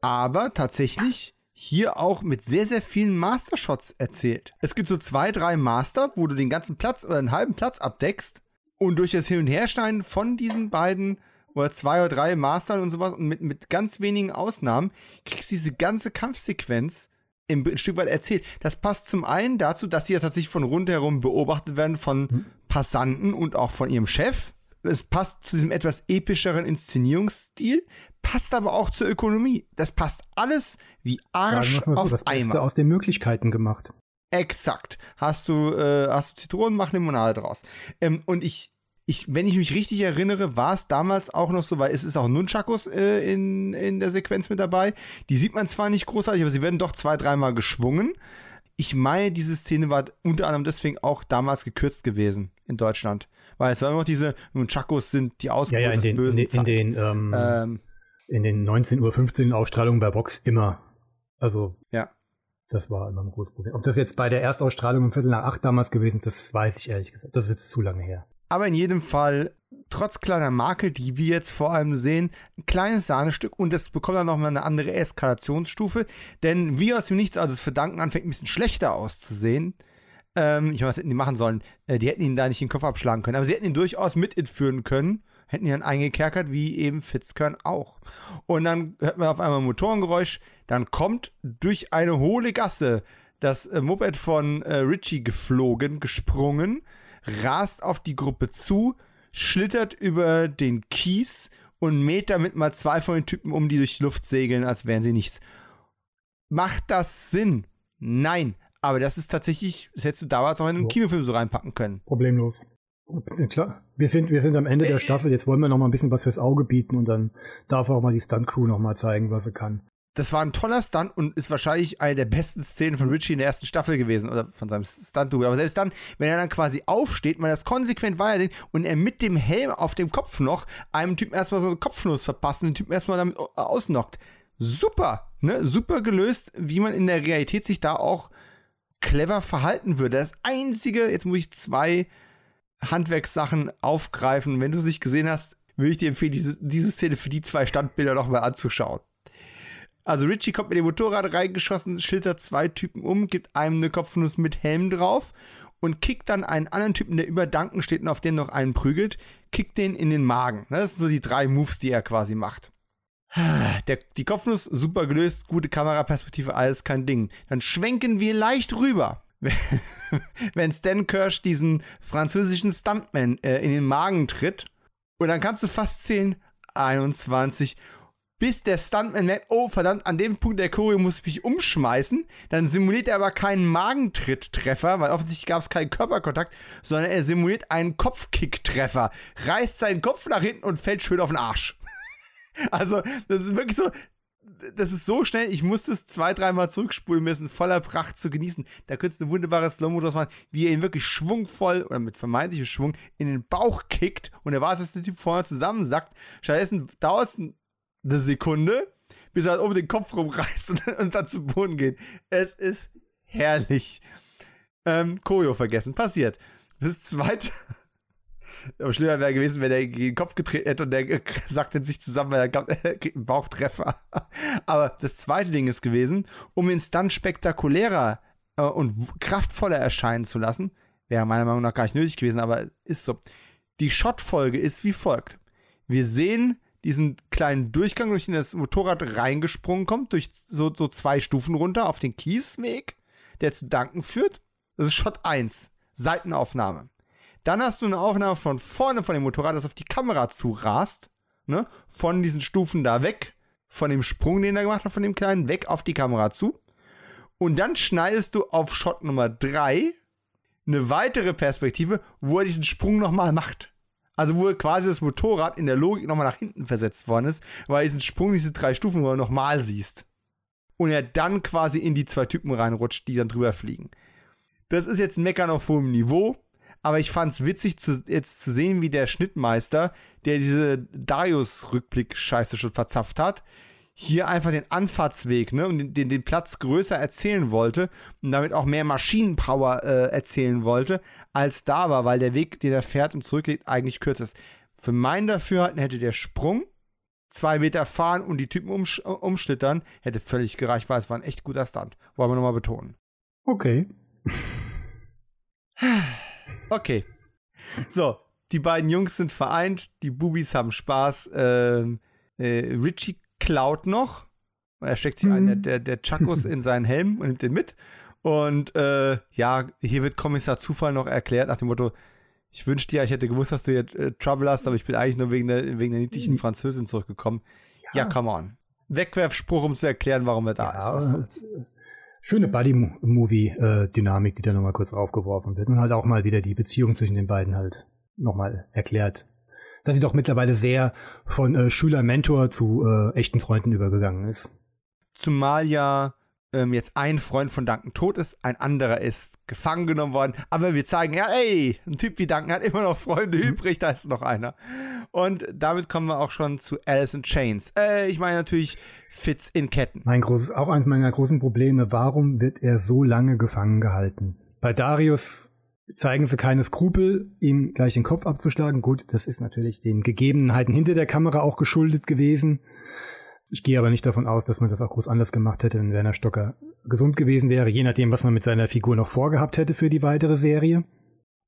Aber tatsächlich hier auch mit sehr, sehr vielen Mastershots erzählt. Es gibt so zwei, drei Master, wo du den ganzen Platz oder einen halben Platz abdeckst und durch das Hin- und Herschneiden von diesen beiden oder zwei oder drei Mastern und sowas und mit, mit ganz wenigen Ausnahmen kriegst du diese ganze Kampfsequenz im, ein Stück weit erzählt. Das passt zum einen dazu, dass sie ja tatsächlich von rundherum beobachtet werden von hm. Passanten und auch von ihrem Chef. Es passt zu diesem etwas epischeren Inszenierungsstil, passt aber auch zur Ökonomie. Das passt alles wie Arsch so, auf das Eimer. aus den Möglichkeiten gemacht. Exakt. Hast du, äh, hast du Zitronen, mach Limonade draus. Ähm, und ich, ich, wenn ich mich richtig erinnere, war es damals auch noch so, weil es ist auch Nunchakus äh, in, in der Sequenz mit dabei. Die sieht man zwar nicht großartig, aber sie werden doch zwei, dreimal geschwungen. Ich meine, diese Szene war unter anderem deswegen auch damals gekürzt gewesen in Deutschland. Weil es war immer noch diese Nunchakus sind die Ausgeburt ja, ja, in des den, bösen in, in den, ähm, ähm, in den 19 Uhr 15 Ausstrahlungen bei Box immer. Also, ja. das war immer ein großes Problem. Ob das jetzt bei der Erstausstrahlung um Viertel nach acht damals gewesen ist, das weiß ich ehrlich gesagt. Das ist jetzt zu lange her. Aber in jedem Fall, trotz kleiner Marke, die wir jetzt vor allem sehen, ein kleines Sahnestück und das bekommt dann nochmal eine andere Eskalationsstufe. Denn wie aus dem Nichts, also das Verdanken anfängt ein bisschen schlechter auszusehen. Ähm, ich weiß, was hätten die machen sollen? Äh, die hätten ihn da nicht den Kopf abschlagen können, aber sie hätten ihn durchaus mit entführen können hätten ihn dann eingekerkert, wie eben Fitzkern auch. Und dann hört man auf einmal ein Motorengeräusch, dann kommt durch eine hohle Gasse das äh, Moped von äh, Richie geflogen, gesprungen, rast auf die Gruppe zu, schlittert über den Kies und mäht damit mal zwei von den Typen um, die durch die Luft segeln, als wären sie nichts. Macht das Sinn? Nein. Aber das ist tatsächlich, das hättest du damals auch in einen Kinofilm so reinpacken können. Problemlos. Klar, wir sind, wir sind am Ende der äh, Staffel. Jetzt wollen wir noch mal ein bisschen was fürs Auge bieten und dann darf auch mal die Stunt-Crew noch mal zeigen, was sie kann. Das war ein toller Stunt und ist wahrscheinlich eine der besten Szenen von Richie in der ersten Staffel gewesen oder von seinem Stunt-Double. Aber selbst dann, wenn er dann quasi aufsteht, man das konsequent weiterdenkt und er mit dem Helm auf dem Kopf noch einem Typen erstmal so einen Kopfnuss verpasst und den Typen erstmal damit ausnockt. Super, ne? Super gelöst, wie man in der Realität sich da auch clever verhalten würde. Das einzige, jetzt muss ich zwei Handwerkssachen aufgreifen. Wenn du es nicht gesehen hast, würde ich dir empfehlen, diese, diese Szene für die zwei Standbilder nochmal anzuschauen. Also Richie kommt mit dem Motorrad reingeschossen, schildert zwei Typen um, gibt einem eine Kopfnuss mit Helm drauf und kickt dann einen anderen Typen, der über Danken steht und auf den noch einen prügelt, kickt den in den Magen. Das sind so die drei Moves, die er quasi macht. Der, die Kopfnuss super gelöst, gute Kameraperspektive, alles kein Ding. Dann schwenken wir leicht rüber wenn Stan Kirsch diesen französischen Stuntman äh, in den Magen tritt. Und dann kannst du fast zählen, 21, bis der Stuntman merkt, oh verdammt, an dem Punkt der Choreo muss ich mich umschmeißen. Dann simuliert er aber keinen Magentritt-Treffer, weil offensichtlich gab es keinen Körperkontakt, sondern er simuliert einen Kopfkick-Treffer, reißt seinen Kopf nach hinten und fällt schön auf den Arsch. Also, das ist wirklich so, das ist so schnell, ich musste es zwei, dreimal zurückspulen müssen, voller Pracht zu genießen. Da könntest du eine wunderbare Slow-Mo draus machen, wie er ihn wirklich schwungvoll oder mit vermeintlichem Schwung in den Bauch kickt und er war es, dass der Typ vorne zusammensackt. Stattdessen dauert es eine Sekunde, bis er halt oben den Kopf rumreißt und, und, dann zu Boden geht. Es ist herrlich. Ähm, Choreo vergessen, passiert. Das zweite, aber schlimmer wäre gewesen, wenn er gegen den Kopf getreten hätte und der in sich zusammen, weil er kriegt einen Bauchtreffer. Aber das zweite Ding ist gewesen, um ihn dann spektakulärer äh, und kraftvoller erscheinen zu lassen, wäre meiner Meinung nach gar nicht nötig gewesen, aber ist so. Die Shotfolge ist wie folgt. Wir sehen diesen kleinen Durchgang, durch den das Motorrad reingesprungen kommt, durch so, so zwei Stufen runter auf den Kiesweg, der zu Danken führt. Das ist Shot 1, Seitenaufnahme. Dann hast du eine Aufnahme von vorne von dem Motorrad, das auf die Kamera zurast, ne? Von diesen Stufen da weg, von dem Sprung, den er gemacht hat, von dem kleinen, weg auf die Kamera zu. Und dann schneidest du auf Shot Nummer 3 eine weitere Perspektive, wo er diesen Sprung nochmal macht. Also wo quasi das Motorrad in der Logik nochmal nach hinten versetzt worden ist, weil diesen Sprung, diese drei Stufen, wo du nochmal siehst. Und er dann quasi in die zwei Typen reinrutscht, die dann drüber fliegen. Das ist jetzt Meckern auf hohem Niveau aber ich fand es witzig, zu, jetzt zu sehen, wie der Schnittmeister, der diese Darius-Rückblick-Scheiße schon verzapft hat, hier einfach den Anfahrtsweg ne, und den, den, den Platz größer erzählen wollte und damit auch mehr Maschinenpower äh, erzählen wollte, als da war, weil der Weg, den er fährt und zurücklegt, eigentlich kürzer ist. Für mein Dafürhalten hätte der Sprung zwei Meter fahren und die Typen umsch umschlittern, hätte völlig gereicht, weil es war ein echt guter Stunt. Wollen wir nochmal betonen. Okay. Okay. So, die beiden Jungs sind vereint, die Bubis haben Spaß. Ähm, äh, Richie klaut noch. Er steckt sich mhm. einen der, der Chakos in seinen Helm und nimmt den mit. Und äh, ja, hier wird Kommissar Zufall noch erklärt nach dem Motto, ich wünschte ja, ich hätte gewusst, dass du jetzt äh, Trouble hast, aber ich bin eigentlich nur wegen der, wegen der niedlichen mhm. Französin zurückgekommen. Ja, ja come on. Wegwerfspruch, um zu erklären, warum er da ja, ist. Schöne Buddy-Movie-Dynamik, die da nochmal kurz aufgeworfen wird. Und halt auch mal wieder die Beziehung zwischen den beiden halt nochmal erklärt. Dass sie doch mittlerweile sehr von äh, Schüler-Mentor zu äh, echten Freunden übergegangen ist. Zumal ja ähm, jetzt ein Freund von Duncan tot ist, ein anderer ist gefangen genommen worden. Aber wir zeigen, ja, ey, ein Typ wie Duncan hat immer noch Freunde mhm. übrig, da ist noch einer. Und damit kommen wir auch schon zu Alice in Chains. Äh, ich meine natürlich Fitz in Ketten. Mein großes, auch eines meiner großen Probleme, warum wird er so lange gefangen gehalten? Bei Darius zeigen sie keine Skrupel, ihm gleich den Kopf abzuschlagen. Gut, das ist natürlich den Gegebenheiten hinter der Kamera auch geschuldet gewesen. Ich gehe aber nicht davon aus, dass man das auch groß anders gemacht hätte, wenn Werner Stocker gesund gewesen wäre, je nachdem, was man mit seiner Figur noch vorgehabt hätte für die weitere Serie.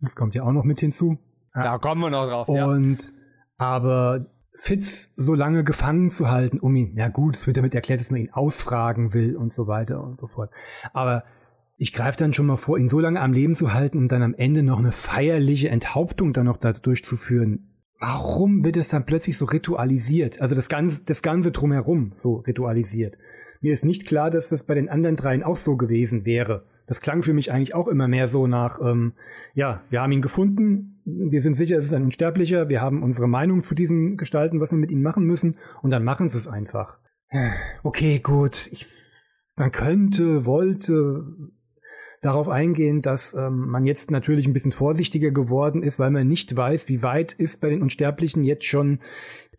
Das kommt ja auch noch mit hinzu. Da kommen wir noch drauf, Und, ja. aber Fitz so lange gefangen zu halten, um ihn, ja gut, es wird damit erklärt, dass man ihn ausfragen will und so weiter und so fort. Aber ich greife dann schon mal vor, ihn so lange am Leben zu halten und dann am Ende noch eine feierliche Enthauptung dann noch da durchzuführen warum wird es dann plötzlich so ritualisiert? Also das Ganze, das Ganze drumherum so ritualisiert. Mir ist nicht klar, dass das bei den anderen dreien auch so gewesen wäre. Das klang für mich eigentlich auch immer mehr so nach, ähm, ja, wir haben ihn gefunden, wir sind sicher, es ist ein Unsterblicher, wir haben unsere Meinung zu diesen Gestalten, was wir mit ihnen machen müssen, und dann machen sie es einfach. Okay, gut. Ich, man könnte, wollte, darauf eingehen, dass ähm, man jetzt natürlich ein bisschen vorsichtiger geworden ist, weil man nicht weiß, wie weit ist bei den Unsterblichen jetzt schon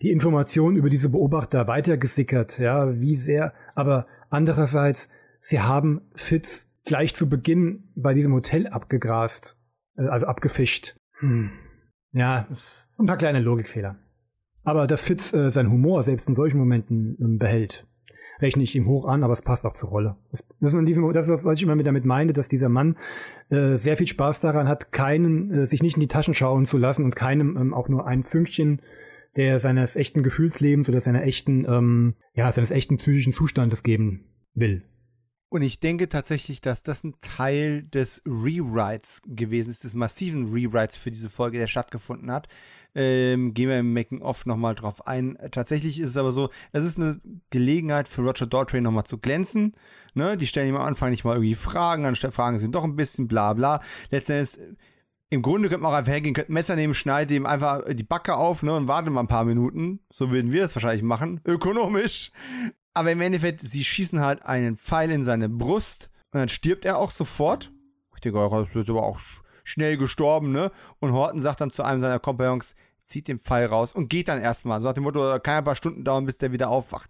die Information über diese Beobachter weitergesickert, ja, wie sehr, aber andererseits, sie haben Fitz gleich zu Beginn bei diesem Hotel abgegrast, äh, also abgefischt. Hm. Ja, ein paar kleine Logikfehler. Aber dass Fitz äh, seinen Humor selbst in solchen Momenten äh, behält, rechne ich ihm hoch an, aber es passt auch zur Rolle. Das, ist, diesem, das ist, was ich immer damit meine, dass dieser Mann äh, sehr viel Spaß daran hat, keinen, äh, sich nicht in die Taschen schauen zu lassen und keinem ähm, auch nur ein Fünkchen der seines echten Gefühlslebens oder seiner echten, ähm, ja, seines echten psychischen Zustandes geben will. Und ich denke tatsächlich, dass das ein Teil des Rewrites gewesen ist, des massiven Rewrites für diese Folge, der stattgefunden hat. Ähm, gehen wir im Making-of nochmal drauf ein. Tatsächlich ist es aber so, es ist eine Gelegenheit für Roger Daltrey nochmal zu glänzen. Ne? Die stellen ihm am Anfang nicht mal irgendwie Fragen, dann fragen sie ihn doch ein bisschen, bla bla. Letztendlich im Grunde könnte man auch einfach hergehen, könnte ein Messer nehmen, schneidet ihm einfach die Backe auf ne, und wartet mal ein paar Minuten. So würden wir es wahrscheinlich machen. Ökonomisch. Aber im Endeffekt, sie schießen halt einen Pfeil in seine Brust und dann stirbt er auch sofort. Ich denke, das ist aber auch schnell gestorben, ne? Und Horton sagt dann zu einem seiner Kompagnons, zieht den Pfeil raus und geht dann erstmal. So nach dem Motto, kann ein paar Stunden dauern, bis der wieder aufwacht.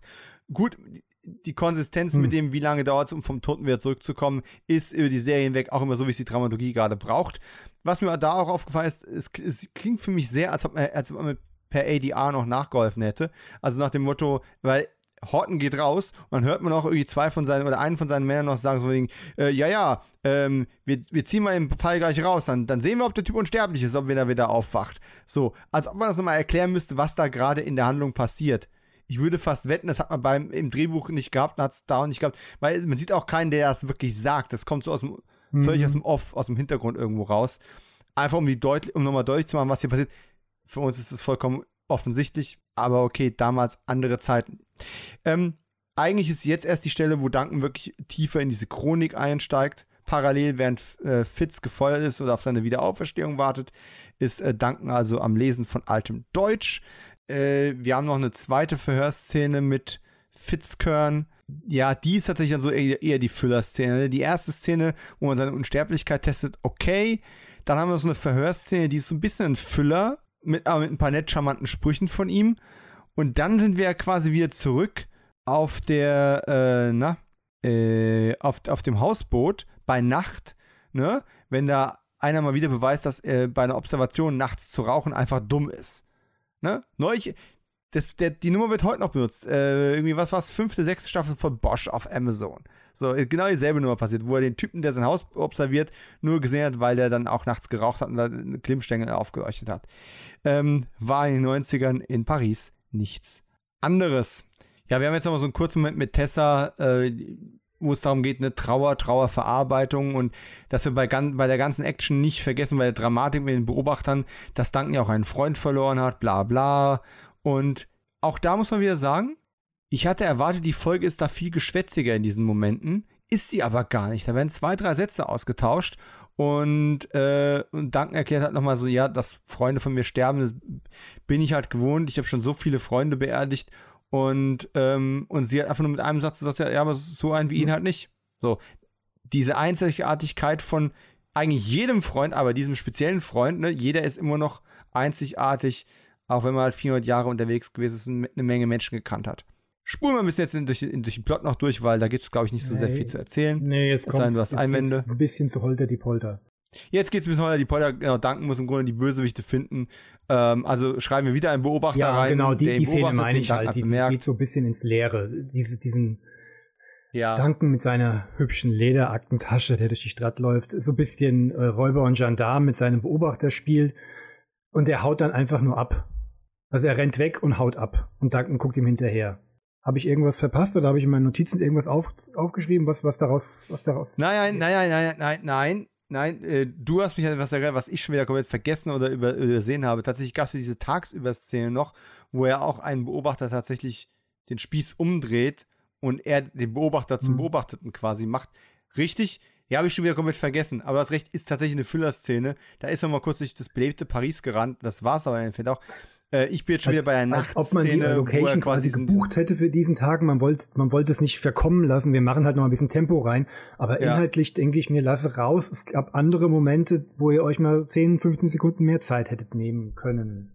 Gut, die Konsistenz hm. mit dem, wie lange dauert es, um vom Toten wieder zurückzukommen, ist über die Serien hinweg auch immer so, wie es die Dramaturgie gerade braucht. Was mir da auch aufgefallen ist, es, es klingt für mich sehr, als ob, als ob man per ADR noch nachgeholfen hätte. Also nach dem Motto, weil Horton geht raus und dann hört man auch irgendwie zwei von seinen oder einen von seinen Männern noch sagen so wegen, äh, ja, ja, ähm, wir, wir ziehen mal den Fall gleich raus, dann, dann sehen wir, ob der Typ unsterblich ist, ob wenn er wieder aufwacht. So, als ob man das nochmal erklären müsste, was da gerade in der Handlung passiert. Ich würde fast wetten, das hat man beim im Drehbuch nicht gehabt, hat es da auch nicht gehabt, weil man sieht auch keinen, der das wirklich sagt. Das kommt so aus dem, mhm. völlig aus dem Off, aus dem Hintergrund irgendwo raus. Einfach um die deutlich, um nochmal deutlich zu machen, was hier passiert. Für uns ist das vollkommen offensichtlich, aber okay, damals andere Zeiten. Ähm, eigentlich ist jetzt erst die Stelle, wo Duncan wirklich tiefer in diese Chronik einsteigt. Parallel, während äh, Fitz gefeuert ist oder auf seine Wiederauferstehung wartet, ist äh, Duncan also am Lesen von altem Deutsch. Äh, wir haben noch eine zweite Verhörszene mit Fitzkern. Ja, die ist tatsächlich dann so eher, eher die Füllerszene. Die erste Szene, wo man seine Unsterblichkeit testet, okay. Dann haben wir so eine Verhörszene, die ist so ein bisschen ein Füller, mit, aber mit ein paar nett charmanten Sprüchen von ihm. Und dann sind wir quasi wieder zurück auf der, äh, na, äh, auf, auf dem Hausboot bei Nacht, ne? Wenn da einer mal wieder beweist, dass äh, bei einer Observation nachts zu rauchen einfach dumm ist. Ne? Neulich, das, der, die Nummer wird heute noch benutzt. Äh, irgendwie, was war es? Fünfte, sechste Staffel von Bosch auf Amazon. So, genau dieselbe Nummer passiert, wo er den Typen, der sein Haus observiert, nur gesehen hat, weil der dann auch nachts geraucht hat und da eine Klimmstängel aufgeleuchtet hat. Ähm, war in den 90ern in Paris nichts anderes. Ja, wir haben jetzt noch mal so einen kurzen Moment mit Tessa, äh, wo es darum geht, eine Trauer, Trauerverarbeitung und dass wir bei, bei der ganzen Action nicht vergessen, bei der Dramatik mit den Beobachtern, dass Duncan ja auch einen Freund verloren hat, bla bla. Und auch da muss man wieder sagen, ich hatte erwartet, die Folge ist da viel geschwätziger in diesen Momenten. Ist sie aber gar nicht. Da werden zwei, drei Sätze ausgetauscht und, äh, und Duncan erklärt halt nochmal so, ja, dass Freunde von mir sterben, das bin ich halt gewohnt. Ich habe schon so viele Freunde beerdigt und, ähm, und sie hat einfach nur mit einem Satz gesagt, ja, aber so einen wie ihn halt nicht. So, diese Einzigartigkeit von eigentlich jedem Freund, aber diesem speziellen Freund, ne, jeder ist immer noch einzigartig, auch wenn man halt 400 Jahre unterwegs gewesen ist und eine Menge Menschen gekannt hat. Spulen wir ein bisschen jetzt in, durch, in, durch den Plot noch durch, weil da gibt es, glaube ich, nicht so nee, sehr viel zu erzählen. Nee, jetzt kommt es ein bisschen zu Holter die Polter. Jetzt geht es ein bisschen Holter die Polter. Genau, Danken muss im Grunde die Bösewichte finden. Ähm, also schreiben wir wieder einen Beobachter ja, rein. Ja, genau, die, die Szene meine ich halt. Die, die geht so ein bisschen ins Leere. Diese, diesen ja. Danken mit seiner hübschen Lederaktentasche, der durch die Stadt läuft, so ein bisschen äh, Räuber und Gendarm mit seinem Beobachter spielt. Und der haut dann einfach nur ab. Also er rennt weg und haut ab. Und Duncan guckt ihm hinterher. Habe ich irgendwas verpasst oder habe ich in meinen Notizen irgendwas auf, aufgeschrieben, was, was daraus, was daraus? Nein, nein, nein, nein, nein, nein, nein. Äh, du hast mich etwas erklärt, was ich schon wieder komplett vergessen oder über, übersehen habe. Tatsächlich gab es diese Tagsüberszene noch, wo er auch einen Beobachter tatsächlich den Spieß umdreht und er den Beobachter zum hm. Beobachteten quasi macht. Richtig, ja, habe ich schon wieder komplett vergessen. Aber das Recht ist tatsächlich eine Füllerszene. Da ist man mal kurz durch das belebte Paris gerannt. Das war es aber im Endeffekt auch. Äh, ich bin jetzt schon als, wieder bei der Nachtszene, ob man die Location quasi gebucht hätte für diesen Tag. Man wollte man wollte es nicht verkommen lassen. Wir machen halt noch ein bisschen Tempo rein. Aber ja. inhaltlich denke ich mir, lasse raus. Es gab andere Momente, wo ihr euch mal 10, 15 Sekunden mehr Zeit hättet nehmen können.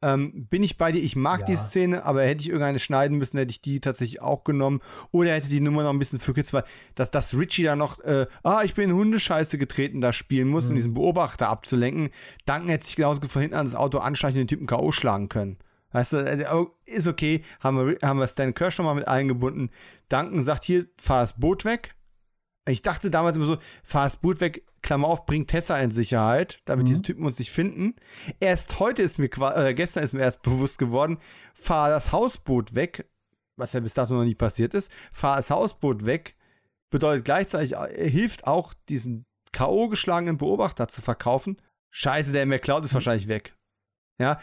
Ähm, bin ich bei dir, ich mag ja. die Szene, aber hätte ich irgendeine schneiden müssen, hätte ich die tatsächlich auch genommen. Oder hätte die Nummer noch ein bisschen verkürzt, weil dass, dass Richie da noch, äh, ah, ich bin in Hundescheiße getreten, da spielen muss, mhm. um diesen Beobachter abzulenken. Danken hätte sich genauso von hinten an das Auto anschleichen und den Typen K.O. schlagen können. Weißt du, also, ist okay, haben wir, haben wir Stan Kirsch nochmal mit eingebunden. Danken sagt hier, fahr das Boot weg. Ich dachte damals immer so, fahr das Boot weg, Klammer auf, bringt Tessa in Sicherheit, damit mhm. diese Typen uns nicht finden. Erst heute ist mir, äh, gestern ist mir erst bewusst geworden, fahr das Hausboot weg, was ja bis dato noch nie passiert ist, fahr das Hausboot weg, bedeutet gleichzeitig, äh, hilft auch, diesen K.O. geschlagenen Beobachter zu verkaufen. Scheiße, der McCloud ist wahrscheinlich weg. Ja,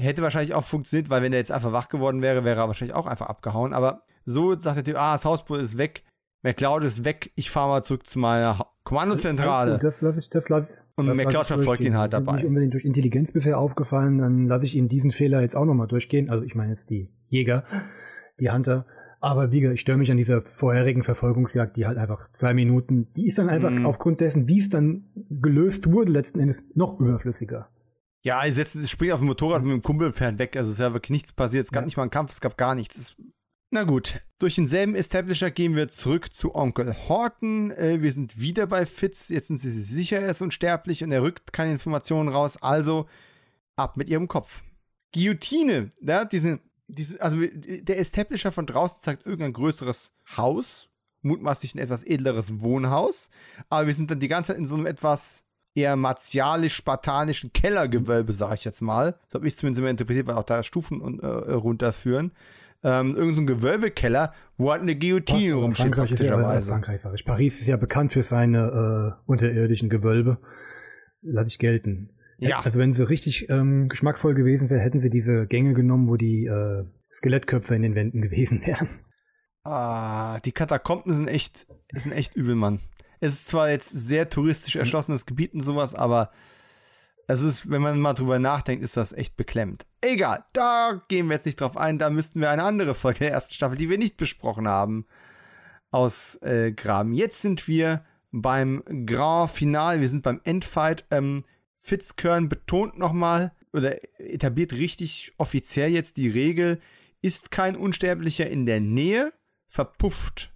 hätte wahrscheinlich auch funktioniert, weil wenn er jetzt einfach wach geworden wäre, wäre er wahrscheinlich auch einfach abgehauen. Aber so sagt der Typ, ah, das Hausboot ist weg, McCloud ist weg, ich fahre mal zurück zu meiner Kommandozentrale. Das lasse ich, das lasse Und das McCloud verfolgt ihn halt dabei. Nicht unbedingt durch Intelligenz bisher aufgefallen, dann lasse ich ihn diesen Fehler jetzt auch nochmal durchgehen. Also ich meine jetzt die Jäger, die Hunter. Aber wie gesagt, ich störe mich an dieser vorherigen Verfolgungsjagd, die halt einfach zwei Minuten, die ist dann einfach mm. aufgrund dessen, wie es dann gelöst wurde, letzten Endes noch überflüssiger. Ja, er setzt, springt auf dem Motorrad mit dem Kumpel fährt weg. Also es ist ja wirklich nichts passiert. Es gab ja. nicht mal einen Kampf, es gab gar nichts. Es na gut, durch denselben Establisher gehen wir zurück zu Onkel Horton. Äh, wir sind wieder bei Fitz. Jetzt sind sie sich sicher, er ist unsterblich und er rückt keine Informationen raus. Also ab mit ihrem Kopf. Guillotine, ja, diese, diese, also der Establisher von draußen zeigt irgendein größeres Haus, mutmaßlich ein etwas edleres Wohnhaus. Aber wir sind dann die ganze Zeit in so einem etwas eher martialisch-spartanischen Kellergewölbe, sage ich jetzt mal. So habe ich es zumindest immer interpretiert, weil auch da Stufen äh, runterführen ähm, irgendein so Gewölbekeller, wo halt eine Guillotine rumsteht. Frankreich ist ja, Frankreich sag ich. Paris ist ja bekannt für seine äh, unterirdischen Gewölbe. Lass ich gelten. Ja. Also wenn sie richtig ähm, geschmackvoll gewesen wäre, hätten sie diese Gänge genommen, wo die äh, Skelettköpfe in den Wänden gewesen wären. Ah, die Katakomben sind echt, sind echt übel, Mann. Es ist zwar jetzt sehr touristisch erschlossenes Gebiet und sowas, aber es ist, wenn man mal drüber nachdenkt, ist das echt beklemmt. Egal, da gehen wir jetzt nicht drauf ein. Da müssten wir eine andere Folge der ersten Staffel, die wir nicht besprochen haben, ausgraben. Äh, jetzt sind wir beim Grand Final. Wir sind beim Endfight. Ähm, Fitzkern betont nochmal oder etabliert richtig offiziell jetzt die Regel: Ist kein Unsterblicher in der Nähe, verpufft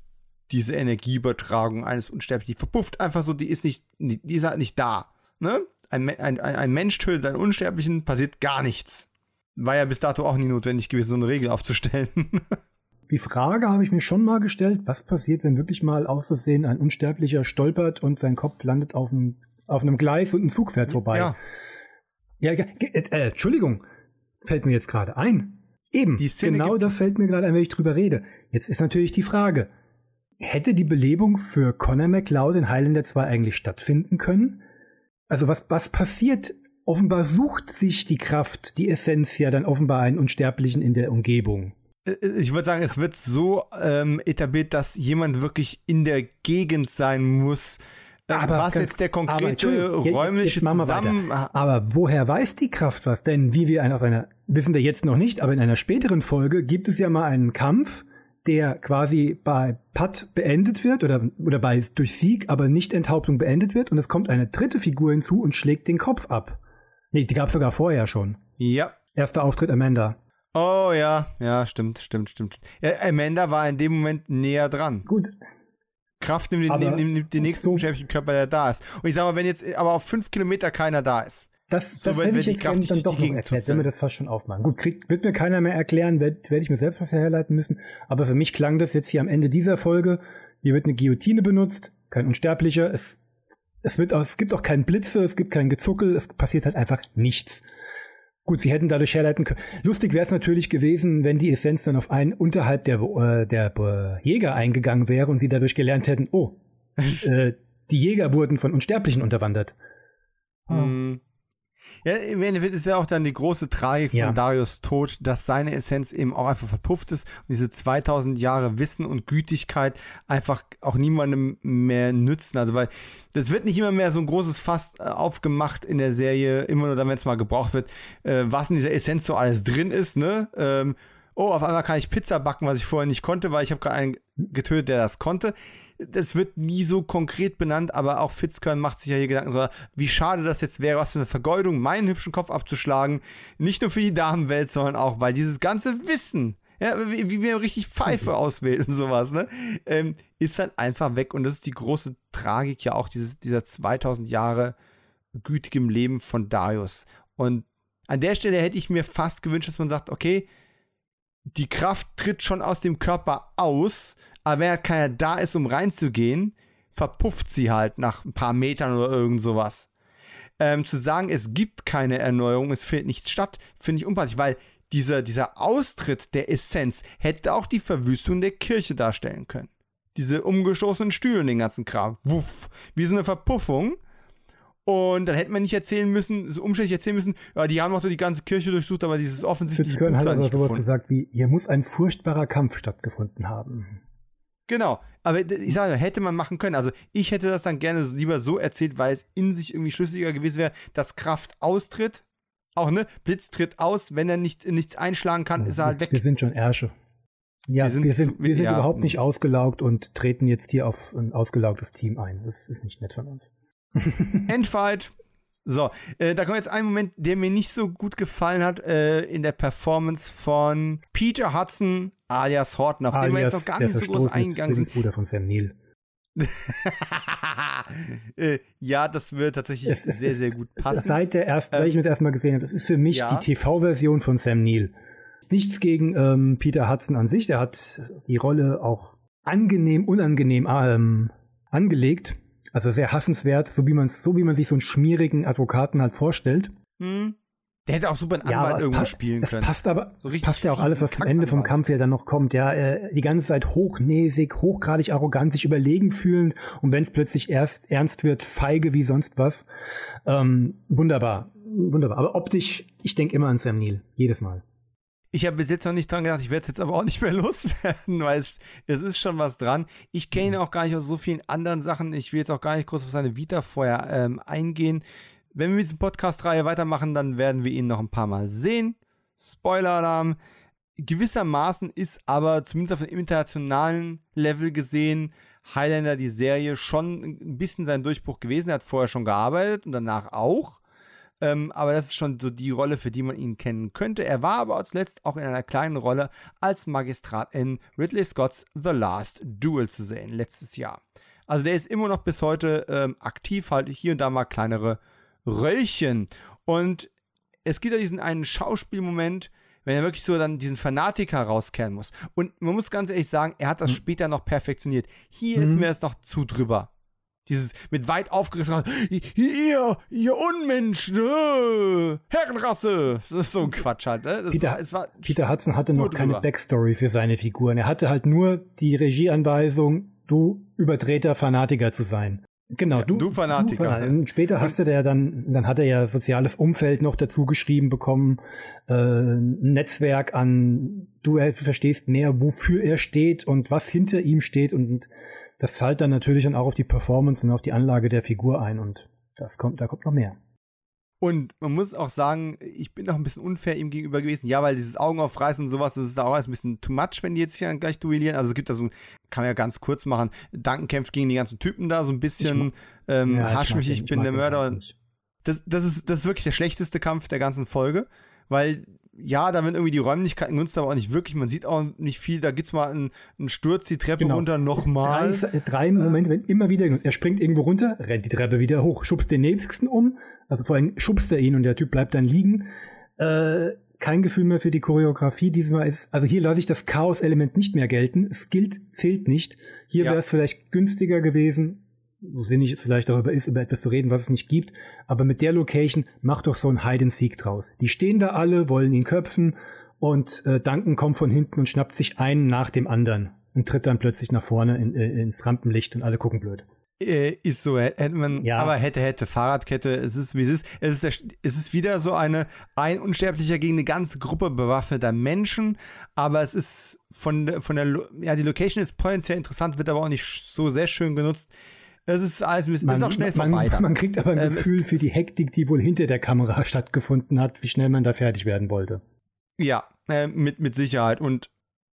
diese Energieübertragung eines Unsterblichen. Die verpufft einfach so, die ist nicht, die ist halt nicht da. Ne? Ein, ein, ein Mensch tötet einen Unsterblichen, passiert gar nichts. war ja bis dato auch nie notwendig gewesen, so eine Regel aufzustellen. Die Frage habe ich mir schon mal gestellt, was passiert, wenn wirklich mal auszusehen ein Unsterblicher stolpert und sein Kopf landet auf einem, auf einem Gleis und ein Zug fährt vorbei. Ja, ja äh, äh, Entschuldigung, fällt mir jetzt gerade ein. Eben, genau das fällt mir gerade ein, wenn ich drüber rede. Jetzt ist natürlich die Frage, hätte die Belebung für Connor McLeod in Highlander 2 eigentlich stattfinden können? Also was, was passiert? Offenbar sucht sich die Kraft, die Essenz ja dann offenbar einen Unsterblichen in der Umgebung. Äh, ich würde sagen, es wird so ähm, etabliert, dass jemand wirklich in der Gegend sein muss. Äh, aber was jetzt der konkrete räumliche Zusammen... Aber woher weiß die Kraft was? Denn wie wir auf einer, wissen wir jetzt noch nicht, aber in einer späteren Folge gibt es ja mal einen Kampf, der quasi bei Putt beendet wird oder, oder bei durch Sieg, aber nicht Enthauptung beendet wird und es kommt eine dritte Figur hinzu und schlägt den Kopf ab. Nee, die gab es sogar vorher schon. Ja. Erster Auftritt Amanda. Oh ja, ja, stimmt, stimmt, stimmt. Ja, Amanda war in dem Moment näher dran. Gut. Kraft nimmt den, nimmt, nimmt den nächsten so. Körper, der da ist. Und ich sage mal, wenn jetzt aber auf fünf Kilometer keiner da ist. Das, so das hätte ich jetzt Kraft dann doch noch erklärt, wenn wir das fast schon aufmachen. Gut, krieg, wird mir keiner mehr erklären, werde werd ich mir selbst was herleiten müssen. Aber für mich klang das jetzt hier am Ende dieser Folge. Hier wird eine Guillotine benutzt, kein Unsterblicher. Es, es, wird es gibt auch keinen Blitze, es gibt kein Gezuckel, es passiert halt einfach nichts. Gut, sie hätten dadurch herleiten können. Lustig wäre es natürlich gewesen, wenn die Essenz dann auf einen unterhalb der, äh, der äh, Jäger eingegangen wäre und sie dadurch gelernt hätten, oh, äh, die Jäger wurden von Unsterblichen unterwandert. Hm. Ja, im Endeffekt ist ja auch dann die große Tragik von ja. Darius Tod, dass seine Essenz eben auch einfach verpufft ist und diese 2000 Jahre Wissen und Gütigkeit einfach auch niemandem mehr nützen. Also, weil das wird nicht immer mehr so ein großes Fass äh, aufgemacht in der Serie, immer nur dann, wenn es mal gebraucht wird, äh, was in dieser Essenz so alles drin ist, ne? Ähm, oh, auf einmal kann ich Pizza backen, was ich vorher nicht konnte, weil ich habe gerade einen getötet, der das konnte das wird nie so konkret benannt, aber auch Fitzkern macht sich ja hier Gedanken, so, wie schade das jetzt wäre, was für eine Vergeudung, meinen hübschen Kopf abzuschlagen. Nicht nur für die Damenwelt, sondern auch, weil dieses ganze Wissen, ja, wie, wie man richtig Pfeife mhm. auswählt und sowas, ne, ähm, ist dann einfach weg. Und das ist die große Tragik ja auch dieses, dieser 2000 Jahre gütigem Leben von Darius. Und an der Stelle hätte ich mir fast gewünscht, dass man sagt, okay, die Kraft tritt schon aus dem Körper aus, aber wenn halt keiner da ist, um reinzugehen, verpufft sie halt nach ein paar Metern oder irgend sowas. Ähm, zu sagen, es gibt keine Erneuerung, es findet nichts statt, finde ich unpraktisch, weil dieser, dieser Austritt der Essenz hätte auch die Verwüstung der Kirche darstellen können. Diese umgestoßenen Stühle und den ganzen Kram. Wuff, wie so eine Verpuffung. Und dann hätte man nicht erzählen müssen, so umständlich erzählen müssen, ja, die haben auch so die ganze Kirche durchsucht, aber dieses offensichtliche. Fitzgerald hat aber sowas gefunden. gesagt wie, hier muss ein furchtbarer Kampf stattgefunden haben. Genau. Aber ich sage, hätte man machen können. Also ich hätte das dann gerne lieber so erzählt, weil es in sich irgendwie schlüssiger gewesen wäre, dass Kraft austritt. Auch, ne? Blitz tritt aus, wenn er nicht, nichts einschlagen kann, ja, ist er halt weg. Wir sind schon Ärsche. Ja, wir sind, wir sind, wir sind ja, überhaupt nicht ausgelaugt und treten jetzt hier auf ein ausgelaugtes Team ein. Das ist nicht nett von uns. Endfight. So, äh, da kommt jetzt ein Moment, der mir nicht so gut gefallen hat äh, in der Performance von Peter Hudson alias Horton, auf alias den wir jetzt noch gar nicht so groß eingegangen sind. Bruder von Sam Neill. äh, ja, das wird tatsächlich es, es, sehr, sehr gut passen. Seit, der ersten, seit ich mir das erstmal gesehen habe, das ist für mich ja. die TV-Version von Sam Neill. Nichts gegen ähm, Peter Hudson an sich, der hat die Rolle auch angenehm, unangenehm ähm, angelegt. Also sehr hassenswert, so wie man so wie man sich so einen schmierigen Advokaten halt vorstellt. Hm. Der hätte auch super einen Anwalt ja, irgendwo spielen können. Es passt aber, so es passt ja auch alles, was zum Ende vom Kampf ja dann noch kommt. Ja, äh, die ganze Zeit hochnäsig, hochgradig arrogant, sich überlegen fühlend und wenn es plötzlich erst ernst wird, feige wie sonst was. Ähm, wunderbar, wunderbar. Aber optisch, ich denke immer an Sam Neill, jedes Mal. Ich habe bis jetzt noch nicht dran gedacht, ich werde es jetzt aber auch nicht mehr loswerden, weil es, es ist schon was dran. Ich kenne ihn mhm. auch gar nicht aus so vielen anderen Sachen. Ich will jetzt auch gar nicht groß auf seine Vita vorher ähm, eingehen. Wenn wir mit dieser Podcast-Reihe weitermachen, dann werden wir ihn noch ein paar Mal sehen. Spoiler-Alarm. Gewissermaßen ist aber zumindest auf dem internationalen Level gesehen Highlander die Serie schon ein bisschen sein Durchbruch gewesen. Er hat vorher schon gearbeitet und danach auch. Ähm, aber das ist schon so die Rolle, für die man ihn kennen könnte. Er war aber zuletzt auch in einer kleinen Rolle als Magistrat in Ridley Scott's The Last Duel zu sehen, letztes Jahr. Also der ist immer noch bis heute ähm, aktiv, halt hier und da mal kleinere Röllchen. Und es gibt ja diesen einen Schauspielmoment, wenn er wirklich so dann diesen Fanatiker rauskehren muss. Und man muss ganz ehrlich sagen, er hat das mhm. später noch perfektioniert. Hier mhm. ist mir das noch zu drüber. Dieses mit weit aufgerissenen, ihr, ihr Unmensch, ne? Herrenrasse. Das ist so ein Quatsch halt, ne? Peter, war, war Peter Hudson hatte noch keine Backstory für seine Figuren. Er hatte halt nur die Regieanweisung, du überdrehter Fanatiker zu sein. Genau, du, du Fanatiker. Du Fanatiker. Später hast du der dann, dann hat er ja soziales Umfeld noch dazu geschrieben bekommen, äh, ein Netzwerk an, du verstehst mehr, wofür er steht und was hinter ihm steht und das zahlt dann natürlich dann auch auf die Performance und auf die Anlage der Figur ein und das kommt, da kommt noch mehr. Und man muss auch sagen, ich bin auch ein bisschen unfair ihm gegenüber gewesen. Ja, weil dieses Augen aufreißen und sowas, das ist da auch ein bisschen too much, wenn die jetzt hier gleich duellieren. Also es gibt da so, kann man ja ganz kurz machen, Duncan kämpft gegen die ganzen Typen da, so ein bisschen ähm, ja, hasch mich, ich, ich bin der Mörder. Das, das, ist, das ist wirklich der schlechteste Kampf der ganzen Folge, weil ja, da werden irgendwie die Räumlichkeiten genutzt, aber auch nicht wirklich. Man sieht auch nicht viel. Da gibt's mal einen, einen Sturz, die Treppe genau. runter, nochmal. Drei, drei Momente, wenn immer wieder, er springt irgendwo runter, rennt die Treppe wieder hoch, schubst den nächsten um. Also vor allem schubst er ihn und der Typ bleibt dann liegen. Äh, kein Gefühl mehr für die Choreografie. Diesmal ist, also hier lasse ich das Chaos-Element nicht mehr gelten. Es gilt, zählt nicht. Hier ja. wäre es vielleicht günstiger gewesen, so sinnig es vielleicht darüber ist, über etwas zu reden, was es nicht gibt. Aber mit der Location mach doch so ein Hide and Seek draus. Die stehen da alle, wollen ihn köpfen und äh, Duncan kommt von hinten und schnappt sich einen nach dem anderen und tritt dann plötzlich nach vorne in, in, ins Rampenlicht und alle gucken blöd. Äh, ist so, hätte man, ja. aber hätte, hätte, Fahrradkette, es ist wie es ist. Es ist, der, es ist wieder so eine, ein Unsterblicher gegen eine ganze Gruppe bewaffneter Menschen, aber es ist von, von der, ja, die Location ist potenziell interessant, wird aber auch nicht so sehr schön genutzt. Es ist alles man, ist auch schnell man, vorbei. Man, man kriegt aber ein ähm, Gefühl für die Hektik, die wohl hinter der Kamera stattgefunden hat, wie schnell man da fertig werden wollte. Ja, äh, mit, mit Sicherheit. Und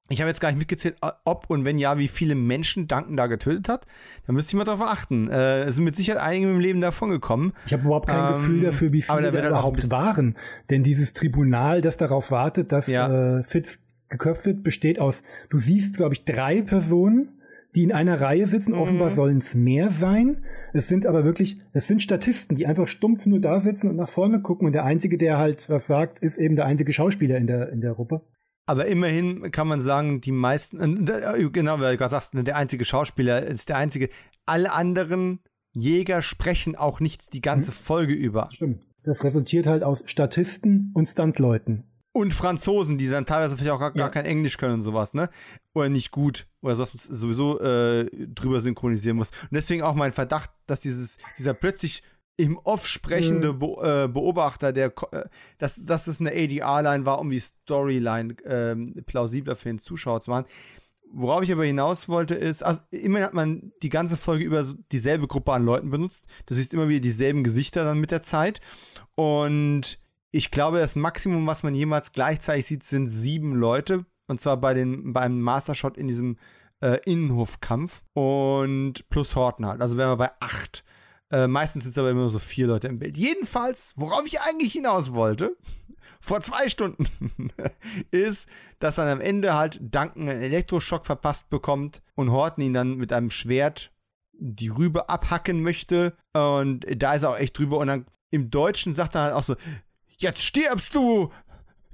ich habe jetzt gar nicht mitgezählt, ob und wenn ja, wie viele Menschen Duncan da getötet hat. Da müsste ich mal drauf achten. Äh, es sind mit Sicherheit einige im Leben davon gekommen. Ich habe überhaupt kein ähm, Gefühl dafür, wie viele da, da überhaupt waren. Denn dieses Tribunal, das darauf wartet, dass ja. äh, Fitz geköpft wird, besteht aus, du siehst, glaube ich, drei Personen die in einer Reihe sitzen. Mhm. Offenbar sollen es mehr sein. Es sind aber wirklich, es sind Statisten, die einfach stumpf nur da sitzen und nach vorne gucken. Und der Einzige, der halt was sagt, ist eben der einzige Schauspieler in der, in der Gruppe. Aber immerhin kann man sagen, die meisten, äh, genau, weil du gerade sagst, der einzige Schauspieler ist der einzige. Alle anderen Jäger sprechen auch nichts die ganze mhm. Folge über. Stimmt. Das resultiert halt aus Statisten und Stuntleuten. Und Franzosen, die dann teilweise vielleicht auch gar, ja. gar kein Englisch können und sowas, ne? Oder nicht gut. Oder sowas sowieso äh, drüber synchronisieren muss. Und deswegen auch mein Verdacht, dass dieses, dieser plötzlich im Off sprechende mhm. Be äh, Beobachter, der, äh, dass, dass es eine ADR-Line war, um die Storyline äh, plausibler für den Zuschauer zu machen. Worauf ich aber hinaus wollte, ist, also immerhin hat man die ganze Folge über dieselbe Gruppe an Leuten benutzt. Du siehst immer wieder dieselben Gesichter dann mit der Zeit. Und ich glaube, das Maximum, was man jemals gleichzeitig sieht, sind sieben Leute. Und zwar bei den, beim Mastershot in diesem äh, Innenhofkampf. Und plus Horton halt. Also wären wir bei acht. Äh, meistens sind es aber immer so vier Leute im Bild. Jedenfalls, worauf ich eigentlich hinaus wollte, vor zwei Stunden, ist, dass dann am Ende halt Duncan einen Elektroschock verpasst bekommt und Horton ihn dann mit einem Schwert die Rübe abhacken möchte. Und da ist er auch echt drüber. Und dann im Deutschen sagt er halt auch so, jetzt stirbst du!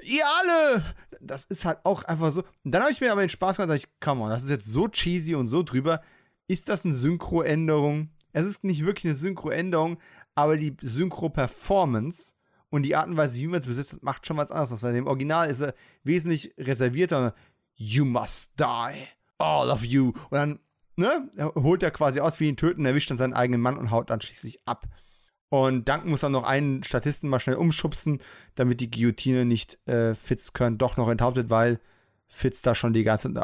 Ihr alle! Das ist halt auch einfach so. Und dann habe ich mir aber den Spaß gemacht, ich, come on, das ist jetzt so cheesy und so drüber. Ist das eine Synchro-Änderung? Es ist nicht wirklich eine Synchro-Änderung, aber die Synchro-Performance und die Art und Weise, wie man es besitzt, macht schon was anderes. Weil im Original ist er wesentlich reservierter. You must die. All of you. Und dann ne, holt er quasi aus wie ihn töten, erwischt dann seinen eigenen Mann und haut dann schließlich ab. Und Duncan muss dann noch einen Statisten mal schnell umschubsen, damit die Guillotine nicht äh, Fitzkern doch noch enthauptet, weil Fitz da schon die ganze Zeit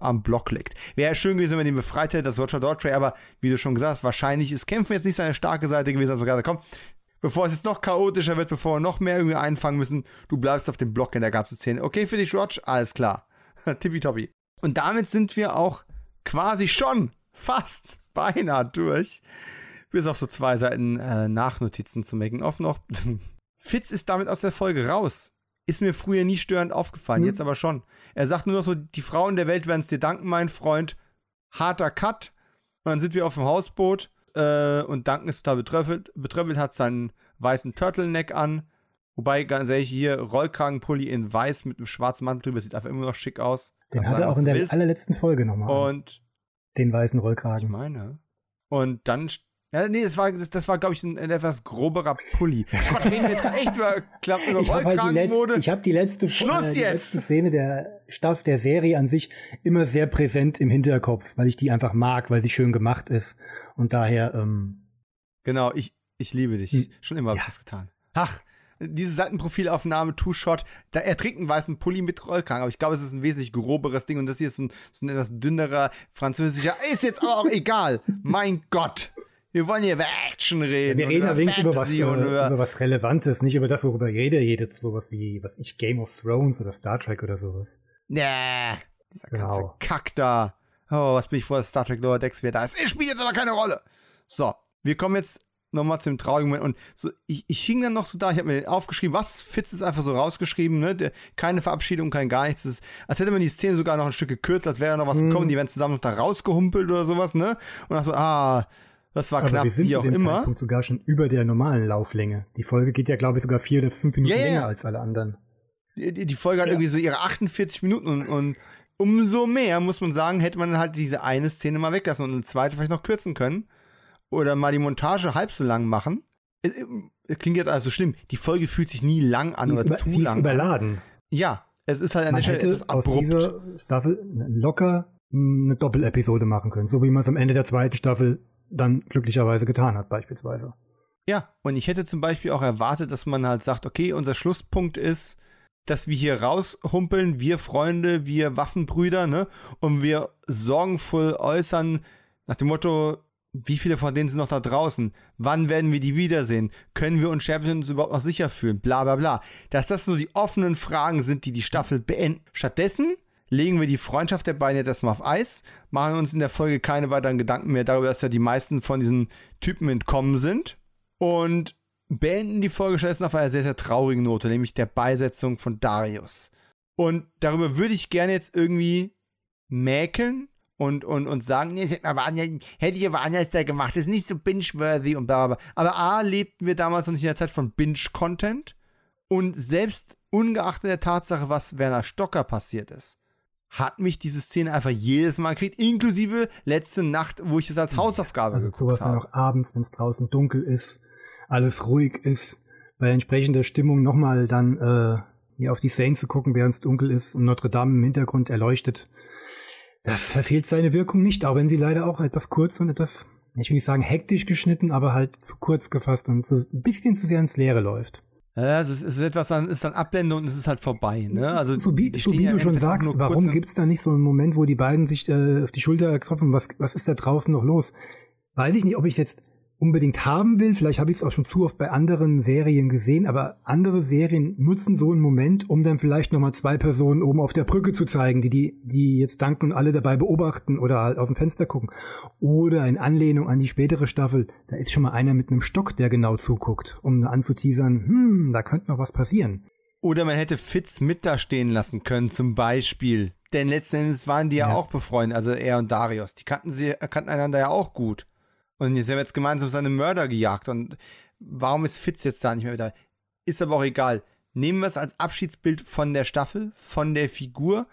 am Block liegt. Wäre schön gewesen, wenn man ihn befreit hätte, das Roger Daughtry, aber wie du schon gesagt hast, wahrscheinlich ist Kämpfen jetzt nicht seine starke Seite gewesen, also gerade komm, bevor es jetzt noch chaotischer wird, bevor wir noch mehr irgendwie einfangen müssen, du bleibst auf dem Block in der ganzen Szene. Okay für dich, Roger? Alles klar. Tippitoppi. Und damit sind wir auch quasi schon fast beinahe durch bis auf so zwei Seiten äh, Nachnotizen zu Making-of noch. Fitz ist damit aus der Folge raus. Ist mir früher nie störend aufgefallen, mhm. jetzt aber schon. Er sagt nur noch so, die Frauen der Welt werden es dir danken, mein Freund. Harter Cut. Und dann sind wir auf dem Hausboot äh, und Duncan ist total betröffelt, betröffelt, hat seinen weißen Turtleneck an Wobei, ganz ehrlich, hier Rollkragenpulli in weiß mit einem schwarzen Mantel drüber sieht einfach immer noch schick aus. Den Kannst hat er auch in der willst. allerletzten Folge nochmal. Und den weißen ich Rollkragen. meine. Und dann. Ja, nee, das war, das, das war glaube ich, ein, ein etwas groberer Pulli. Gott, reden wir jetzt gerade echt über, glaub, über Ich habe halt die, hab die, letzte, Schluss äh, die jetzt! letzte Szene der Staff der Serie an sich immer sehr präsent im Hinterkopf, weil ich die einfach mag, weil sie schön gemacht ist. Und daher, ähm, Genau, ich, ich liebe dich. Hm. Schon immer habe ich Ja. das getan. Ach, diese Seitenprofilaufnahme, Two-Shot, da er trägt einen weißen Pulli mit Rollkragen, aber ich glaube, es ist ein wesentlich groberes Ding und das hier ist so ein, so ein etwas dünnerer französischer. Ist jetzt auch egal. Mein Gott. Wir wollen hier über Action reden. wir und reden allerdings über was, äh, und über was Relevantes, nicht über das, worüber jeder redet, sowas wie, was ich, Game of Thrones oder Star Trek oder sowas. Nee, dieser ganze Genau. Kack da. Oh, was bin ich vor, dass Star Trek Lower Decks wieder da ist. Es spielt jetzt aber keine Rolle. So, wir kommen jetzt nochmal zu dem traurigen Moment. Und so, ich, ich hing dann noch so da, ich habe mir aufgeschrieben, was? Fitz ist einfach so rausgeschrieben, ne? Der, keine Verabschiedung, kein gar nichts. Ist, als hätte man die Szene sogar noch ein Stück gekürzt, als wäre noch was Mhm. gekommen, die wären zusammen noch da rausgehumpelt oder sowas, ne? Und dann so, ah, das war Aber knapp, wir sind wie zu auch dem immer. Zeitpunkt sogar schon über der normalen Lauflänge. Die Folge geht ja, glaube ich, sogar vier oder fünf Minuten ja. länger als alle anderen. Die, die Folge hat Ja. irgendwie so ihre 48 Minuten und, und umso mehr, muss man sagen, hätte man halt diese eine Szene mal weglassen und eine zweite vielleicht noch kürzen können. Oder mal die Montage halb so lang machen. Es, es klingt jetzt alles so schlimm. Die Folge fühlt sich nie lang an Sie oder ist, über, zu sie ist lang. an. überladen. Ja, es ist halt an der Stelle etwas aus abrupt. dieser Staffel locker eine Doppelepisode machen können, so wie man es am Ende der zweiten Staffel dann glücklicherweise getan hat, beispielsweise. Ja, und ich hätte zum Beispiel auch erwartet, dass man halt sagt, okay, unser Schlusspunkt ist, dass wir hier raushumpeln, wir Freunde, wir Waffenbrüder, ne? Und wir sorgenvoll äußern nach dem Motto, wie viele von denen sind noch da draußen? Wann werden wir die wiedersehen? Können wir uns Sterblichen uns überhaupt noch sicher fühlen? Bla bla bla. Dass das nur die offenen Fragen sind, die die Staffel beenden. Stattdessen legen wir die Freundschaft der beiden jetzt erstmal auf Eis, machen uns in der Folge keine weiteren Gedanken mehr darüber, dass ja die meisten von diesen Typen entkommen sind und beenden die Folge stattdessen auf einer sehr, sehr traurigen Note, nämlich der Beisetzung von Darius. Und darüber würde ich gerne jetzt irgendwie mäkeln und, und, und sagen, nee, hätte, hätte ich aber anders da gemacht, das ist nicht so binge-worthy und bla bla bla. Aber A, lebten wir damals noch nicht in der Zeit von Binge-Content und selbst ungeachtet der Tatsache, was Werner Stocker passiert ist, hat mich diese Szene einfach jedes Mal gekriegt, inklusive letzte Nacht, wo ich es als Hausaufgabe Also geguckt sowas dann habe. auch abends, wenn es draußen dunkel ist, alles ruhig ist, bei entsprechender Stimmung nochmal dann äh, hier auf die Seine zu gucken, während es dunkel ist und Notre Dame im Hintergrund erleuchtet. Das verfehlt seine Wirkung nicht, auch wenn sie leider auch etwas kurz und etwas, ich will nicht sagen hektisch geschnitten, aber halt zu kurz gefasst und so ein bisschen zu sehr ins Leere läuft. Ja, es ist, es ist etwas, dann ist dann Abblende und es ist halt vorbei. Ne? Also, so wie, so wie ja du schon sagst, warum in- gibt's da nicht so einen Moment, wo die beiden sich äh, auf die Schulter klopfen? Was, was ist da draußen noch los? Weiß ich nicht, ob ich jetzt unbedingt haben will. Vielleicht habe ich es auch schon zu oft bei anderen Serien gesehen, aber andere Serien nutzen so einen Moment, um dann vielleicht nochmal zwei Personen oben auf der Brücke zu zeigen, die, die, die jetzt danken und alle dabei beobachten oder halt aus dem Fenster gucken. Oder in Anlehnung an die spätere Staffel, da ist schon mal einer mit einem Stock, der genau zuguckt, um anzuteasern, hm, da könnte noch was passieren. Oder man hätte Fitz mit da stehen lassen können, zum Beispiel. Denn letzten Endes waren die ja, Ja. auch befreundet, also er und Darius. Die kannten sie, kannten einander ja auch gut. Und jetzt haben wir jetzt gemeinsam seine Mörder gejagt. Und warum ist Fitz jetzt da nicht mehr da? Ist aber auch egal. Nehmen wir es als Abschiedsbild von der Staffel, von der Figur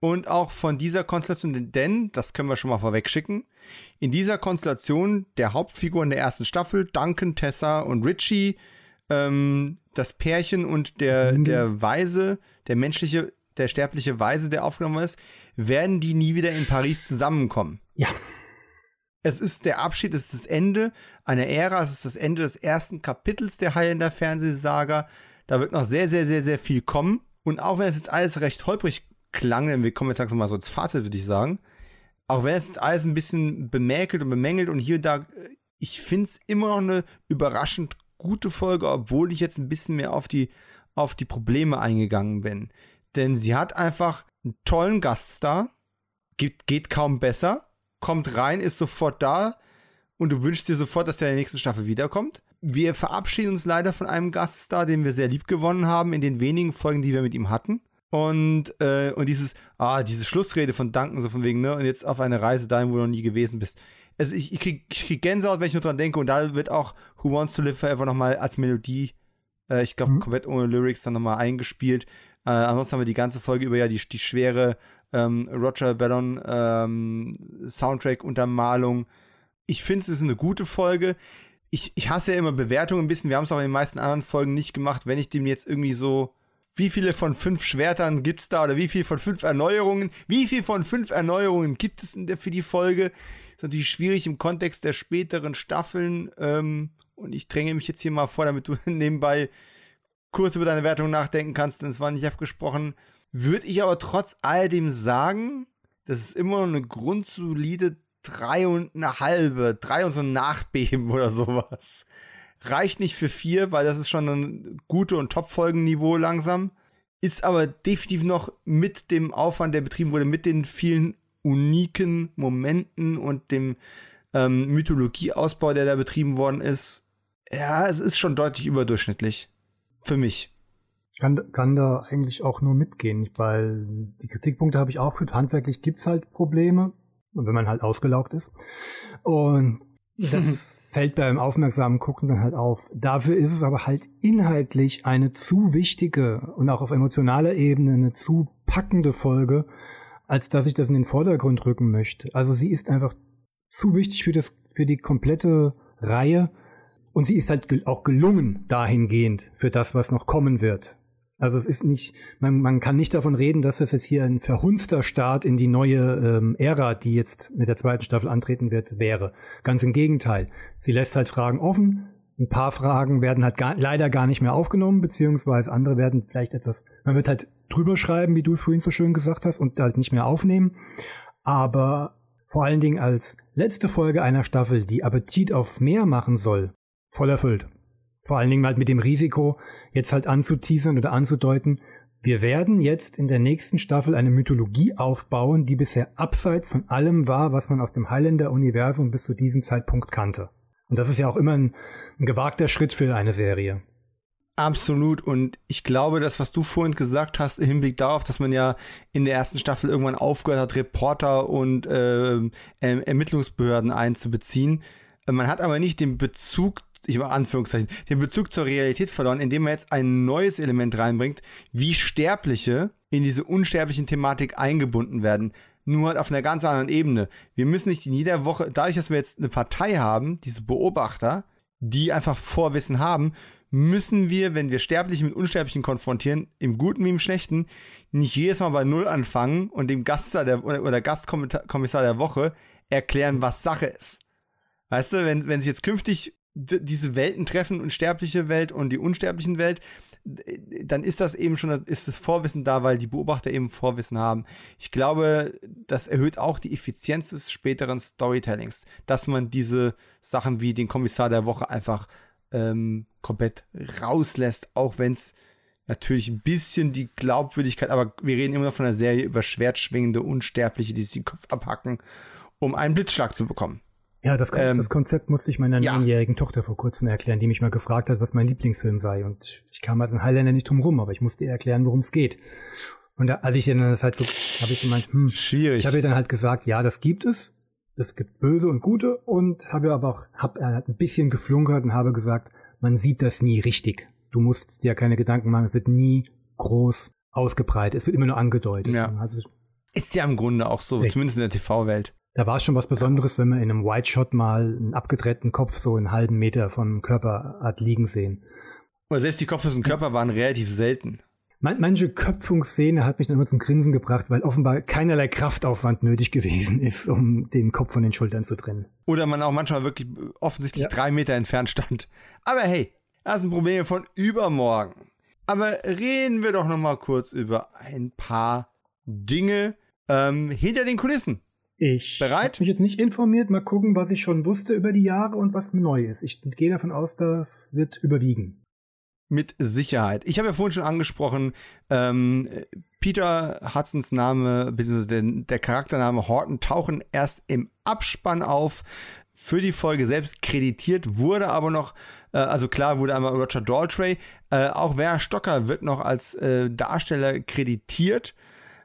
und auch von dieser Konstellation. Denn, das können wir schon mal vorwegschicken, in dieser Konstellation der Hauptfiguren der ersten Staffel, Duncan, Tessa und Richie, ähm, das Pärchen und der, der Weise, der menschliche, der sterbliche Weise, der aufgenommen ist, werden die nie wieder in Paris zusammenkommen. Ja, Es ist der Abschied, es ist das Ende einer Ära, es ist das Ende des ersten Kapitels der Highlander Fernsehsaga. Da wird noch sehr, sehr, sehr, sehr viel kommen. Und auch wenn es jetzt alles recht holprig klang, denn wir kommen jetzt langsam mal so ins Fazit, würde ich sagen. Auch wenn es jetzt alles ein bisschen bemäkelt und bemängelt und hier und da, äh, ich finde es immer noch eine überraschend gute Folge, obwohl ich jetzt ein bisschen mehr auf die, auf die Probleme eingegangen bin. Denn sie hat einfach einen tollen Gaststar, geht, geht kaum besser, kommt rein, ist sofort da und du wünschst dir sofort, dass der in der nächsten Staffel wiederkommt. Wir verabschieden uns leider von einem Gaststar, den wir sehr lieb gewonnen haben in den wenigen Folgen, die wir mit ihm hatten. Und, äh, und dieses, ah, diese Schlussrede von Duncan, so von wegen, ne, und jetzt auf eine Reise dahin, wo du noch nie gewesen bist. Also ich, ich, krieg, ich krieg Gänsehaut, wenn ich nur dran denke, und da wird auch Who Wants to Live Forever nochmal als Melodie Äh, ich glaube, mhm. komplett ohne Lyrics dann nochmal eingespielt. Äh, ansonsten haben wir die ganze Folge über ja die, die schwere ähm, Roger Ballon ähm, Soundtrack-Untermalung. Ich finde, es ist eine gute Folge. Ich, ich hasse ja immer Bewertungen ein bisschen. Wir haben es auch in den meisten anderen Folgen nicht gemacht. Wenn ich dem jetzt irgendwie so, wie viele von fünf Schwertern gibt es da oder wie viel von fünf Erneuerungen, wie viel von fünf Erneuerungen gibt es der, für die Folge? Ist natürlich schwierig im Kontext der späteren Staffeln. Ähm, und ich dränge mich jetzt hier mal vor, damit du nebenbei kurz über deine Wertung nachdenken kannst, denn es war nicht abgesprochen. Würde ich aber trotz alledem sagen, das ist immer noch eine grundsolide drei und eine halbe, drei und so ein Nachbeben oder sowas. Reicht nicht für vier, weil das ist schon ein gute und Top-Folgenniveau langsam. Ist aber definitiv noch mit dem Aufwand, der betrieben wurde, mit den vielen uniken Momenten und dem ähm, Mythologieausbau, der da betrieben worden ist. Ja, es ist schon deutlich überdurchschnittlich. Für mich. Kann, kann da eigentlich auch nur mitgehen, weil die Kritikpunkte habe ich auch für handwerklich gibt es halt Probleme, wenn man halt ausgelaugt ist. Und das fällt beim aufmerksamen Gucken dann halt auf. Dafür ist es aber halt inhaltlich eine zu wichtige und auch auf emotionaler Ebene eine zu packende Folge, als dass ich das in den Vordergrund rücken möchte. Also sie ist einfach zu wichtig für das, für die komplette Reihe. Und sie ist halt auch gelungen dahingehend für das, was noch kommen wird. Also es ist nicht, man, man kann nicht davon reden, dass das jetzt hier ein verhunzter Start in die neue ähm, Ära, die jetzt mit der zweiten Staffel antreten wird, wäre. Ganz im Gegenteil. Sie lässt halt Fragen offen. Ein paar Fragen werden halt gar, leider gar nicht mehr aufgenommen, beziehungsweise andere werden vielleicht etwas, man wird halt drüber schreiben, wie du es vorhin so schön gesagt hast, und halt nicht mehr aufnehmen. Aber vor allen Dingen als letzte Folge einer Staffel, die Appetit auf mehr machen soll, voll erfüllt. Vor allen Dingen halt mit dem Risiko, jetzt halt anzuteasern oder anzudeuten, wir werden jetzt in der nächsten Staffel eine Mythologie aufbauen, die bisher abseits von allem war, was man aus dem Highlander-Universum bis zu diesem Zeitpunkt kannte. Und das ist ja auch immer ein, ein gewagter Schritt für eine Serie. Absolut. Und ich glaube, das, was du vorhin gesagt hast, im Hinblick darauf, dass man ja in der ersten Staffel irgendwann aufgehört hat, Reporter und äh, Ermittlungsbehörden einzubeziehen. Man hat aber nicht den Bezug ich war Anführungszeichen, den Bezug zur Realität verloren, indem man jetzt ein neues Element reinbringt, wie Sterbliche in diese unsterblichen Thematik eingebunden werden. Nur halt auf einer ganz anderen Ebene. Wir müssen nicht in jeder Woche, dadurch, dass wir jetzt eine Partei haben, diese Beobachter, die einfach Vorwissen haben, müssen wir, wenn wir Sterbliche mit Unsterblichen konfrontieren, im Guten wie im Schlechten, nicht jedes Mal bei Null anfangen und dem Gast der, oder, oder Gastkommissar der Woche erklären, was Sache ist. Weißt du, wenn, wenn sich jetzt künftig diese Welten treffen, unsterbliche Welt und die unsterblichen Welt, dann ist das eben schon, ist das Vorwissen da, weil die Beobachter eben Vorwissen haben. Ich glaube, das erhöht auch die Effizienz des späteren Storytellings, dass man diese Sachen wie den Kommissar der Woche einfach ähm, komplett rauslässt, auch wenn es natürlich ein bisschen die Glaubwürdigkeit, aber wir reden immer noch von einer Serie über schwertschwingende Unsterbliche, die sich den Kopf abhacken, um einen Blitzschlag zu bekommen. Ja, das, ähm, das Konzept musste ich meiner ja. neunjährigen Tochter vor kurzem erklären, die mich mal gefragt hat, was mein Lieblingsfilm sei. Und ich kam halt in Highlander nicht drum rum, aber ich musste ihr erklären, worum es geht. Und da, als ich dann das halt so, habe ich gemeint, hm, schwierig. Ich habe ihr dann halt gesagt, ja, das gibt es. Es gibt böse und gute und habe aber auch hab, er hat ein bisschen geflunkert und habe gesagt, man sieht das nie richtig. Du musst dir keine Gedanken machen, es wird nie groß ausgebreitet. Es wird immer nur angedeutet. Ja. Also, ist ja im Grunde auch so, richtig. zumindest in der TV-Welt. Da war es schon was Besonderes, wenn man in einem White Shot mal einen abgedrehten Kopf so einen halben Meter vom Körper hat liegen sehen. Oder selbst die kopflosen Körper waren relativ selten. manche Köpfungsszene hat mich dann immer zum Grinsen gebracht, weil offenbar keinerlei Kraftaufwand nötig gewesen ist, um den Kopf von den Schultern zu trennen. Oder man auch manchmal wirklich offensichtlich ja. drei Meter entfernt stand. Aber hey, das sind Probleme von übermorgen. Aber reden wir doch noch mal kurz über ein paar Dinge ähm, hinter den Kulissen. Ich habe mich jetzt nicht informiert. Mal gucken, was ich schon wusste über die Jahre und was neu ist. Ich gehe davon aus, das wird überwiegen. Mit Sicherheit. Ich habe ja vorhin schon angesprochen, ähm, Peter Hudsons Name, beziehungsweise der, der Charaktername Horton tauchen erst im Abspann auf. Für die Folge selbst kreditiert wurde aber noch, äh, also klar wurde einmal Roger Daltrey, äh, auch Werner Stocker wird noch als äh, Darsteller kreditiert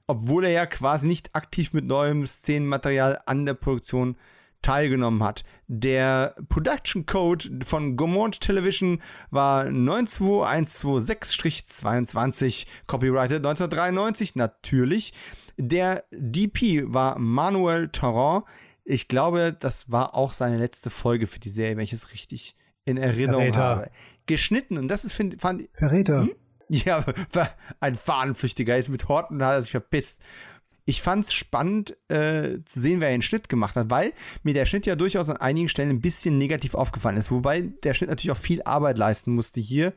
obwohl er ja quasi nicht aktiv mit neuem Szenenmaterial an der Produktion teilgenommen hat. Der Production Code von Gaumont Television war 92126-22, copyrighted 1993 natürlich. Der DP war Manuel Tarrant. Ich glaube, das war auch seine letzte Folge für die Serie, wenn ich es richtig in Erinnerung Verräter. habe. Geschnitten und das ist, find, fand Verräter. Hm? Ja, ein Fahnenflüchtiger ist mit Horten und hat er sich verpisst. Ich fand es spannend äh, zu sehen, wer den Schnitt gemacht hat, weil mir der Schnitt ja durchaus an einigen Stellen ein bisschen negativ aufgefallen ist. Wobei der Schnitt natürlich auch viel Arbeit leisten musste hier.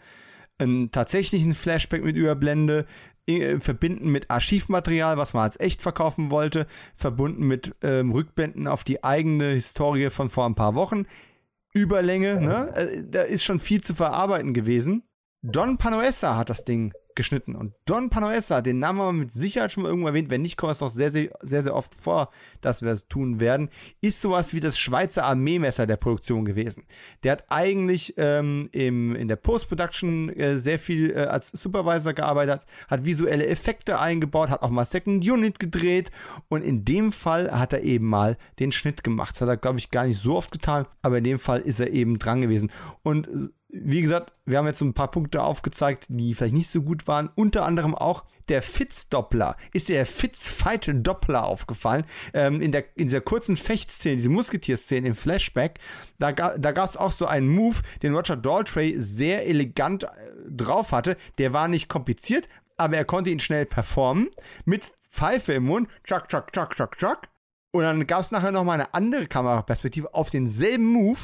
Einen tatsächlichen Flashback mit Überblende, äh, verbinden mit Archivmaterial, was man als echt verkaufen wollte, verbunden mit ähm, Rückblenden auf die eigene Historie von vor ein paar Wochen. Überlänge, ne? Äh, da ist schon viel zu verarbeiten gewesen. Don Panoessa hat das Ding geschnitten. Und Don Panoessa, den Namen haben wir mit Sicherheit schon mal irgendwo erwähnt. Wenn nicht, kommt es noch sehr, sehr, sehr, sehr oft vor, dass wir es tun werden. Ist sowas wie das Schweizer Armeemesser der Produktion gewesen. Der hat eigentlich ähm, im, in der Post-Production äh, sehr viel äh, als Supervisor gearbeitet, hat visuelle Effekte eingebaut, hat auch mal Second Unit gedreht. Und in dem Fall hat er eben mal den Schnitt gemacht. Das hat er, glaube ich, gar nicht so oft getan, aber in dem Fall ist er eben dran gewesen. Und äh, wie gesagt, wir haben jetzt ein paar Punkte aufgezeigt, die vielleicht nicht so gut waren. Unter anderem auch der Fitz-Doppler. Ist der Fitz-Fight-Doppler aufgefallen? Ähm, in, der, in dieser kurzen Fechtszene, diese Musketier-Szene im Flashback, da, da gab es auch so einen Move, den Roger Daltrey sehr elegant äh, drauf hatte. Der war nicht kompliziert, aber er konnte ihn schnell performen. Mit Pfeife im Mund. Chuck, chuck, chuck, chuck, chuck. Und dann gab es nachher nochmal eine andere Kameraperspektive auf denselben Move,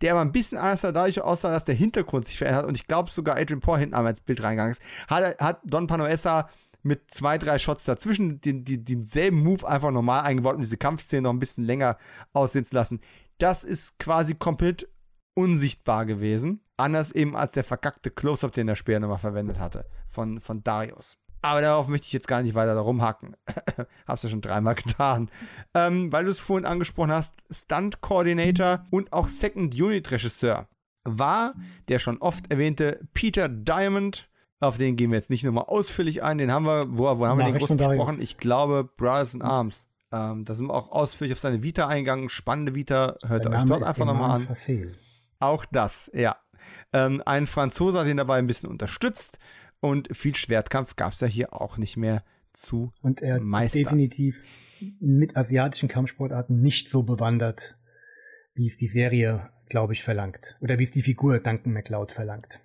der aber ein bisschen anders dadurch aussah, dass der Hintergrund sich verändert hat. Und ich glaube sogar Adrian Paul hinten einmal ins Bild reingegangen ist. Hat, hat Don Panoessa mit zwei, drei Shots dazwischen den, den, denselben Move einfach normal eingebaut, um diese Kampfszene noch ein bisschen länger aussehen zu lassen. Das ist quasi komplett unsichtbar gewesen. Anders eben als der verkackte Close-Up, den der Speer nochmal verwendet hatte von, von Darius. Aber darauf möchte ich jetzt gar nicht weiter darum hacken. Hab's ja schon dreimal getan. Ähm, weil du es vorhin angesprochen hast, Stunt Coordinator und auch Second Unit Regisseur war der schon oft erwähnte Peter Diamond. Auf den gehen wir jetzt nicht nochmal ausführlich ein. Den haben wir, wo, wo haben wir den groß besprochen? Ich glaube, Brothers in Arms. Ähm, da sind wir auch ausführlich auf seine Vita eingegangen. Spannende Vita. Hört euch dort einfach nochmal an. Facil. Auch das, ja. Ähm, ein Franzose hat ihn dabei ein bisschen unterstützt. Und viel Schwertkampf gab es ja hier auch nicht mehr zu Und er ist definitiv mit asiatischen Kampfsportarten nicht so bewandert, wie es die Serie, glaube ich, verlangt. Oder wie es die Figur Duncan McLeod verlangt.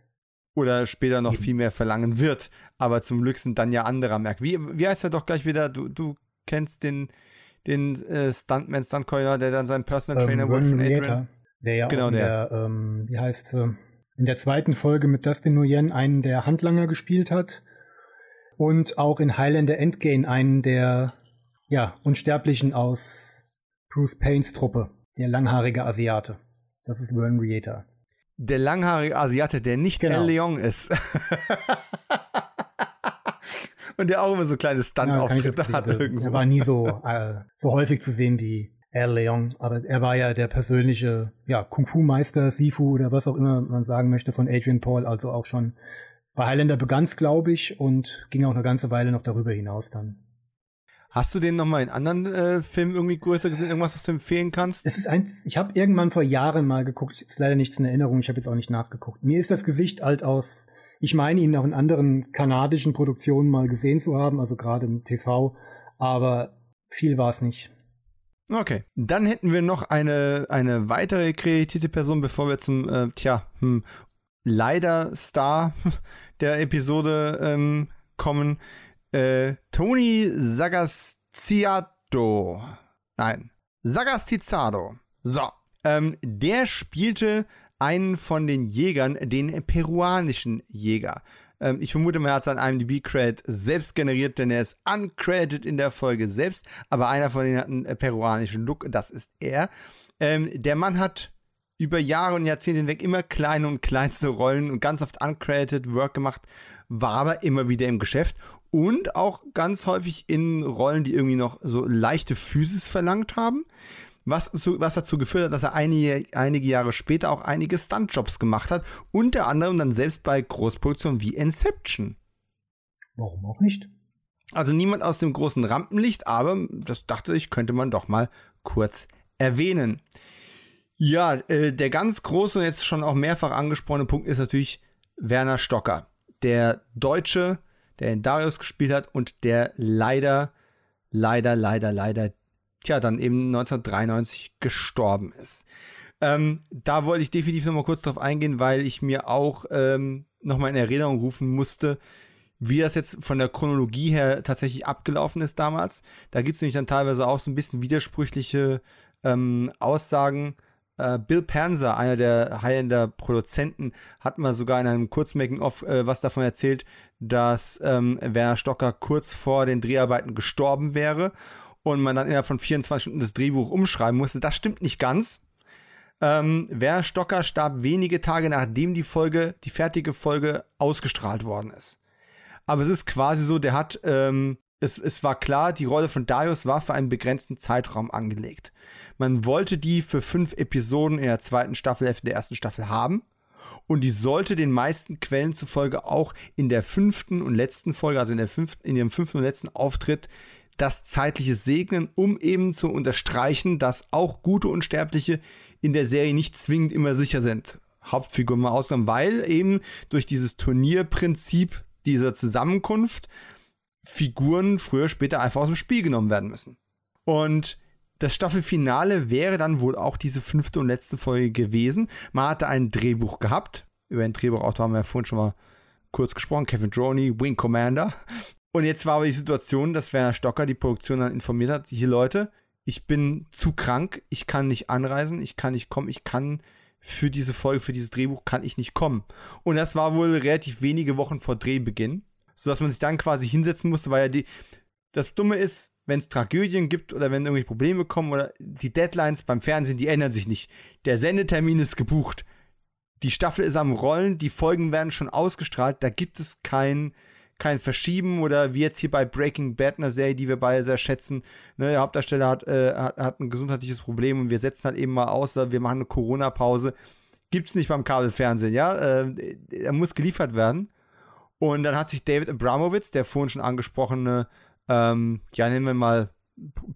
Oder später noch Eben. viel mehr verlangen wird. Aber zum Glück sind dann ja andere am Werk. Wie, wie heißt er doch gleich wieder? Du, du kennst den, den äh, Stuntman, Stuntcoiner, der dann sein Personal Trainer Ähm, wurde von Adrian. Der ja Genau, der. der, ähm, wie heißt sie, in der zweiten Folge mit Dustin Nguyen einen der Handlanger gespielt hat und auch in Highlander Endgame einen der ja, Unsterblichen aus Bruce Paynes Truppe, der langhaarige Asiate. Das ist Vern Rieta. Der langhaarige Asiate, der nicht Genau. El Leong ist. Und der auch immer so kleine Ja, Stunt-Auftritte jetzt hat irgendwo. Er war nie so, äh, so häufig zu sehen wie Al Leong, aber er war ja der persönliche ja, Kung-Fu-Meister, Sifu oder was auch immer man sagen möchte von Adrian Paul, also auch schon bei Highlander begann glaube ich, und ging auch eine ganze Weile noch darüber hinaus dann. Hast du den nochmal in anderen äh, Filmen irgendwie größer gesehen? Irgendwas, was du empfehlen kannst? Es ist ein, ich habe irgendwann vor Jahren mal geguckt, ist leider nichts in Erinnerung, ich habe jetzt auch nicht nachgeguckt. Mir ist das Gesicht alt aus, ich meine ihn auch in anderen kanadischen Produktionen mal gesehen zu haben, also gerade im TV, aber viel war es nicht. Okay. Dann hätten wir noch eine, eine weitere kreditierte Person, bevor wir zum, äh, tja, hm, leider Star der Episode ähm, kommen. Äh, Tony Sagastiato. Nein, Sagastizado. So. Ähm, der spielte einen von den Jägern, den peruanischen Jäger. Ähm, ich vermute, man hat seinen IMDb-Credit selbst generiert, denn er ist uncredited in der Folge selbst. Aber einer von denen hat einen äh, peruanischen Look, das ist er. Ähm, der Mann hat über Jahre und Jahrzehnte hinweg immer kleine und kleinste Rollen und ganz oft uncredited Work gemacht, war aber immer wieder im Geschäft und auch ganz häufig in Rollen, die irgendwie noch so leichte Physis verlangt haben. Was, zu, was dazu geführt hat, dass er einige, einige Jahre später auch einige Stuntjobs gemacht hat, unter anderem dann selbst bei Großproduktionen wie Inception. Warum auch nicht? Also niemand aus dem großen Rampenlicht, aber das dachte ich, könnte man doch mal kurz erwähnen? Ja, äh, der ganz große und jetzt schon auch mehrfach angesprochene Punkt ist natürlich Werner Stocker. Der Deutsche, der in Darius gespielt hat und der leider, leider, leider, leider, tja, dann eben 1993 gestorben ist. Ähm, da wollte ich definitiv nochmal kurz drauf eingehen, weil ich mir auch ähm, nochmal in Erinnerung rufen musste, wie das jetzt von der Chronologie her tatsächlich abgelaufen ist damals. Da gibt es nämlich dann teilweise auch so ein bisschen widersprüchliche ähm, Aussagen. Äh, Bill Panzer, einer der Highlander Produzenten, hat mal sogar in einem Kurzmaking-of äh, was davon erzählt, dass ähm, Werner Stocker kurz vor den Dreharbeiten gestorben wäre und man dann innerhalb von 24 Stunden das Drehbuch umschreiben musste. Das stimmt nicht ganz. Ähm, Werner Stocker starb wenige Tage nachdem die Folge, die fertige Folge ausgestrahlt worden ist. Aber es ist quasi so, der hat, ähm, es, es war klar, die Rolle von Darius war für einen begrenzten Zeitraum angelegt. Man wollte die für fünf Episoden in der zweiten Staffelhälfte der ersten Staffel haben. Und die sollte den meisten Quellen zufolge auch in der fünften und letzten Folge, also in, der fünften, in ihrem fünften und letzten Auftritt, das zeitliche segnen, um eben zu unterstreichen, dass auch gute Unsterbliche in der Serie nicht zwingend immer sicher sind. Hauptfigur mal ausgenommen, weil eben durch dieses Turnierprinzip dieser Zusammenkunft Figuren früher später einfach aus dem Spiel genommen werden müssen. Und das Staffelfinale wäre dann wohl auch diese fünfte und letzte Folge gewesen. Man hatte ein Drehbuch gehabt. Über ein Drehbuchautor haben wir ja vorhin schon mal kurz gesprochen. Kevin Droney, Wing Commander. Und jetzt war aber die Situation, dass Werner Stocker die Produktion dann informiert hat: hier Leute, ich bin zu krank, ich kann nicht anreisen, ich kann nicht kommen, ich kann für diese Folge, für dieses Drehbuch kann ich nicht kommen. Und das war wohl relativ wenige Wochen vor Drehbeginn, sodass man sich dann quasi hinsetzen musste, weil ja die, das Dumme ist, wenn es Tragödien gibt oder wenn irgendwelche Probleme kommen oder die Deadlines beim Fernsehen, die ändern sich nicht. Der Sendetermin ist gebucht. Die Staffel ist am Rollen, die Folgen werden schon ausgestrahlt, da gibt es kein, kein Verschieben oder wie jetzt hier bei Breaking Bad, einer Serie, die wir beide sehr schätzen. Ne, der Hauptdarsteller hat, äh, hat, hat, ein gesundheitliches Problem und wir setzen halt eben mal aus, oder wir machen eine Corona-Pause. Gibt es nicht beim Kabelfernsehen, ja? Äh, er muss geliefert werden. Und dann hat sich David Abramowitz, der vorhin schon angesprochene, ähm, ja, nennen wir mal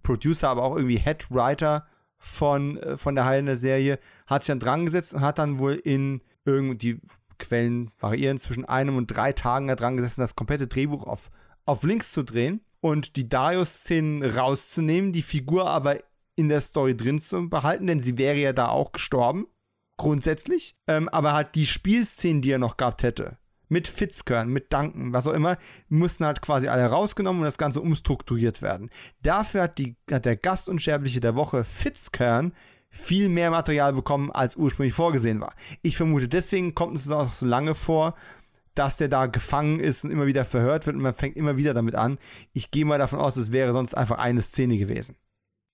Producer, aber auch irgendwie Head Writer von, äh, von der Heilende Serie, hat sich dann dran gesetzt und hat dann wohl in irgendwie Quellen variieren, zwischen einem und drei Tagen da dran gesessen, das komplette Drehbuch auf, auf links zu drehen und die Darius-Szenen rauszunehmen, die Figur aber in der Story drin zu behalten, denn sie wäre ja da auch gestorben, grundsätzlich. Ähm, aber halt die Spielszenen, die er noch gehabt hätte, mit Fitzkern, mit Duncan, was auch immer, mussten halt quasi alle rausgenommen und das Ganze umstrukturiert werden. Dafür hat, die, hat der Gastunsterbliche der Woche Fitzkern viel mehr Material bekommen, als ursprünglich vorgesehen war. Ich vermute, deswegen kommt es auch so lange vor, dass der da gefangen ist und immer wieder verhört wird und man fängt immer wieder damit an. Ich gehe mal davon aus, es wäre sonst einfach eine Szene gewesen.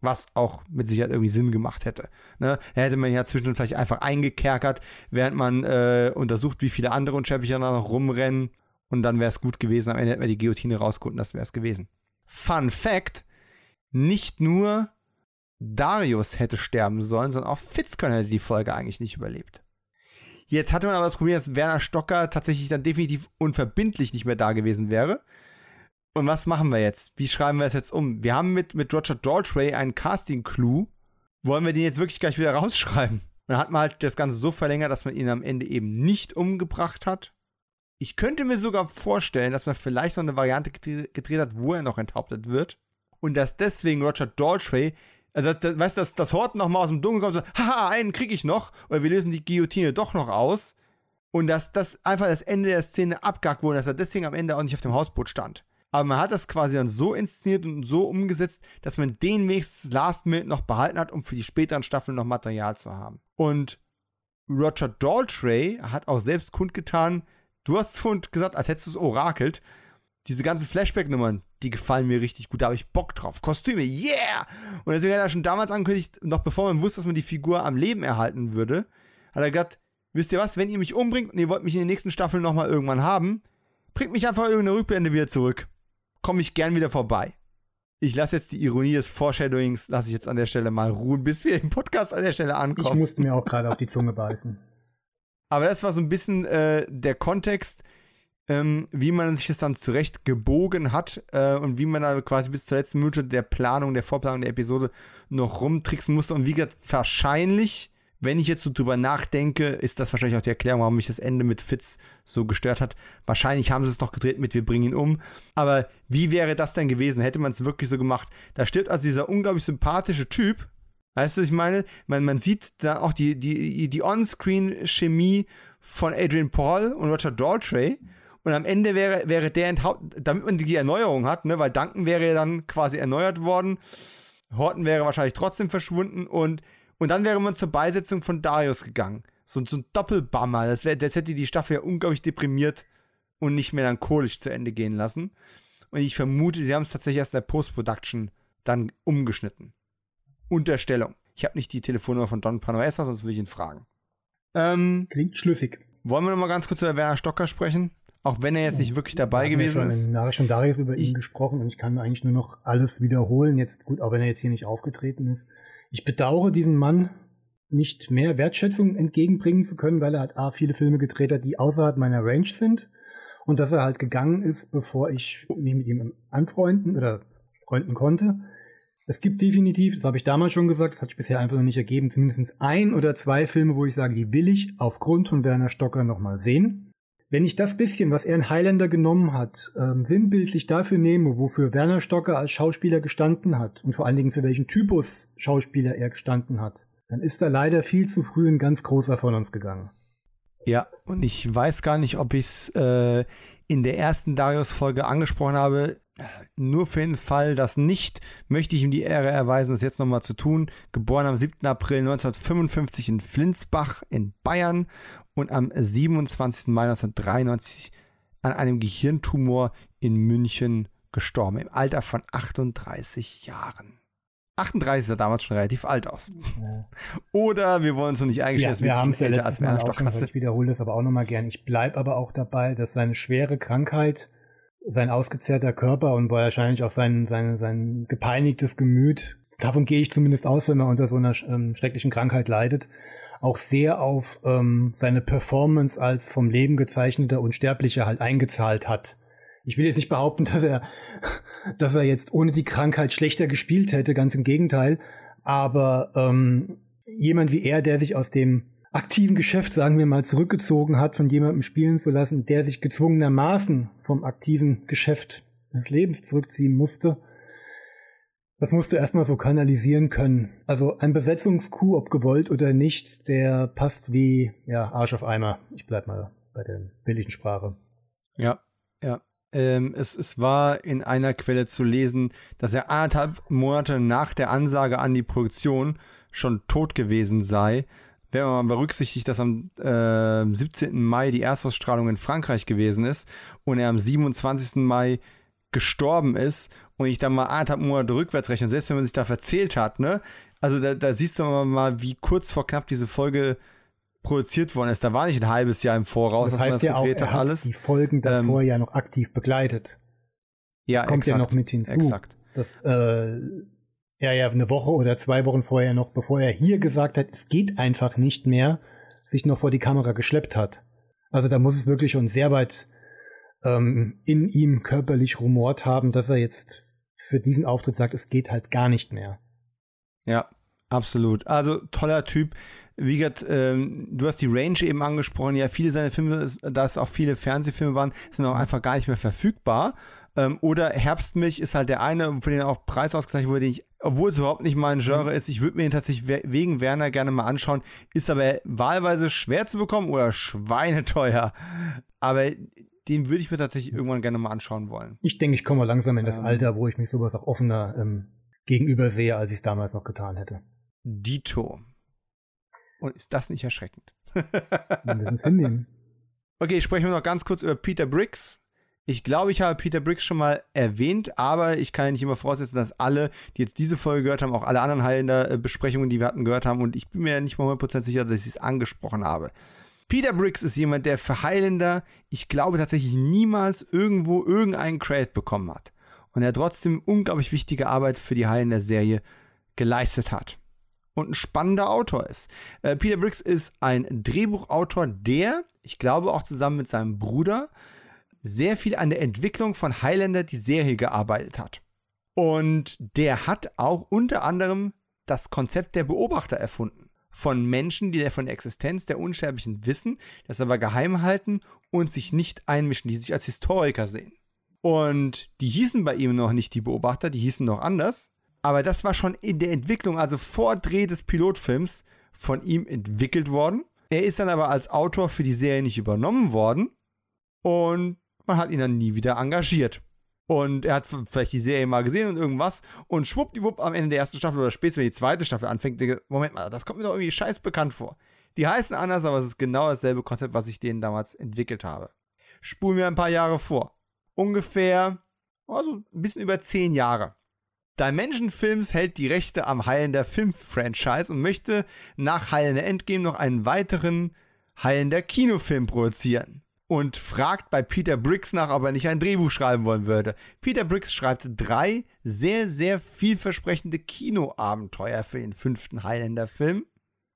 Was auch mit Sicherheit irgendwie Sinn gemacht hätte. Ne? Da hätte man ja zwischendurch vielleicht einfach eingekerkert, während man äh, untersucht, wie viele andere Unsterbliche da noch rumrennen. Und dann wäre es gut gewesen. Am Ende hätte man die Guillotine rausgeholt und das wäre es gewesen. Fun Fact: Nicht nur Darius hätte sterben sollen, sondern auch Fitzkern hätte die Folge eigentlich nicht überlebt. Jetzt hatte man aber das Problem, dass Werner Stocker tatsächlich dann definitiv unverbindlich nicht mehr da gewesen wäre. Und was machen wir jetzt? Wie schreiben wir es jetzt um? Wir haben mit, mit Roger Daltrey einen Casting-Clue. Wollen wir den jetzt wirklich gleich wieder rausschreiben? dann hat man halt das Ganze so verlängert, dass man ihn am Ende eben nicht umgebracht hat. Ich könnte mir sogar vorstellen, dass man vielleicht noch eine Variante gedreht hat, wo er noch enthauptet wird. Und dass deswegen Roger Daltrey also, das, das, weißt du, dass das Horten nochmal aus dem Dunkeln kommt und so, haha, einen krieg ich noch, oder wir lösen die Guillotine doch noch aus. Und dass das einfach das Ende der Szene abgackt wurde, dass er deswegen am Ende auch nicht auf dem Hausboot stand. Aber man hat das quasi dann so inszeniert und so umgesetzt, dass man den wenigstens Last Minute noch behalten hat, um für die späteren Staffeln noch Material zu haben. Und Roger Daltrey hat auch selbst kundgetan, du hast gesagt, als hättest du es orakelt, diese ganzen Flashback-Nummern, die gefallen mir richtig gut. Da habe ich Bock drauf. Kostüme, yeah! Und deswegen hat er schon damals angekündigt, noch bevor man wusste, dass man die Figur am Leben erhalten würde, hat er gesagt, wisst ihr was, wenn ihr mich umbringt und ihr wollt mich in den nächsten Staffeln nochmal irgendwann haben, bringt mich einfach irgendeine Rückblende wieder zurück. Komme ich gern wieder vorbei. Ich lasse jetzt die Ironie des Foreshadowings, lasse ich jetzt an der Stelle mal ruhen, bis wir im Podcast an der Stelle ankommen. Ich musste mir auch gerade auf die Zunge beißen. Aber das war so ein bisschen äh, der Kontext, ähm, wie man sich das dann zurecht gebogen hat äh, und wie man da quasi bis zur letzten Minute der Planung, der Vorplanung der Episode noch rumtricksen musste. Und wie gesagt, wahrscheinlich, wenn ich jetzt so drüber nachdenke, ist das wahrscheinlich auch die Erklärung, warum mich das Ende mit Fitz so gestört hat. Wahrscheinlich haben sie es noch gedreht mit Wir bringen ihn um. Aber wie wäre das denn gewesen? Hätte man es wirklich so gemacht? Da stirbt also dieser unglaublich sympathische Typ. Weißt du, was ich meine? Man, man sieht da auch die, die, die On-Screen-Chemie von Adrian Paul und Roger Daltrey. Und am Ende wäre, wäre der enthauptet, damit man die Erneuerung hat, ne, weil Duncan wäre ja dann quasi erneuert worden. Horton wäre wahrscheinlich trotzdem verschwunden und, und dann wäre man zur Beisetzung von Darius gegangen. So, so ein Doppelbammer. Das, wär, das hätte die Staffel ja unglaublich deprimiert und nicht melancholisch zu Ende gehen lassen. Und ich vermute, sie haben es tatsächlich erst in der Post-Production dann umgeschnitten. Unterstellung. Ich habe nicht die Telefonnummer von Don Panoessa, sonst würde ich ihn fragen. Ähm, Klingt schlüssig. Wollen wir noch mal ganz kurz über Werner Stocker sprechen? Auch wenn er jetzt nicht wirklich dabei gewesen ist. Ich habe schon Darius über ich, ihn gesprochen und ich kann eigentlich nur noch alles wiederholen. Jetzt gut, auch wenn er jetzt hier nicht aufgetreten ist. Ich bedauere diesen Mann nicht mehr Wertschätzung entgegenbringen zu können, weil er hat A, viele Filme gedreht hat, die außerhalb meiner Range sind. Und dass er halt gegangen ist, bevor ich mich mit ihm anfreunden oder freunden konnte. Es gibt definitiv, das habe ich damals schon gesagt, das hat sich bisher einfach noch nicht ergeben, zumindest ein oder zwei Filme, wo ich sage, die will ich aufgrund von Werner Stocker nochmal sehen. Wenn ich das bisschen, was er in Highlander genommen hat, ähm, sinnbildlich dafür nehme, wofür Werner Stocker als Schauspieler gestanden hat und vor allen Dingen für welchen Typus Schauspieler er gestanden hat, dann ist er leider viel zu früh ein ganz großer von uns gegangen. Ja, und ich weiß gar nicht, ob ich es äh, in der ersten Darius-Folge angesprochen habe. Nur für den Fall, dass nicht, möchte ich ihm die Ehre erweisen, das jetzt nochmal zu tun. Geboren am 7. April 1955 in Flinsbach in Bayern und am 27. Mai 1993 an einem Gehirntumor in München gestorben, im Alter von 38 Jahren. 38 sah damals schon relativ alt aus. Ja. Oder wir wollen uns noch nicht eingestehen, ja, wir haben es ja älter als Werner Stockhasse. Ich wiederhole das aber auch nochmal gern. Ich bleibe aber auch dabei, dass seine schwere Krankheit, sein ausgezehrter Körper und wahrscheinlich auch sein, sein, sein gepeinigtes Gemüt, davon gehe ich zumindest aus, wenn man unter so einer ähm, schrecklichen Krankheit leidet, auch sehr auf ähm, seine Performance als vom Leben gezeichneter Unsterblicher halt eingezahlt hat. Ich will jetzt nicht behaupten, dass er, dass er jetzt ohne die Krankheit schlechter gespielt hätte, ganz im Gegenteil. Aber ähm, jemand wie er, der sich aus dem aktiven Geschäft, sagen wir mal, zurückgezogen hat, von jemandem spielen zu lassen, der sich gezwungenermaßen vom aktiven Geschäft des Lebens zurückziehen musste, das musst du erstmal so kanalisieren können. Also ein Besetzungskuh, ob gewollt oder nicht, der passt wie ja, Arsch auf Eimer. Ich bleib mal bei der billigen Sprache. Ja, ja. Ähm, es, es war in einer Quelle zu lesen, dass er anderthalb Monate nach der Ansage an die Produktion schon tot gewesen sei. Wenn man berücksichtigt, dass am äh, 17. Mai die Erstausstrahlung in Frankreich gewesen ist und er am 27. Mai gestorben ist und ich dann mal anderthalb Monate rückwärts rechne, selbst wenn man sich da verzählt hat, ne? Also da, da siehst du mal, wie kurz vor knapp diese Folge produziert worden ist. Da war nicht ein halbes Jahr im Voraus, das heißt dass man das ja gedreht auch, er hat alles. die Folgen davor ähm, ja noch aktiv begleitet. Ja, das kommt exakt, ja noch mit hinzu. Exakt. Dass äh, er ja eine Woche oder zwei Wochen vorher noch, bevor er hier gesagt hat, es geht einfach nicht mehr, sich noch vor die Kamera geschleppt hat. Also da muss es wirklich schon sehr weit ähm, in ihm körperlich rumort haben, dass er jetzt für diesen Auftritt sagt, es geht halt gar nicht mehr. Ja, absolut. Also toller Typ. Wie gesagt, ähm, du hast die Range eben angesprochen. Ja, viele seiner Filme, da es auch viele Fernsehfilme waren, sind auch einfach gar nicht mehr verfügbar. Ähm, oder Herbstmilch ist halt der eine, für den auch Preis ausgezeichnet wurde, den ich, obwohl es überhaupt nicht mein Genre ist, ich würde mir den tatsächlich wegen Werner gerne mal anschauen. Ist aber wahlweise schwer zu bekommen oder schweineteuer. Aber den würde ich mir tatsächlich irgendwann gerne mal anschauen wollen. Ich denke, ich komme langsam in das ähm, Alter, wo ich mich sowas auch offener ähm, gegenüber sehe, als ich es damals noch getan hätte. Dito. Und ist das nicht erschreckend? Wir müssen es hinnehmen. Okay, sprechen wir noch ganz kurz über Peter Briggs. Ich glaube, ich habe Peter Briggs schon mal erwähnt, aber ich kann ja nicht immer voraussetzen, dass alle, die jetzt diese Folge gehört haben, auch alle anderen Highlander-Besprechungen, die wir hatten, gehört haben. Und ich bin mir nicht mal 100% sicher, dass ich es angesprochen habe. Peter Briggs ist jemand, der für Highlander, ich glaube tatsächlich niemals irgendwo irgendeinen Credit bekommen hat. Und er trotzdem unglaublich wichtige Arbeit für die Highlander-Serie geleistet hat. Und ein spannender Autor ist. Äh, Peter Briggs ist ein Drehbuchautor, der, ich glaube auch zusammen mit seinem Bruder, sehr viel an der Entwicklung von Highlander, die Serie, gearbeitet hat. Und der hat auch unter anderem das Konzept der Beobachter erfunden. Von Menschen, die von der Existenz der Unsterblichen wissen, das aber geheim halten und sich nicht einmischen, die sich als Historiker sehen. Und die hießen bei ihm noch nicht die Beobachter, die hießen noch anders. Aber das war schon in der Entwicklung, also vor Dreh des Pilotfilms, von ihm entwickelt worden. Er ist dann aber als Autor für die Serie nicht übernommen worden. Und man hat ihn dann nie wieder engagiert. Und er hat vielleicht die Serie mal gesehen und irgendwas. Und schwuppdiwupp am Ende der ersten Staffel oder spätestens, wenn die zweite Staffel anfängt, denke, Moment mal, das kommt mir doch irgendwie scheiß bekannt vor. Die heißen anders, aber es ist genau dasselbe Konzept, was ich denen damals entwickelt habe. Spulen wir ein paar Jahre vor. Ungefähr, also ein bisschen über zehn Jahre. Dimension Films hält die Rechte am Highlander Film-Franchise und möchte nach Highlander Endgame noch einen weiteren Highlander Kinofilm produzieren und fragt bei Peter Briggs nach, ob er nicht ein Drehbuch schreiben wollen würde. Peter Briggs schreibt drei sehr, sehr vielversprechende Kinoabenteuer für den fünften Highlander-Film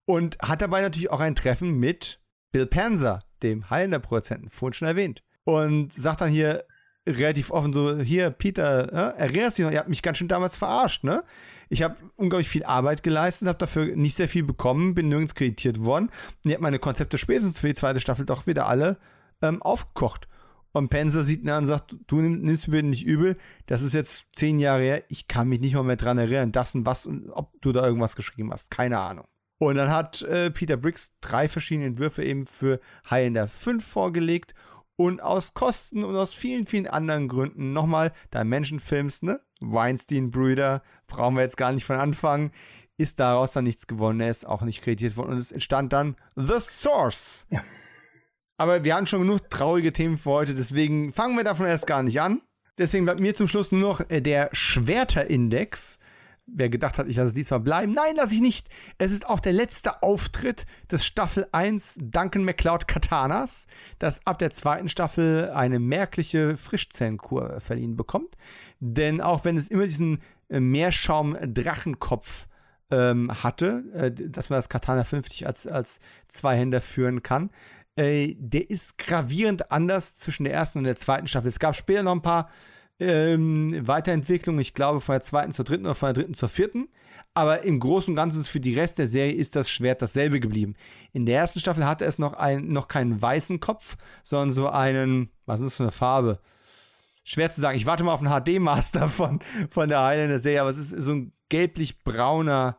und hat dabei natürlich auch ein Treffen mit Bill Panzer, dem Highlander-Produzenten, vorhin schon erwähnt. Und sagt dann hier relativ offen so, hier, Peter, äh, erinnerst du dich noch, ihr habt mich ganz schön damals verarscht, ne? Ich habe unglaublich viel Arbeit geleistet, habe dafür nicht sehr viel bekommen, bin nirgends kreditiert worden. Und ihr habt meine Konzepte spätestens für die zweite Staffel doch wieder alle ähm, aufgekocht. Und Penzer sieht ihn an und sagt, du nimmst mir nicht übel, das ist jetzt zehn Jahre her, ich kann mich nicht mal mehr dran erinnern, das und was und ob du da irgendwas geschrieben hast, keine Ahnung. Und dann hat äh, Peter Briggs drei verschiedene Entwürfe eben für Highlander 5 vorgelegt und aus Kosten und aus vielen, vielen anderen Gründen nochmal Dimension-Films, ne? Weinstein-Brüder, brauchen wir jetzt gar nicht von Anfang, ist daraus dann nichts gewonnen, er ist auch nicht kreditiert worden und es entstand dann The Source. Ja. Aber wir haben schon genug traurige Themen für heute, deswegen fangen wir davon erst gar nicht an. Deswegen bleibt mir zum Schluss nur noch äh, der Schwerterindex. Wer gedacht hat, ich lasse es diesmal bleiben. Nein, lasse ich nicht. Es ist auch der letzte Auftritt des Staffel 1 Duncan McCloud Katanas, das ab der zweiten Staffel eine merkliche Frischzellenkur verliehen bekommt. Denn auch wenn es immer diesen äh, Meerschaum-Drachenkopf ähm, hatte, äh, dass man das Katana 50 als, als Zweihänder führen kann, äh, der ist gravierend anders zwischen der ersten und der zweiten Staffel. Es gab später noch ein paar ähm, Weiterentwicklungen, ich glaube von der zweiten zur dritten oder von der dritten zur vierten. Aber im Großen und Ganzen für die Rest der Serie ist das Schwert dasselbe geblieben. In der ersten Staffel hatte es noch, ein, noch keinen weißen Kopf, sondern so einen, was ist das für eine Farbe? Schwer zu sagen. Ich warte mal auf einen HD-Master von, von der Highlander-Serie, aber es ist so ein gelblich-brauner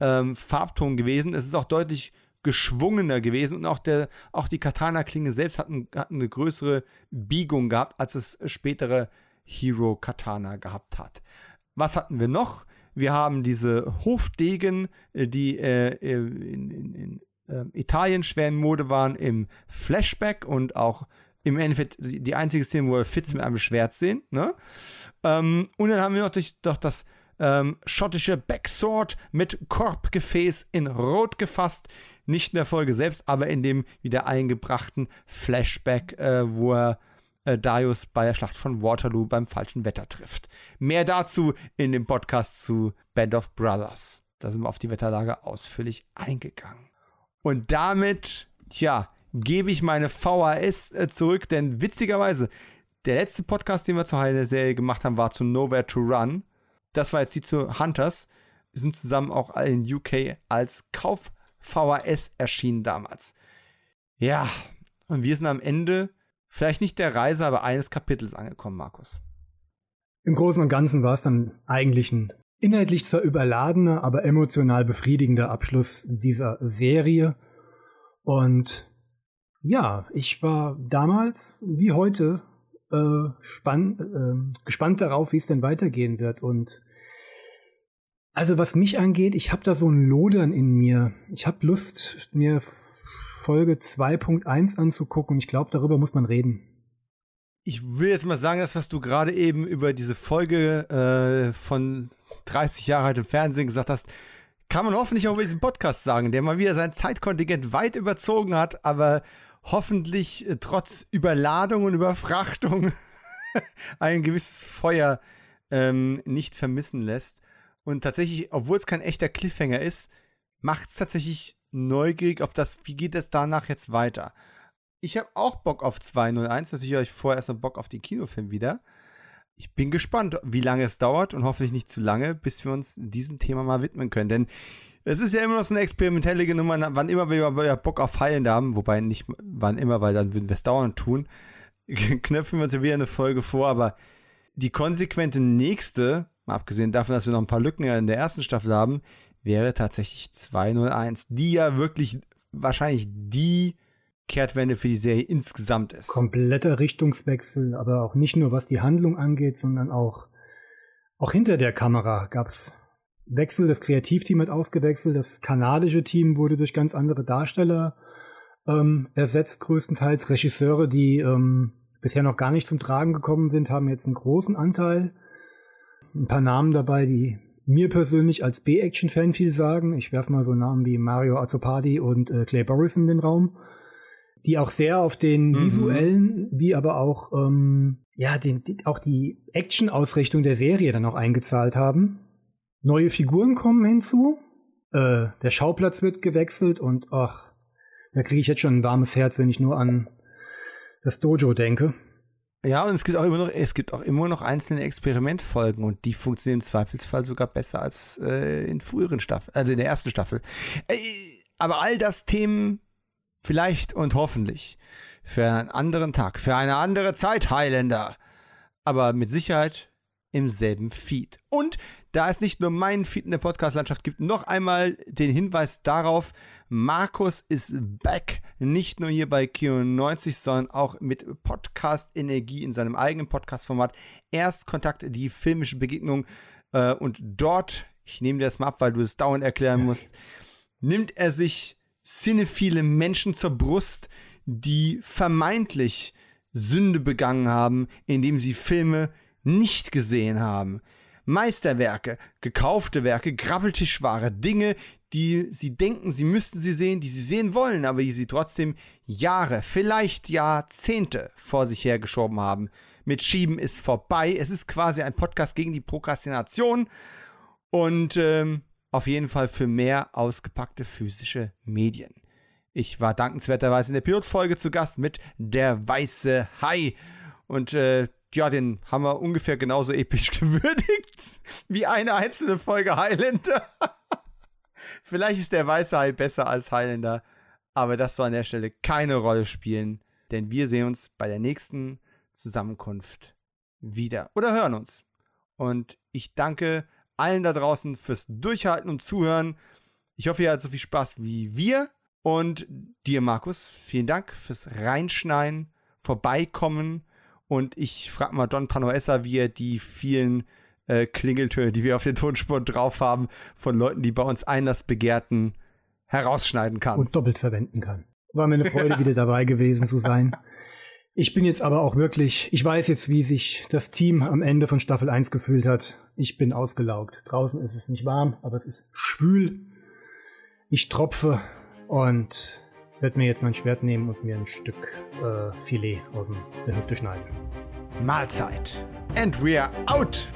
ähm, Farbton gewesen. Es ist auch deutlich geschwungener gewesen und auch, der, auch die Katana-Klinge selbst hat, ein, hat eine größere Biegung gehabt, als es spätere Hero Katana gehabt hat. Was hatten wir noch? Wir haben diese Hofdegen, äh, die äh, in, in, in äh, Italien schwer in Mode waren, im Flashback und auch im Endeffekt die einzige Szene, wo wir Fitz mit einem Schwert sehen. Ne? Ähm, und dann haben wir natürlich doch das ähm, schottische Backsword mit Korbgefäß in Rot gefasst. Nicht in der Folge selbst, aber in dem wieder eingebrachten Flashback, äh, wo er äh, Darius bei der Schlacht von Waterloo beim falschen Wetter trifft. Mehr dazu in dem Podcast zu Band of Brothers. Da sind wir auf die Wetterlage ausführlich eingegangen. Und damit, tja, gebe ich meine VHS äh, zurück, denn witzigerweise, der letzte Podcast, den wir zur Heile-Serie gemacht haben, war zu Nowhere to Run. Das war jetzt die zu Hunters. Wir sind zusammen auch in UK als Kauf VHS erschienen damals. Ja, und wir sind am Ende vielleicht nicht der Reise, aber eines Kapitels angekommen, Markus. Im Großen und Ganzen war es dann eigentlich ein inhaltlich zwar überladener, aber emotional befriedigender Abschluss dieser Serie. Und ja, ich war damals wie heute äh, äh, gespannt darauf, wie es denn weitergehen wird. Und also was mich angeht, ich habe da so ein Lodern in mir. Ich habe Lust, mir Folge 2.1 anzugucken ich glaube, darüber muss man reden. Ich will jetzt mal sagen, das, was du gerade eben über diese Folge äh, von 30 Jahre alt im Fernsehen gesagt hast, kann man hoffentlich auch über diesen Podcast sagen, der mal wieder sein Zeitkontingent weit überzogen hat, aber hoffentlich äh, trotz Überladung und Überfrachtung ein gewisses Feuer ähm, nicht vermissen lässt. Und tatsächlich, obwohl es kein echter Cliffhanger ist, macht es tatsächlich neugierig auf das, wie geht es danach jetzt weiter. Ich habe auch Bock auf 201. Natürlich habe ich vorher erst noch Bock auf den Kinofilm wieder. Ich bin gespannt, wie lange es dauert und hoffentlich nicht zu lange, bis wir uns diesem Thema mal widmen können. Denn es ist ja immer noch so eine experimentelle Nummer, wann immer wir Bock auf Heilen haben, wobei nicht wann immer, weil dann würden wir es dauernd tun, knöpfen wir uns ja wieder eine Folge vor, aber die konsequente nächste, abgesehen davon, dass wir noch ein paar Lücken in der ersten Staffel haben, wäre tatsächlich 201, die ja wirklich wahrscheinlich die Kehrtwende für die Serie insgesamt ist. Kompletter Richtungswechsel, aber auch nicht nur was die Handlung angeht, sondern auch, auch hinter der Kamera gab es Wechsel. Das Kreativteam hat ausgewechselt, das kanadische Team wurde durch ganz andere Darsteller ähm, ersetzt, größtenteils Regisseure, die ähm, bisher noch gar nicht zum Tragen gekommen sind, haben jetzt einen großen Anteil. Ein paar Namen dabei, die mir persönlich als B-Action-Fan viel sagen. Ich werfe mal so Namen wie Mario Azzopardi und äh, Clay Boris in den Raum, die auch sehr auf den mhm. visuellen, wie aber auch, ähm, ja, den, die, auch die Action-Ausrichtung der Serie dann auch eingezahlt haben. Neue Figuren kommen hinzu. Äh, der Schauplatz wird gewechselt und ach, da kriege ich jetzt schon ein warmes Herz, wenn ich nur an das Dojo denke. Ja, und es gibt auch immer noch, es gibt auch immer noch einzelne Experimentfolgen und die funktionieren im Zweifelsfall sogar besser als äh, in früheren Staffeln, also in der ersten Staffel. Äh, aber all das Themen vielleicht und hoffentlich für einen anderen Tag, für eine andere Zeit, Highlander. Aber mit Sicherheit im selben Feed. Und da es nicht nur meinen Feed in der Podcast-Landschaft gibt, noch einmal den Hinweis darauf, Markus ist back, nicht nur hier bei Q90, sondern auch mit Podcast-Energie in seinem eigenen Podcast-Format. Erstkontakt, die filmische Begegnung äh, und dort, ich nehme dir das mal ab, weil du es dauernd erklären musst, nimmt er sich cinephile Menschen zur Brust, die vermeintlich Sünde begangen haben, indem sie Filme nicht gesehen haben. Meisterwerke, gekaufte Werke, Grabbeltischware, Dinge, die sie denken, sie müssten sie sehen, die sie sehen wollen, aber die sie trotzdem Jahre, vielleicht Jahrzehnte vor sich hergeschoben haben. Mit Schieben ist vorbei. Es ist quasi ein Podcast gegen die Prokrastination und ähm, auf jeden Fall für mehr ausgepackte physische Medien. Ich war dankenswerterweise in der Pilotfolge zu Gast mit Der Weiße Hai und äh, ja, den haben wir ungefähr genauso episch gewürdigt wie eine einzelne Folge Highlander. Vielleicht ist der Weiße Hai besser als Highlander, aber das soll an der Stelle keine Rolle spielen, denn wir sehen uns bei der nächsten Zusammenkunft wieder oder hören uns. Und ich danke allen da draußen fürs Durchhalten und Zuhören. Ich hoffe, ihr hattet so viel Spaß wie wir. Und dir, Markus, vielen Dank fürs Reinschneiden, Vorbeikommen und ich frage mal Don Panoessa, wie er die vielen äh, Klingeltöne, die wir auf den Tonspur drauf haben, von Leuten, die bei uns Einlass begehrten, herausschneiden kann. Und doppelt verwenden kann. War mir eine Freude, wieder dabei gewesen zu sein. Ich bin jetzt aber auch wirklich, ich weiß jetzt, wie sich das Team am Ende von Staffel 1 gefühlt hat. Ich bin ausgelaugt. Draußen ist es nicht warm, aber es ist schwül. Ich tropfe und werde mir jetzt mein Schwert nehmen und mir ein Stück äh, Filet aus der Hüfte schneiden. Mahlzeit. And we are out!